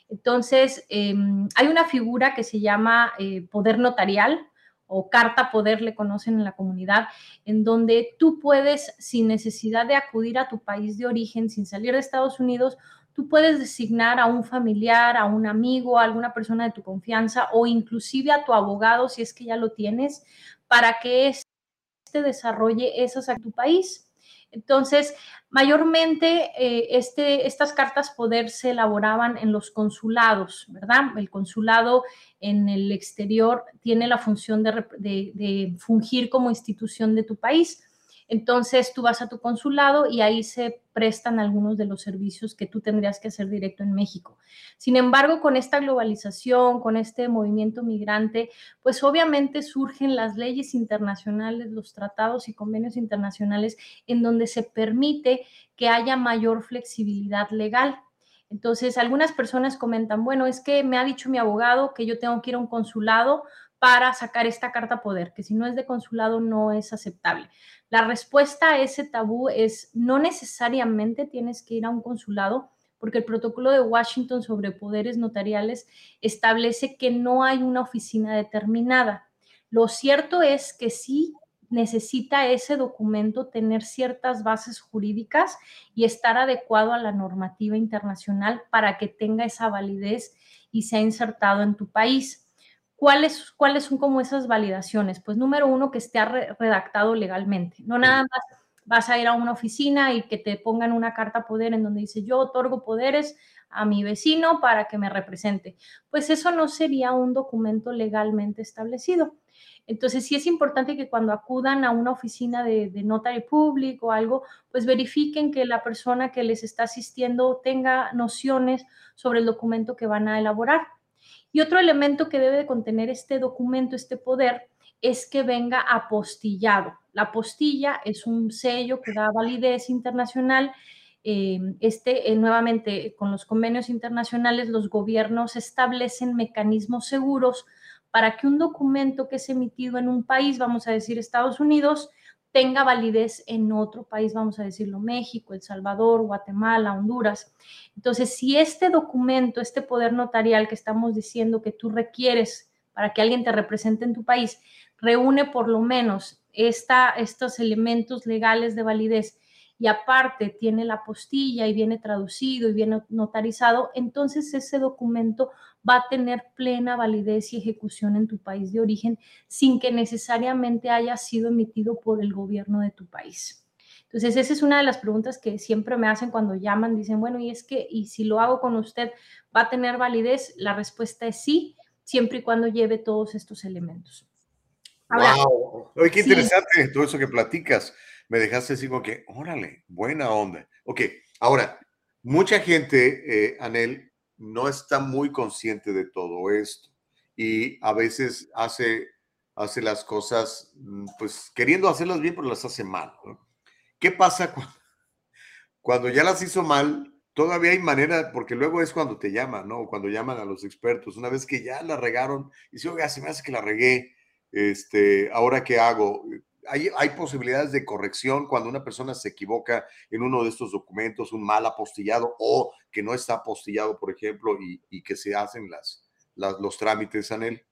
Entonces, em, hay una figura que se llama eh, poder notarial, o carta poder le conocen en la comunidad, en donde tú puedes, sin necesidad de acudir a tu país de origen, sin salir de Estados Unidos, tú puedes designar a un familiar, a un amigo, a alguna persona de tu confianza o inclusive a tu abogado, si es que ya lo tienes, para que este desarrolle esas a tu país. Entonces, mayormente eh, este, estas cartas poder se elaboraban en los consulados, ¿verdad? El consulado en el exterior tiene la función de, fungir como institución de tu país. Entonces tú vas a tu consulado y ahí se prestan algunos de los servicios que tú tendrías que hacer directo en México. Sin embargo, con esta globalización, con este movimiento migrante, pues obviamente surgen las leyes internacionales, los tratados y convenios internacionales en donde se permite que haya mayor flexibilidad legal. Entonces, algunas personas comentan, bueno, es que me ha dicho mi abogado que yo tengo que ir a un consulado para sacar esta carta poder, que si no es de consulado no es aceptable. La respuesta a ese tabú es no necesariamente tienes que ir a un consulado, porque el protocolo de Washington sobre poderes notariales establece que no hay una oficina determinada. Lo cierto es que sí necesita ese documento tener ciertas bases jurídicas y estar adecuado a la normativa internacional para que tenga esa validez y sea insertado en tu país. ¿Cuáles, ¿Cuáles son como esas validaciones? Pues número uno, que esté redactado legalmente. No nada más vas a ir a una oficina y que te pongan una carta poder en donde dice yo otorgo poderes a mi vecino para que me represente. Pues eso no sería un documento legalmente establecido. Entonces, sí es importante que cuando acudan a una oficina de, de notary público o algo, pues verifiquen que la persona que les está asistiendo tenga nociones sobre el documento que van a elaborar. Y otro elemento que debe de contener este documento, este poder, es que venga apostillado. La apostilla es un sello que da validez internacional. Eh, este, eh, nuevamente, con los convenios internacionales, los gobiernos establecen mecanismos seguros para que un documento que es emitido en un país, vamos a decir Estados Unidos, tenga validez en otro país, vamos a decirlo México, El Salvador, Guatemala, Honduras. Entonces, si este documento, este poder notarial que estamos diciendo que tú requieres para que alguien te represente en tu país, reúne por lo menos esta, estos elementos legales de validez y aparte tiene la postilla y viene traducido y viene notarizado, entonces ese documento va a tener plena validez y ejecución en tu país de origen sin que necesariamente haya sido emitido por el gobierno de tu país. Entonces, esa es una de las preguntas que siempre me hacen cuando llaman, dicen, bueno, y es que, y si lo hago con usted, ¿va a tener validez? La respuesta es sí, siempre y cuando lleve todos estos elementos. wow, Oye, qué interesante todo eso que platicas me dejaste así como que, órale, buena onda. Ok, ahora, mucha gente, eh, Anel, no está muy consciente de todo esto y a veces hace, hace las cosas, mm, pues queriendo hacerlas bien, pero las hace mal. ¿Qué pasa cuando, cuando ya las hizo mal? Todavía hay manera, porque luego es cuando te llaman, ¿no? Cuando llaman a los expertos, una vez que ya la regaron, y si, oiga, se me hace que la regué, este, ahora qué hago, hay, posibilidades de corrección cuando una persona se equivoca en uno de estos documentos, un mal apostillado o que no está apostillado, por ejemplo, y, que se hacen las, los trámites, Anel?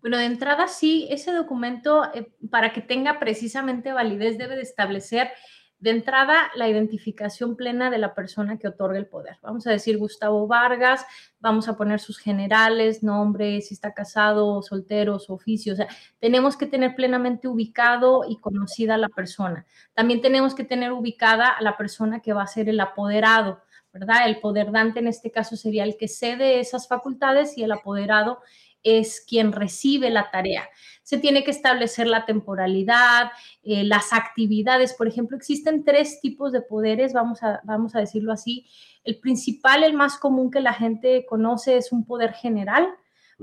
Bueno, de entrada sí, ese documento, eh, para que tenga precisamente validez, debe de establecer de entrada, la identificación plena de la persona que otorga el poder. Vamos a decir Gustavo Vargas, vamos a poner sus generales, nombre, si está casado, soltero, su oficio. Tenemos que tener plenamente ubicado y conocida a la persona. También tenemos que tener ubicada a la persona que va a ser el apoderado. ¿verdad? El poder dante en este caso sería el que cede esas facultades y el apoderado es quien recibe la tarea. Se tiene que establecer la temporalidad, eh, las actividades. Por ejemplo, existen tres tipos de poderes, vamos a, vamos a decirlo así. El principal, el más común que la gente conoce es un poder general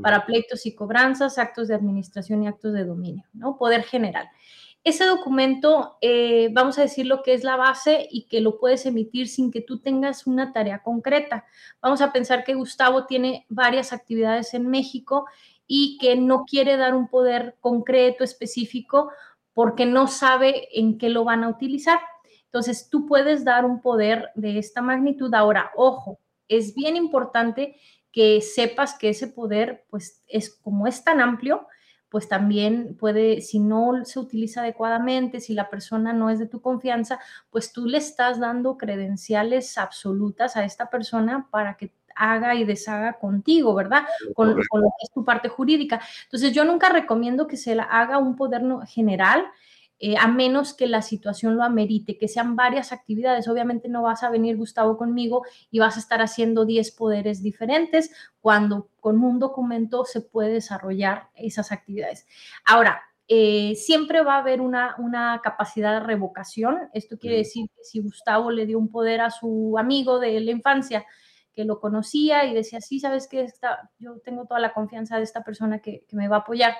para pleitos y cobranzas, actos de administración y actos de dominio, ¿no? Poder general ese documento, eh, vamos a decir lo que es la base y que lo puedes emitir sin que tú tengas una tarea concreta. Vamos a pensar que Gustavo tiene varias actividades en México y que no quiere dar un poder concreto, específico, porque no sabe en qué lo van a utilizar. Entonces, tú puedes dar un poder de esta magnitud. Ahora, ojo, es bien importante que sepas que ese poder, pues, es como es tan amplio, pues también puede, si no se utiliza adecuadamente, si la persona no es de tu confianza, pues tú le estás dando credenciales absolutas a esta persona para que haga y deshaga contigo, ¿verdad? Con, lo que es tu parte jurídica. Entonces, yo nunca recomiendo que se la haga un poder general, eh, a menos que la situación lo amerite, que sean varias actividades. Obviamente no vas a venir, Gustavo, conmigo y vas a estar haciendo 10 poderes diferentes cuando con un documento se puede desarrollar esas actividades. Ahora, eh, siempre va a haber una, una, capacidad de revocación. Esto quiere decir que si Gustavo le dio un poder a su amigo de la infancia, que lo conocía y decía, sí, sabes que yo tengo toda la confianza de esta persona que, que, me va a apoyar.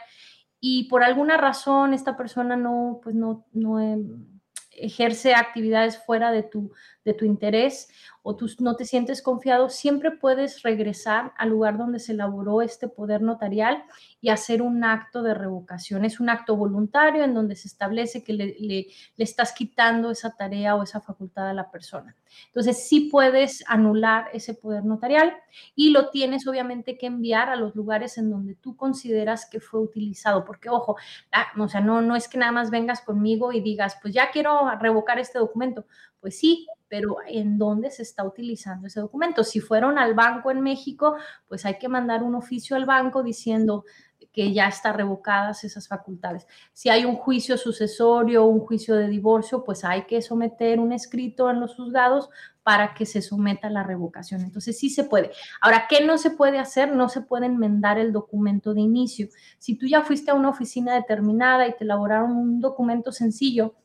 Y por alguna razón esta persona no, pues no, no em, ejerce actividades fuera de tu, de tu interés o tú no te sientes confiado, siempre puedes regresar al lugar donde se elaboró este poder notarial y hacer un acto de revocación. Es un acto voluntario en donde se establece que le, le, estás quitando esa tarea o esa facultad a la persona. Entonces, sí puedes anular ese poder notarial y lo tienes obviamente que enviar a los lugares en donde tú consideras que fue utilizado, porque ojo, ah, o sea, no, no es que nada más vengas conmigo y digas, pues ya quiero revocar este documento. Pues sí, pero ¿en dónde se está utilizando ese documento? Si fueron al banco en México, pues hay que mandar un oficio al banco diciendo que ya están revocadas esas facultades. Si hay un juicio sucesorio un juicio de divorcio, pues hay que someter un escrito en los juzgados para que se someta a la revocación. Entonces sí se puede. Ahora, ¿qué no se puede hacer? No se puede enmendar el documento de inicio. Si tú ya fuiste a una oficina determinada y te elaboraron un documento sencillo,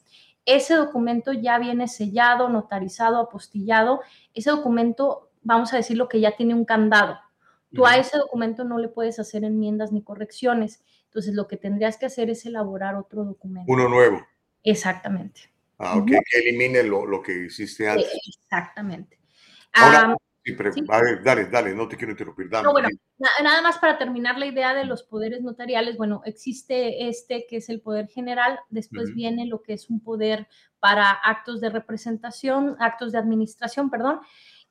ese documento ya viene sellado, notarizado, apostillado. Ese documento, vamos a decirlo que ya tiene un candado. Tú a ese documento no le puedes hacer enmiendas ni correcciones. Entonces, lo que tendrías que hacer es elaborar otro documento. Uno nuevo. Exactamente. Ah, ok, que elimine lo, que hiciste antes. Exactamente. Ahora, dale, dale, no te quiero interrumpir. no, bueno, nada más para terminar la idea de los poderes notariales, bueno, existe este que es el poder general, después viene lo que es un poder para actos de representación, actos de administración, perdón,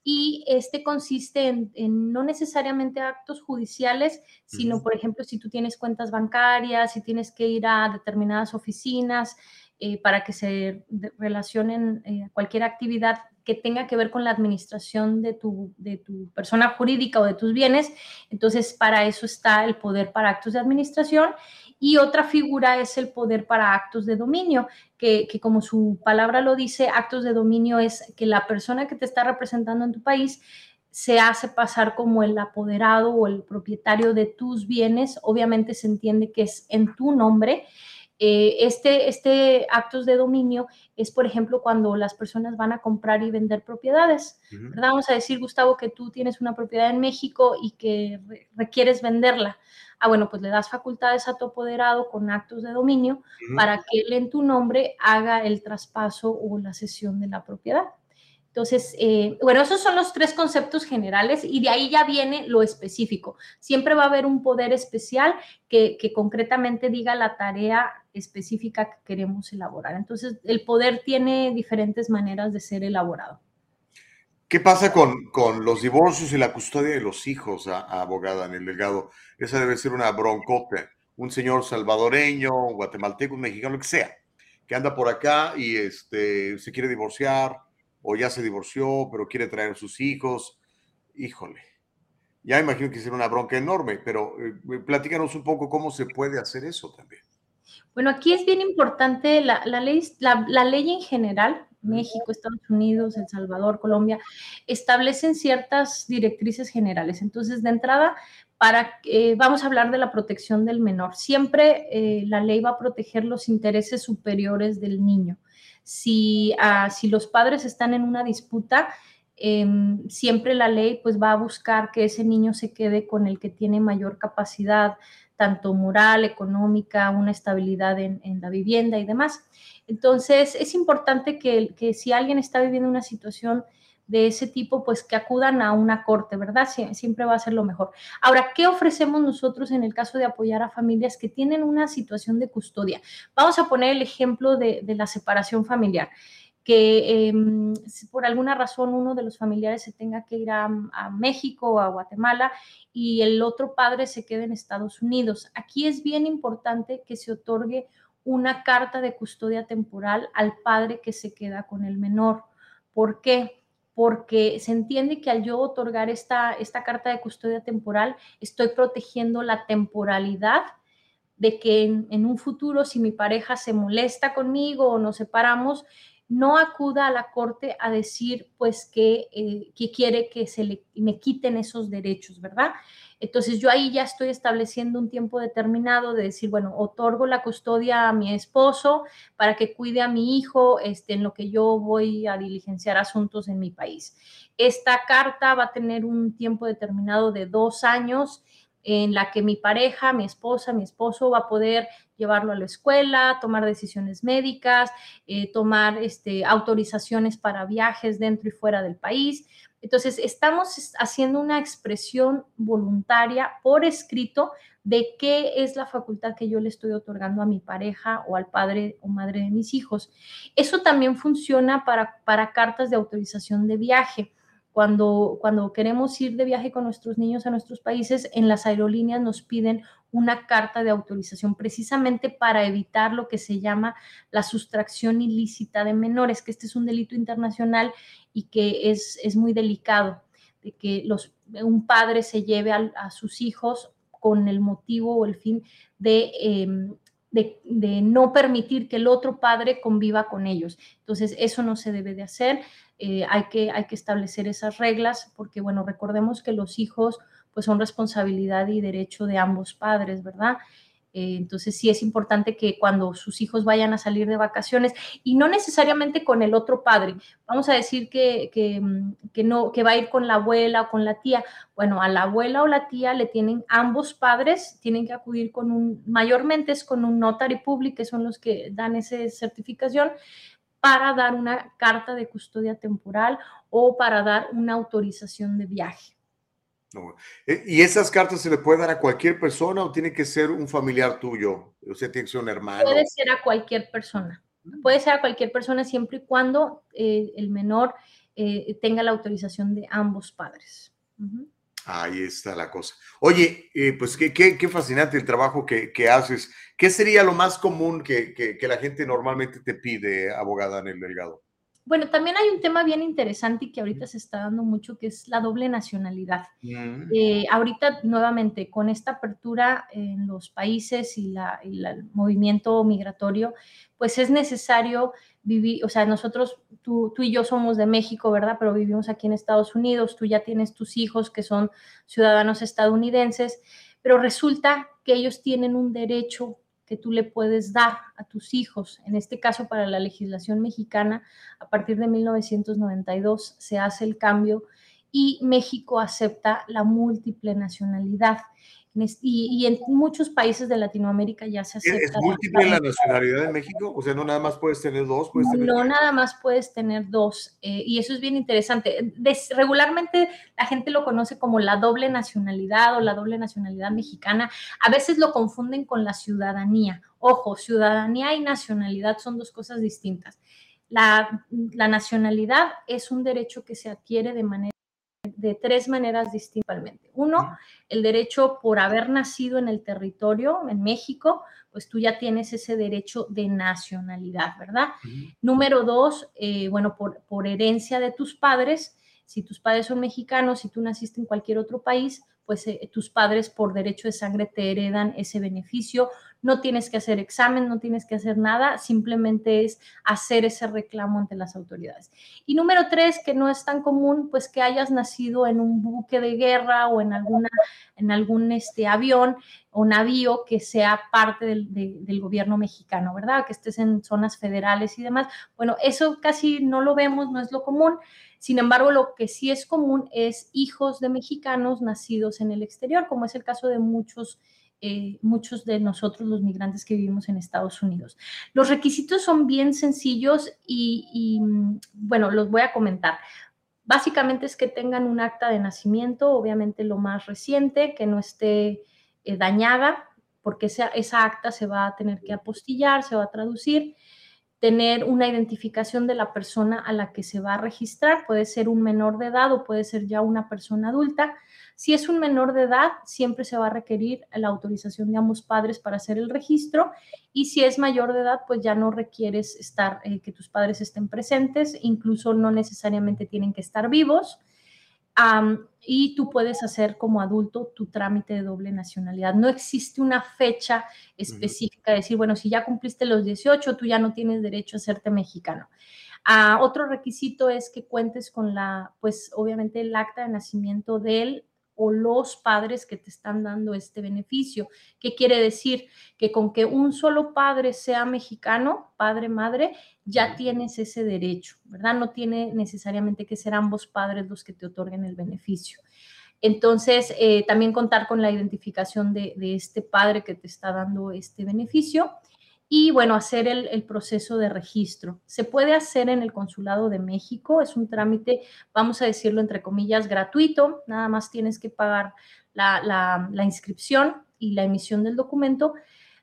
y este consiste en, no necesariamente actos judiciales, sino, por ejemplo, si tú tienes cuentas bancarias, si tienes que ir a determinadas oficinas eh, para que se relacionen eh, cualquier actividad que tenga que ver con la administración de tu, de tu persona jurídica o de tus bienes. Entonces, para eso está el poder para actos de administración. Y otra figura es el poder para actos de dominio, que, que, como su palabra lo dice, actos de dominio es que la persona que te está representando en tu país se hace pasar como el apoderado o el propietario de tus bienes. Obviamente se entiende que es en tu nombre eh, este, este actos de dominio es, por ejemplo, cuando las personas van a comprar y vender propiedades. Vamos a decir, Gustavo, que tú tienes una propiedad en México y que requieres venderla. Ah, bueno, pues le das facultades a tu apoderado con actos de dominio para que él en tu nombre haga el traspaso o la cesión de la propiedad. Entonces, eh, bueno, esos son los tres conceptos generales y de ahí ya viene lo específico. Siempre va a haber un poder especial que, concretamente diga la tarea específica que queremos elaborar. Entonces, el poder tiene diferentes maneras de ser elaborado. ¿Qué pasa con, los divorcios y la custodia de los hijos, abogada en el legado? Esa debe ser una broncota. Un señor salvadoreño, guatemalteco, mexicano, lo que sea, que anda por acá y este, se quiere divorciar o ya se divorció, pero quiere traer a sus hijos. Híjole, ya imagino que será una bronca enorme, pero eh, platícanos un poco cómo se puede hacer eso también. Bueno, aquí es bien importante la, ley, la, ley en general, México, Estados Unidos, El Salvador, Colombia, establecen ciertas directrices generales. Entonces, de entrada, para eh, vamos a hablar de la protección del menor. Siempre eh, la ley va a proteger los intereses superiores del niño si, ah, si los padres están en una disputa, em, siempre la ley pues va a buscar que ese niño se quede con el que tiene mayor capacidad, tanto moral, económica, una estabilidad en, en la vivienda y demás. Entonces, es importante que, que si alguien está viviendo una situación de ese tipo, pues que acudan a una corte, ¿verdad? siempre va a ser lo mejor. Ahora, ¿qué ofrecemos nosotros en el caso de apoyar a familias que tienen una situación de custodia? Vamos a poner el ejemplo de, la separación familiar que em, si por alguna razón uno de los familiares se tenga que ir a, a, México o a Guatemala y el otro padre se quede en Estados Unidos. Aquí es bien importante que se otorgue una carta de custodia temporal al padre que se queda con el menor. ¿Por qué? Porque se entiende que al yo otorgar esta, esta carta de custodia temporal, estoy protegiendo la temporalidad de que en, un futuro, si mi pareja se molesta conmigo o nos separamos, no acuda a la corte a decir pues que, eh, que quiere que se le, me quiten esos derechos, ¿verdad? Entonces yo ahí ya estoy estableciendo un tiempo determinado de decir, bueno, otorgo la custodia a mi esposo para que cuide a mi hijo este, en lo que yo voy a diligenciar asuntos en mi país. Esta carta va a tener un tiempo determinado de dos años en la que mi pareja, mi esposa, mi esposo va a poder llevarlo a la escuela, tomar decisiones médicas, eh, tomar este, autorizaciones para viajes dentro y fuera del país, entonces, estamos haciendo una expresión voluntaria por escrito de qué es la facultad que yo le estoy otorgando a mi pareja o al padre o madre de mis hijos. Eso también funciona para, para cartas de autorización de viaje. Cuando, cuando queremos ir de viaje con nuestros niños a nuestros países, en las aerolíneas nos piden una carta de autorización precisamente para evitar lo que se llama la sustracción ilícita de menores, que este es un delito internacional y que es, es muy delicado, de que los, un padre se lleve a, sus hijos con el motivo o el fin de, em, de, de, no permitir que el otro padre conviva con ellos. Entonces, eso no se debe de hacer. Eh, hay, que, hay que establecer esas reglas porque, bueno, recordemos que los hijos pues son responsabilidad y derecho de ambos padres, ¿verdad? Eh, entonces sí es importante que cuando sus hijos vayan a salir de vacaciones y no necesariamente con el otro padre, vamos a decir que, mm, que, no, que va a ir con la abuela o con la tía. Bueno, a la abuela o la tía le tienen ambos padres, tienen que acudir con un, mayormente es con un notary public, que son los que dan esa certificación, para dar una carta de custodia temporal o para dar una autorización de viaje. Eh, ¿Y esas cartas se le puede dar a cualquier persona o tiene que ser un familiar tuyo? O sea, tiene que ser un hermano. Puede ser a cualquier persona. Puede ser a cualquier persona siempre y cuando eh, el menor eh, tenga la autorización de ambos padres. Ahí está la cosa. Oye, pues qué, qué, fascinante el trabajo que, que, haces. ¿Qué sería lo más común que, que, la gente normalmente te pide, abogada en el Delgado? Bueno, también hay un tema bien interesante y que ahorita se está dando mucho, que es la doble nacionalidad. Mm. Eh, ahorita, nuevamente, con esta apertura en los países y, el movimiento migratorio, pues es necesario vivir, o sea, nosotros, tú, tú y yo somos de México, ¿verdad? Pero vivimos aquí en Estados Unidos, tú ya tienes tus hijos que son ciudadanos estadounidenses, pero resulta que ellos tienen un derecho que tú le puedes dar a tus hijos. En este caso, para la legislación mexicana, a partir de 1992 se hace el cambio y México acepta la múltiple nacionalidad. Y, en muchos países de Latinoamérica ya se acepta. ¿Es múltiple la nacionalidad de México? O sea, no nada más puedes tener dos, puedes tener No, nada más puedes tener dos. Eh, y eso es bien interesante. regularmente la gente lo conoce como la doble nacionalidad o la doble nacionalidad mexicana. A veces lo confunden con la ciudadanía. Ojo, ciudadanía y nacionalidad son dos cosas distintas. La, la nacionalidad es un derecho que se adquiere de manera de tres maneras distintamente. Uno, el derecho por haber nacido en el territorio, en México, pues tú ya tienes ese derecho de nacionalidad, ¿verdad? Número dos, eh, bueno, por, por herencia de tus padres, si tus padres son mexicanos, si tú naciste en cualquier otro país, pues eh, tus padres por derecho de sangre te heredan ese beneficio no tienes que hacer examen, no tienes que hacer nada, simplemente es hacer ese reclamo ante las autoridades. Y número tres, que no es tan común, pues que hayas nacido en un buque de guerra o en, alguna, en algún este, avión o navío que sea parte del, del gobierno mexicano, ¿verdad? Que estés en zonas federales y demás. Bueno, eso casi no lo vemos, no es lo común. Sin embargo, lo que sí es común es hijos de mexicanos nacidos en el exterior, como es el caso de muchos eh, muchos de nosotros los migrantes que vivimos en Estados Unidos. Los requisitos son bien sencillos y, mm, bueno, los voy a comentar. Básicamente es que tengan un acta de nacimiento, obviamente lo más reciente, que no esté eh, dañada, porque esa, esa acta se va a tener que apostillar, se va a traducir tener una identificación de la persona a la que se va a registrar. Puede ser un menor de edad o puede ser ya una persona adulta. Si es un menor de edad, siempre se va a requerir la autorización de ambos padres para hacer el registro y si es mayor de edad, pues ya no requieres estar eh, que tus padres estén presentes, incluso no necesariamente tienen que estar vivos. Y tú puedes hacer como adulto tu trámite de doble nacionalidad. No existe una fecha específica de decir, bueno, si ya cumpliste los 18, tú ya no tienes derecho a hacerte mexicano. Ah, otro requisito es que cuentes con la, pues obviamente el acta de nacimiento de él o los padres que te están dando este beneficio. ¿Qué quiere decir? Que con que un solo padre sea mexicano, padre, madre, ya tienes ese derecho, ¿verdad? No tiene necesariamente que ser ambos padres los que te otorguen el beneficio. Entonces, eh, también contar con la identificación de, de, este padre que te está dando este beneficio y, bueno, hacer el, proceso de registro. Se puede hacer en el Consulado de México, es un trámite, vamos a decirlo entre comillas, gratuito, nada más tienes que pagar la, inscripción y la emisión del documento.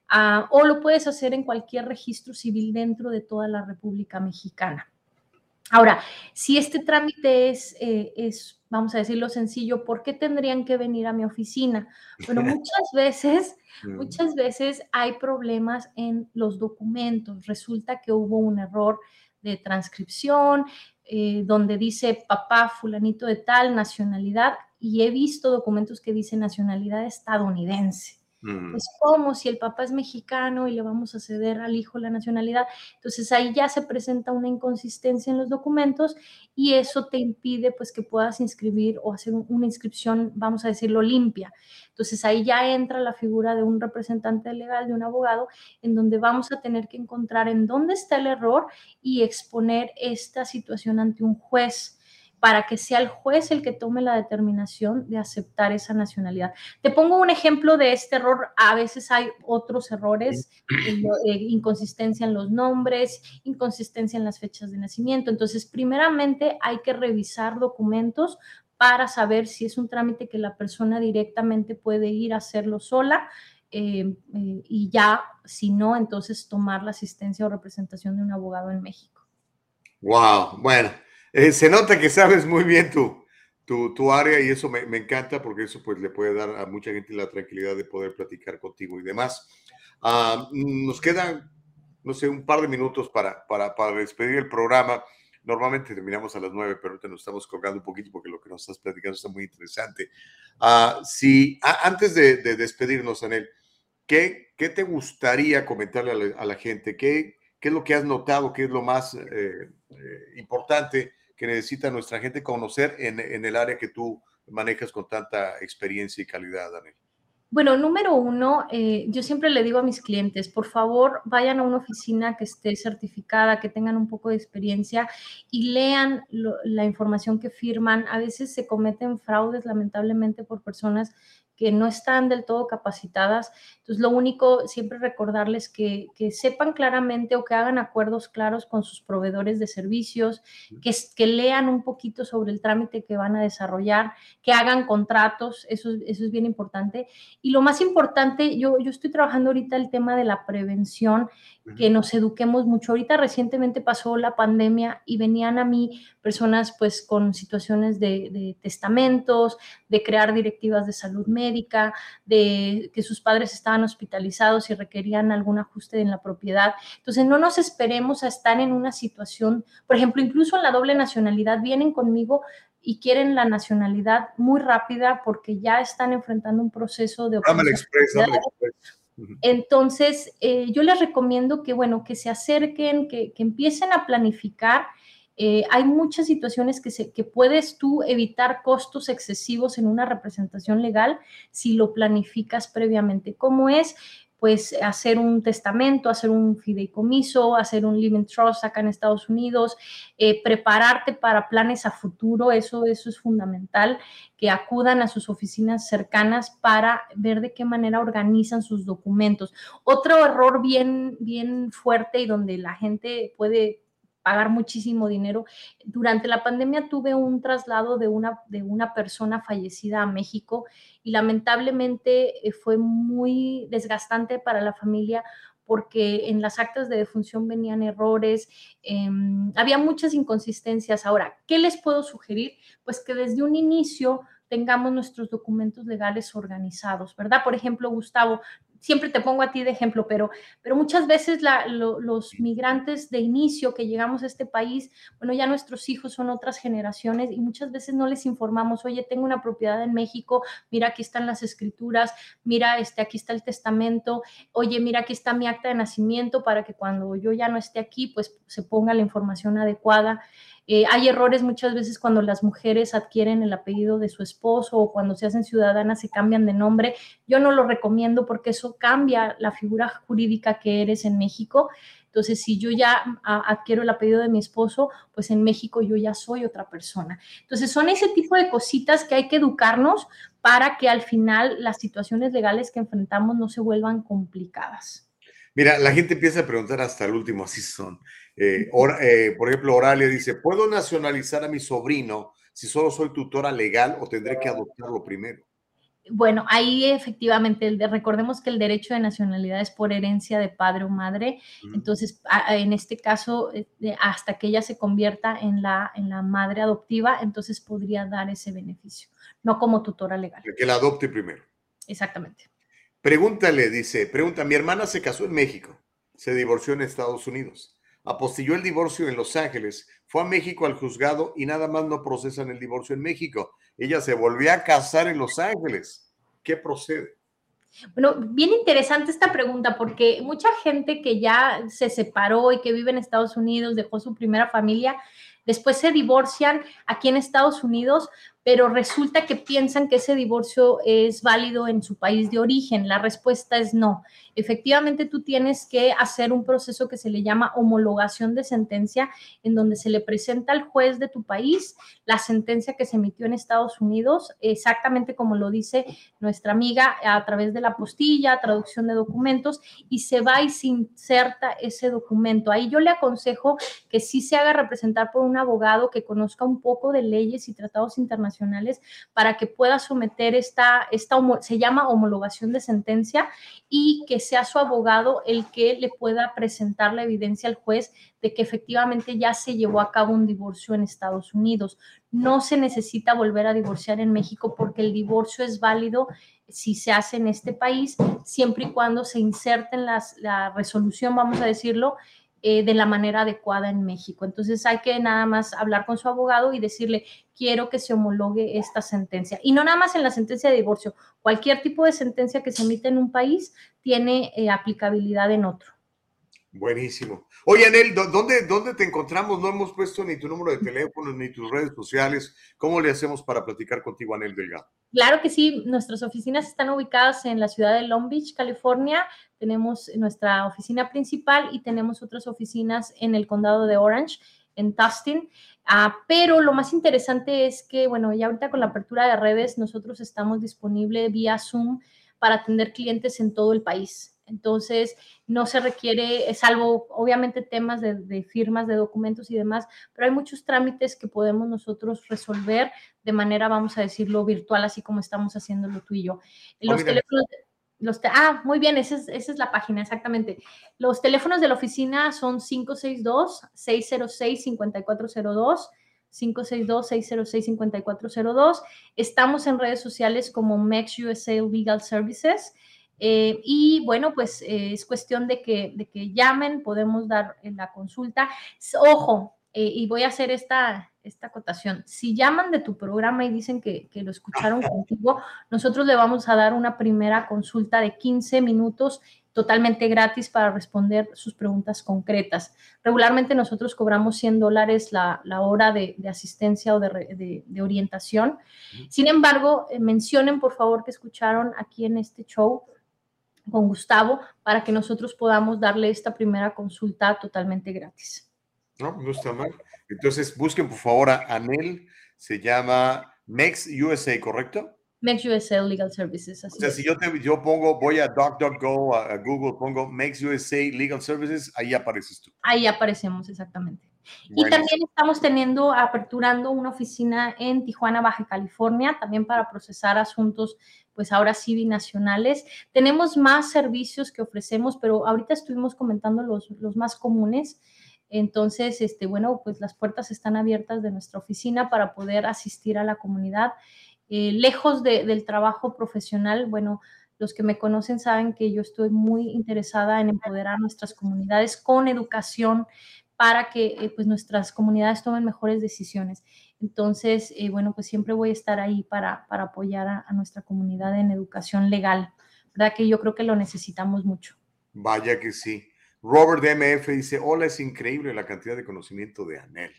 Uh, o lo puedes hacer en cualquier registro civil dentro de toda la República Mexicana. Ahora, si este trámite es, eh, es, vamos a decirlo sencillo, ¿por qué tendrían que venir a mi oficina? Bueno, muchas veces, mm. muchas veces hay problemas en los documentos. Resulta que hubo un error de transcripción eh, donde dice papá fulanito de tal nacionalidad y he visto documentos que dicen nacionalidad estadounidense. Es como si el papá es mexicano y le vamos a ceder al hijo la nacionalidad. Entonces ahí ya se presenta una inconsistencia en los documentos y eso te impide pues que puedas inscribir o hacer una inscripción, vamos a decirlo, limpia. Entonces ahí ya entra la figura de un representante legal, de un abogado, en donde vamos a tener que encontrar en dónde está el error y exponer esta situación ante un juez para que sea el juez el que tome la determinación de aceptar esa nacionalidad. Te pongo un ejemplo de este error. A veces hay otros errores, eh, inconsistencia en los nombres, inconsistencia en las fechas de nacimiento. Entonces, primeramente hay que revisar documentos para saber si es un trámite que la persona directamente puede ir a hacerlo sola. Eh, eh, y ya, si no, entonces tomar la asistencia o representación de un abogado en México. Wow, bueno, eh, se nota que sabes muy bien tu, tu, tu área y eso me, me, encanta porque eso pues le puede dar a mucha gente la tranquilidad de poder platicar contigo y demás. Uh, nos quedan, no sé, un par de minutos para, para, para despedir el programa. Normalmente terminamos a las nueve, pero ahorita nos estamos colgando un poquito porque lo que nos estás platicando está muy interesante. Uh, si antes de, de, despedirnos, Anel, ¿qué, ¿qué te gustaría comentarle a la, a la gente? ¿Qué, ¿Qué, es lo que has notado? ¿Qué es lo más eh, eh, importante que necesita nuestra gente conocer en, el área que tú manejas con tanta experiencia y calidad, Daniel? Bueno, número uno, eh, yo siempre le digo a mis clientes, por favor, vayan a una oficina que esté certificada, que tengan un poco de experiencia y lean la información que firman. A veces se cometen fraudes, lamentablemente, por personas que no están del todo capacitadas. Entonces, lo único, siempre recordarles que, que, sepan claramente o que hagan acuerdos claros con sus proveedores de servicios, que, que, lean un poquito sobre el trámite que van a desarrollar, que hagan contratos, eso, eso es bien importante. Y lo más importante, yo, yo estoy trabajando ahorita el tema de la prevención, que nos eduquemos mucho. Ahorita recientemente pasó la pandemia y venían a mí personas pues con situaciones de, de testamentos, de crear directivas de salud médica, médica, de que sus padres estaban hospitalizados y requerían algún ajuste en la propiedad. Entonces, no nos esperemos a estar en una situación, por ejemplo, incluso en la doble nacionalidad, vienen conmigo y quieren la nacionalidad muy rápida porque ya están enfrentando un proceso de... Entonces, eh, yo les recomiendo que, bueno, que se acerquen, que, que empiecen a planificar eh, hay muchas situaciones que, se, que puedes tú evitar costos excesivos en una representación legal si lo planificas previamente. ¿Cómo es? Pues hacer un testamento, hacer un fideicomiso, hacer un living trust acá en Estados Unidos, eh, prepararte para planes a futuro, eso, eso es fundamental, que acudan a sus oficinas cercanas para ver de qué manera organizan sus documentos. Otro error bien, bien fuerte y donde la gente puede pagar muchísimo dinero. Durante la pandemia tuve un traslado de una, de una persona fallecida a México y lamentablemente eh, fue muy desgastante para la familia porque en las actas de defunción venían errores, eh, había muchas inconsistencias. Ahora, ¿qué les puedo sugerir? Pues que desde un inicio tengamos nuestros documentos legales organizados, ¿verdad? Por ejemplo, Gustavo, siempre te pongo a ti de ejemplo, pero, pero muchas veces los migrantes de inicio que llegamos a este país, bueno, ya nuestros hijos son otras generaciones y muchas veces no les informamos, oye, tengo una propiedad en México, mira, aquí están las escrituras, mira, este, aquí está el testamento, oye, mira, aquí está mi acta de nacimiento para que cuando yo ya no esté aquí, pues se ponga la información adecuada. Eh, hay errores muchas veces cuando las mujeres adquieren el apellido de su esposo o cuando se hacen ciudadanas se cambian de nombre. Yo no lo recomiendo porque eso cambia la figura jurídica que eres en México. Entonces, si yo ya adquiero el apellido de mi esposo, pues en México yo ya soy otra persona. Entonces, son ese tipo de cositas que hay que educarnos para que al final las situaciones legales que enfrentamos no se vuelvan complicadas. Mira, la gente empieza a preguntar hasta el último, así son. Eh, eh, por ejemplo, Oralia dice, ¿puedo nacionalizar a mi sobrino si solo soy tutora legal o tendré que adoptarlo primero? Bueno, ahí efectivamente, recordemos que el derecho de nacionalidad es por herencia de padre o madre, entonces en este caso, eh, hasta que ella se convierta en la, en la madre adoptiva, entonces podría dar ese beneficio, no como tutora legal. Que la adopte primero. Exactamente. Pregúntale, dice, pregunta, mi hermana se casó en México, se divorció en Estados Unidos apostilló el divorcio en Los Ángeles, fue a México al juzgado y nada más no procesan el divorcio en México. Ella se volvió a casar en Los Ángeles. ¿Qué procede? Bueno, bien interesante esta pregunta porque mucha gente que ya se separó y que vive en Estados Unidos, dejó su primera familia, después se divorcian aquí en Estados Unidos pero resulta que piensan que ese divorcio es válido en su país de origen. La respuesta es no. Efectivamente, tú tienes que hacer un proceso que se le llama homologación de sentencia, en donde se le presenta al juez de tu país la sentencia que se emitió en Estados Unidos, exactamente como lo dice nuestra amiga a través de la postilla, traducción de documentos, y se va y se inserta ese documento. Ahí yo le aconsejo que sí se haga representar por un abogado que conozca un poco de leyes y tratados internacionales para que pueda someter esta, esta, se llama homologación de sentencia y que sea su abogado el que le pueda presentar la evidencia al juez de que efectivamente ya se llevó a cabo un divorcio en Estados Unidos. No se necesita volver a divorciar en México porque el divorcio es válido si se hace en este país, siempre y cuando se inserte en las, la resolución, vamos a decirlo, eh, de la manera adecuada en México. Entonces hay que nada más hablar con su abogado y decirle, quiero que se homologue esta sentencia. Y no nada más en la sentencia de divorcio, cualquier tipo de sentencia que se emite en un país tiene eh, aplicabilidad en otro. Buenísimo. Oye, Anel, ¿dónde, ¿dónde te encontramos? No hemos puesto ni tu número de teléfono ni tus redes sociales. ¿Cómo le hacemos para platicar contigo, Anel Delgado? Claro que sí. Nuestras oficinas están ubicadas en la ciudad de Long Beach, California. Tenemos nuestra oficina principal y tenemos otras oficinas en el condado de Orange, en Tustin. Ah, pero lo más interesante es que, bueno, ya ahorita con la apertura de redes, nosotros estamos disponibles vía Zoom para atender clientes en todo el país. Entonces, no se requiere, salvo obviamente temas de, firmas de documentos y demás, pero hay muchos trámites que podemos nosotros resolver de manera, vamos a decirlo, virtual, así como estamos haciéndolo tú y yo. Los teléfonos, los ah, muy bien, esa es, esa es la página, exactamente. Los teléfonos de la oficina son 562-606-5402. 562-606-5402. Estamos en redes sociales como Mex USA Legal Services eh, y bueno, pues eh, es cuestión de que, de que llamen, podemos dar la consulta. Ojo, eh, y voy a hacer esta, esta acotación. Si llaman de tu programa y dicen que, que, lo escucharon contigo, nosotros le vamos a dar una primera consulta de 15 minutos totalmente gratis para responder sus preguntas concretas. Regularmente nosotros cobramos 100 dólares la, la hora de, de, asistencia o de, de, de orientación. Sin embargo, mencionen por favor que escucharon aquí en este show con Gustavo para que nosotros podamos darle esta primera consulta totalmente gratis. No, no está mal. Entonces busquen por favor a Anel, se llama Mex USA, ¿correcto? Mex USA Legal Services. o sea, si yo, te, yo pongo, voy a DocDocGo, a, a Google, pongo Mex USA Legal Services, ahí apareces tú. Ahí aparecemos, exactamente. Y también estamos teniendo, aperturando una oficina en Tijuana, Baja California, también para procesar asuntos pues ahora sí binacionales. Tenemos más servicios que ofrecemos, pero ahorita estuvimos comentando los, los más comunes. Entonces, este, bueno, pues las puertas están abiertas de nuestra oficina para poder asistir a la comunidad. Eh, lejos del trabajo profesional, bueno, los que me conocen saben que yo estoy muy interesada en empoderar nuestras comunidades con educación para que eh, pues nuestras comunidades tomen mejores decisiones. Entonces, eh, bueno, pues siempre voy a estar ahí para, para apoyar a, nuestra comunidad en educación legal, ¿verdad? Que yo creo que lo necesitamos mucho. Vaya que sí. Robert MF dice, hola, es increíble la cantidad de conocimiento de Anel,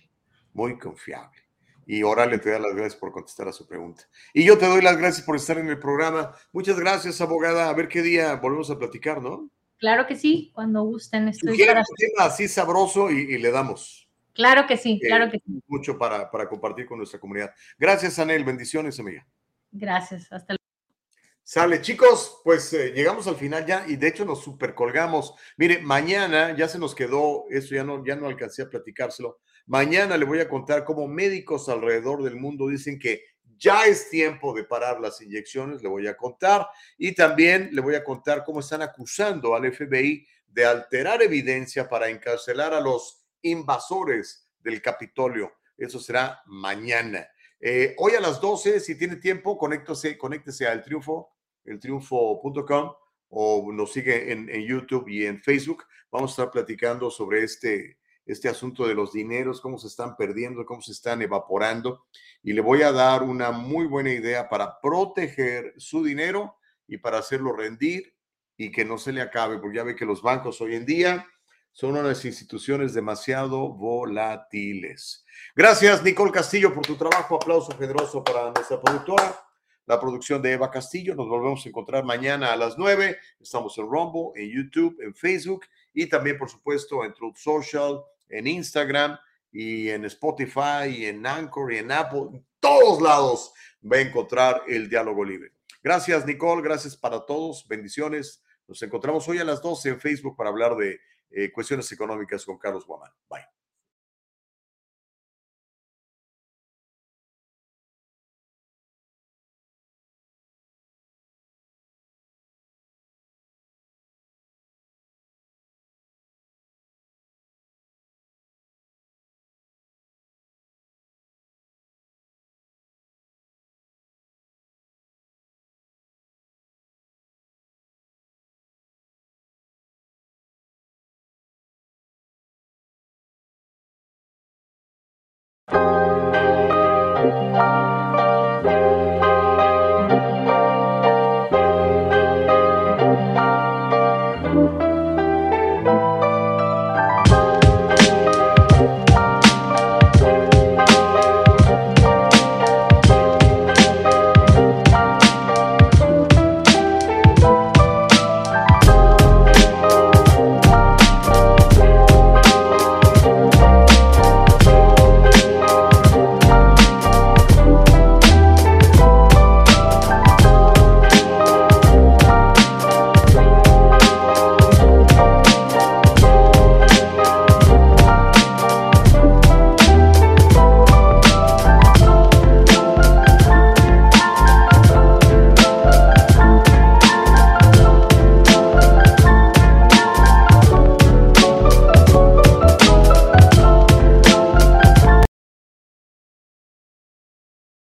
muy confiable. Y Órale te da las gracias por contestar a su pregunta. Y yo te doy las gracias por estar en el programa. Muchas gracias, abogada. A ver qué día volvemos a platicar, ¿no? Claro que sí, cuando gusten. Estoy para... un tema así sabroso y, le damos. Claro que sí, claro eh, que sí. Mucho para, para compartir con nuestra comunidad. Gracias, Anel. Bendiciones, amiga. Gracias. Hasta luego. Sale, chicos, pues eh, llegamos al final ya y de hecho nos super colgamos. Mire, mañana ya se nos quedó, eso ya no, ya no alcancé a platicárselo. Mañana le voy a contar cómo médicos alrededor del mundo dicen que ya es tiempo de parar las inyecciones, le voy a contar. Y también le voy a contar cómo están acusando al FBI de alterar evidencia para encarcelar a los invasores del Capitolio. Eso será mañana. Eh, hoy a las 12, si tiene tiempo, conéctese, conéctese al triunfo eltriunfo.com o nos sigue en, YouTube y en Facebook. Vamos a estar platicando sobre este, este asunto de los dineros, cómo se están perdiendo, cómo se están evaporando. Y le voy a dar una muy buena idea para proteger su dinero y para hacerlo rendir y que no se le acabe, porque ya ve que los bancos hoy en día son unas instituciones demasiado volátiles. Gracias, Nicole Castillo, por tu trabajo. Aplauso generoso para nuestra productora la producción de Eva Castillo. Nos volvemos a encontrar mañana a las 9. Estamos en Rumble, en YouTube, en Facebook y también, por supuesto, en Truth Social, en Instagram y en Spotify y en Anchor y en Apple. En todos lados va a encontrar el diálogo libre. Gracias, Nicole. Gracias para todos. Bendiciones. Nos encontramos hoy a las 12 en Facebook para hablar de eh, cuestiones económicas con Carlos Guamán. Bye.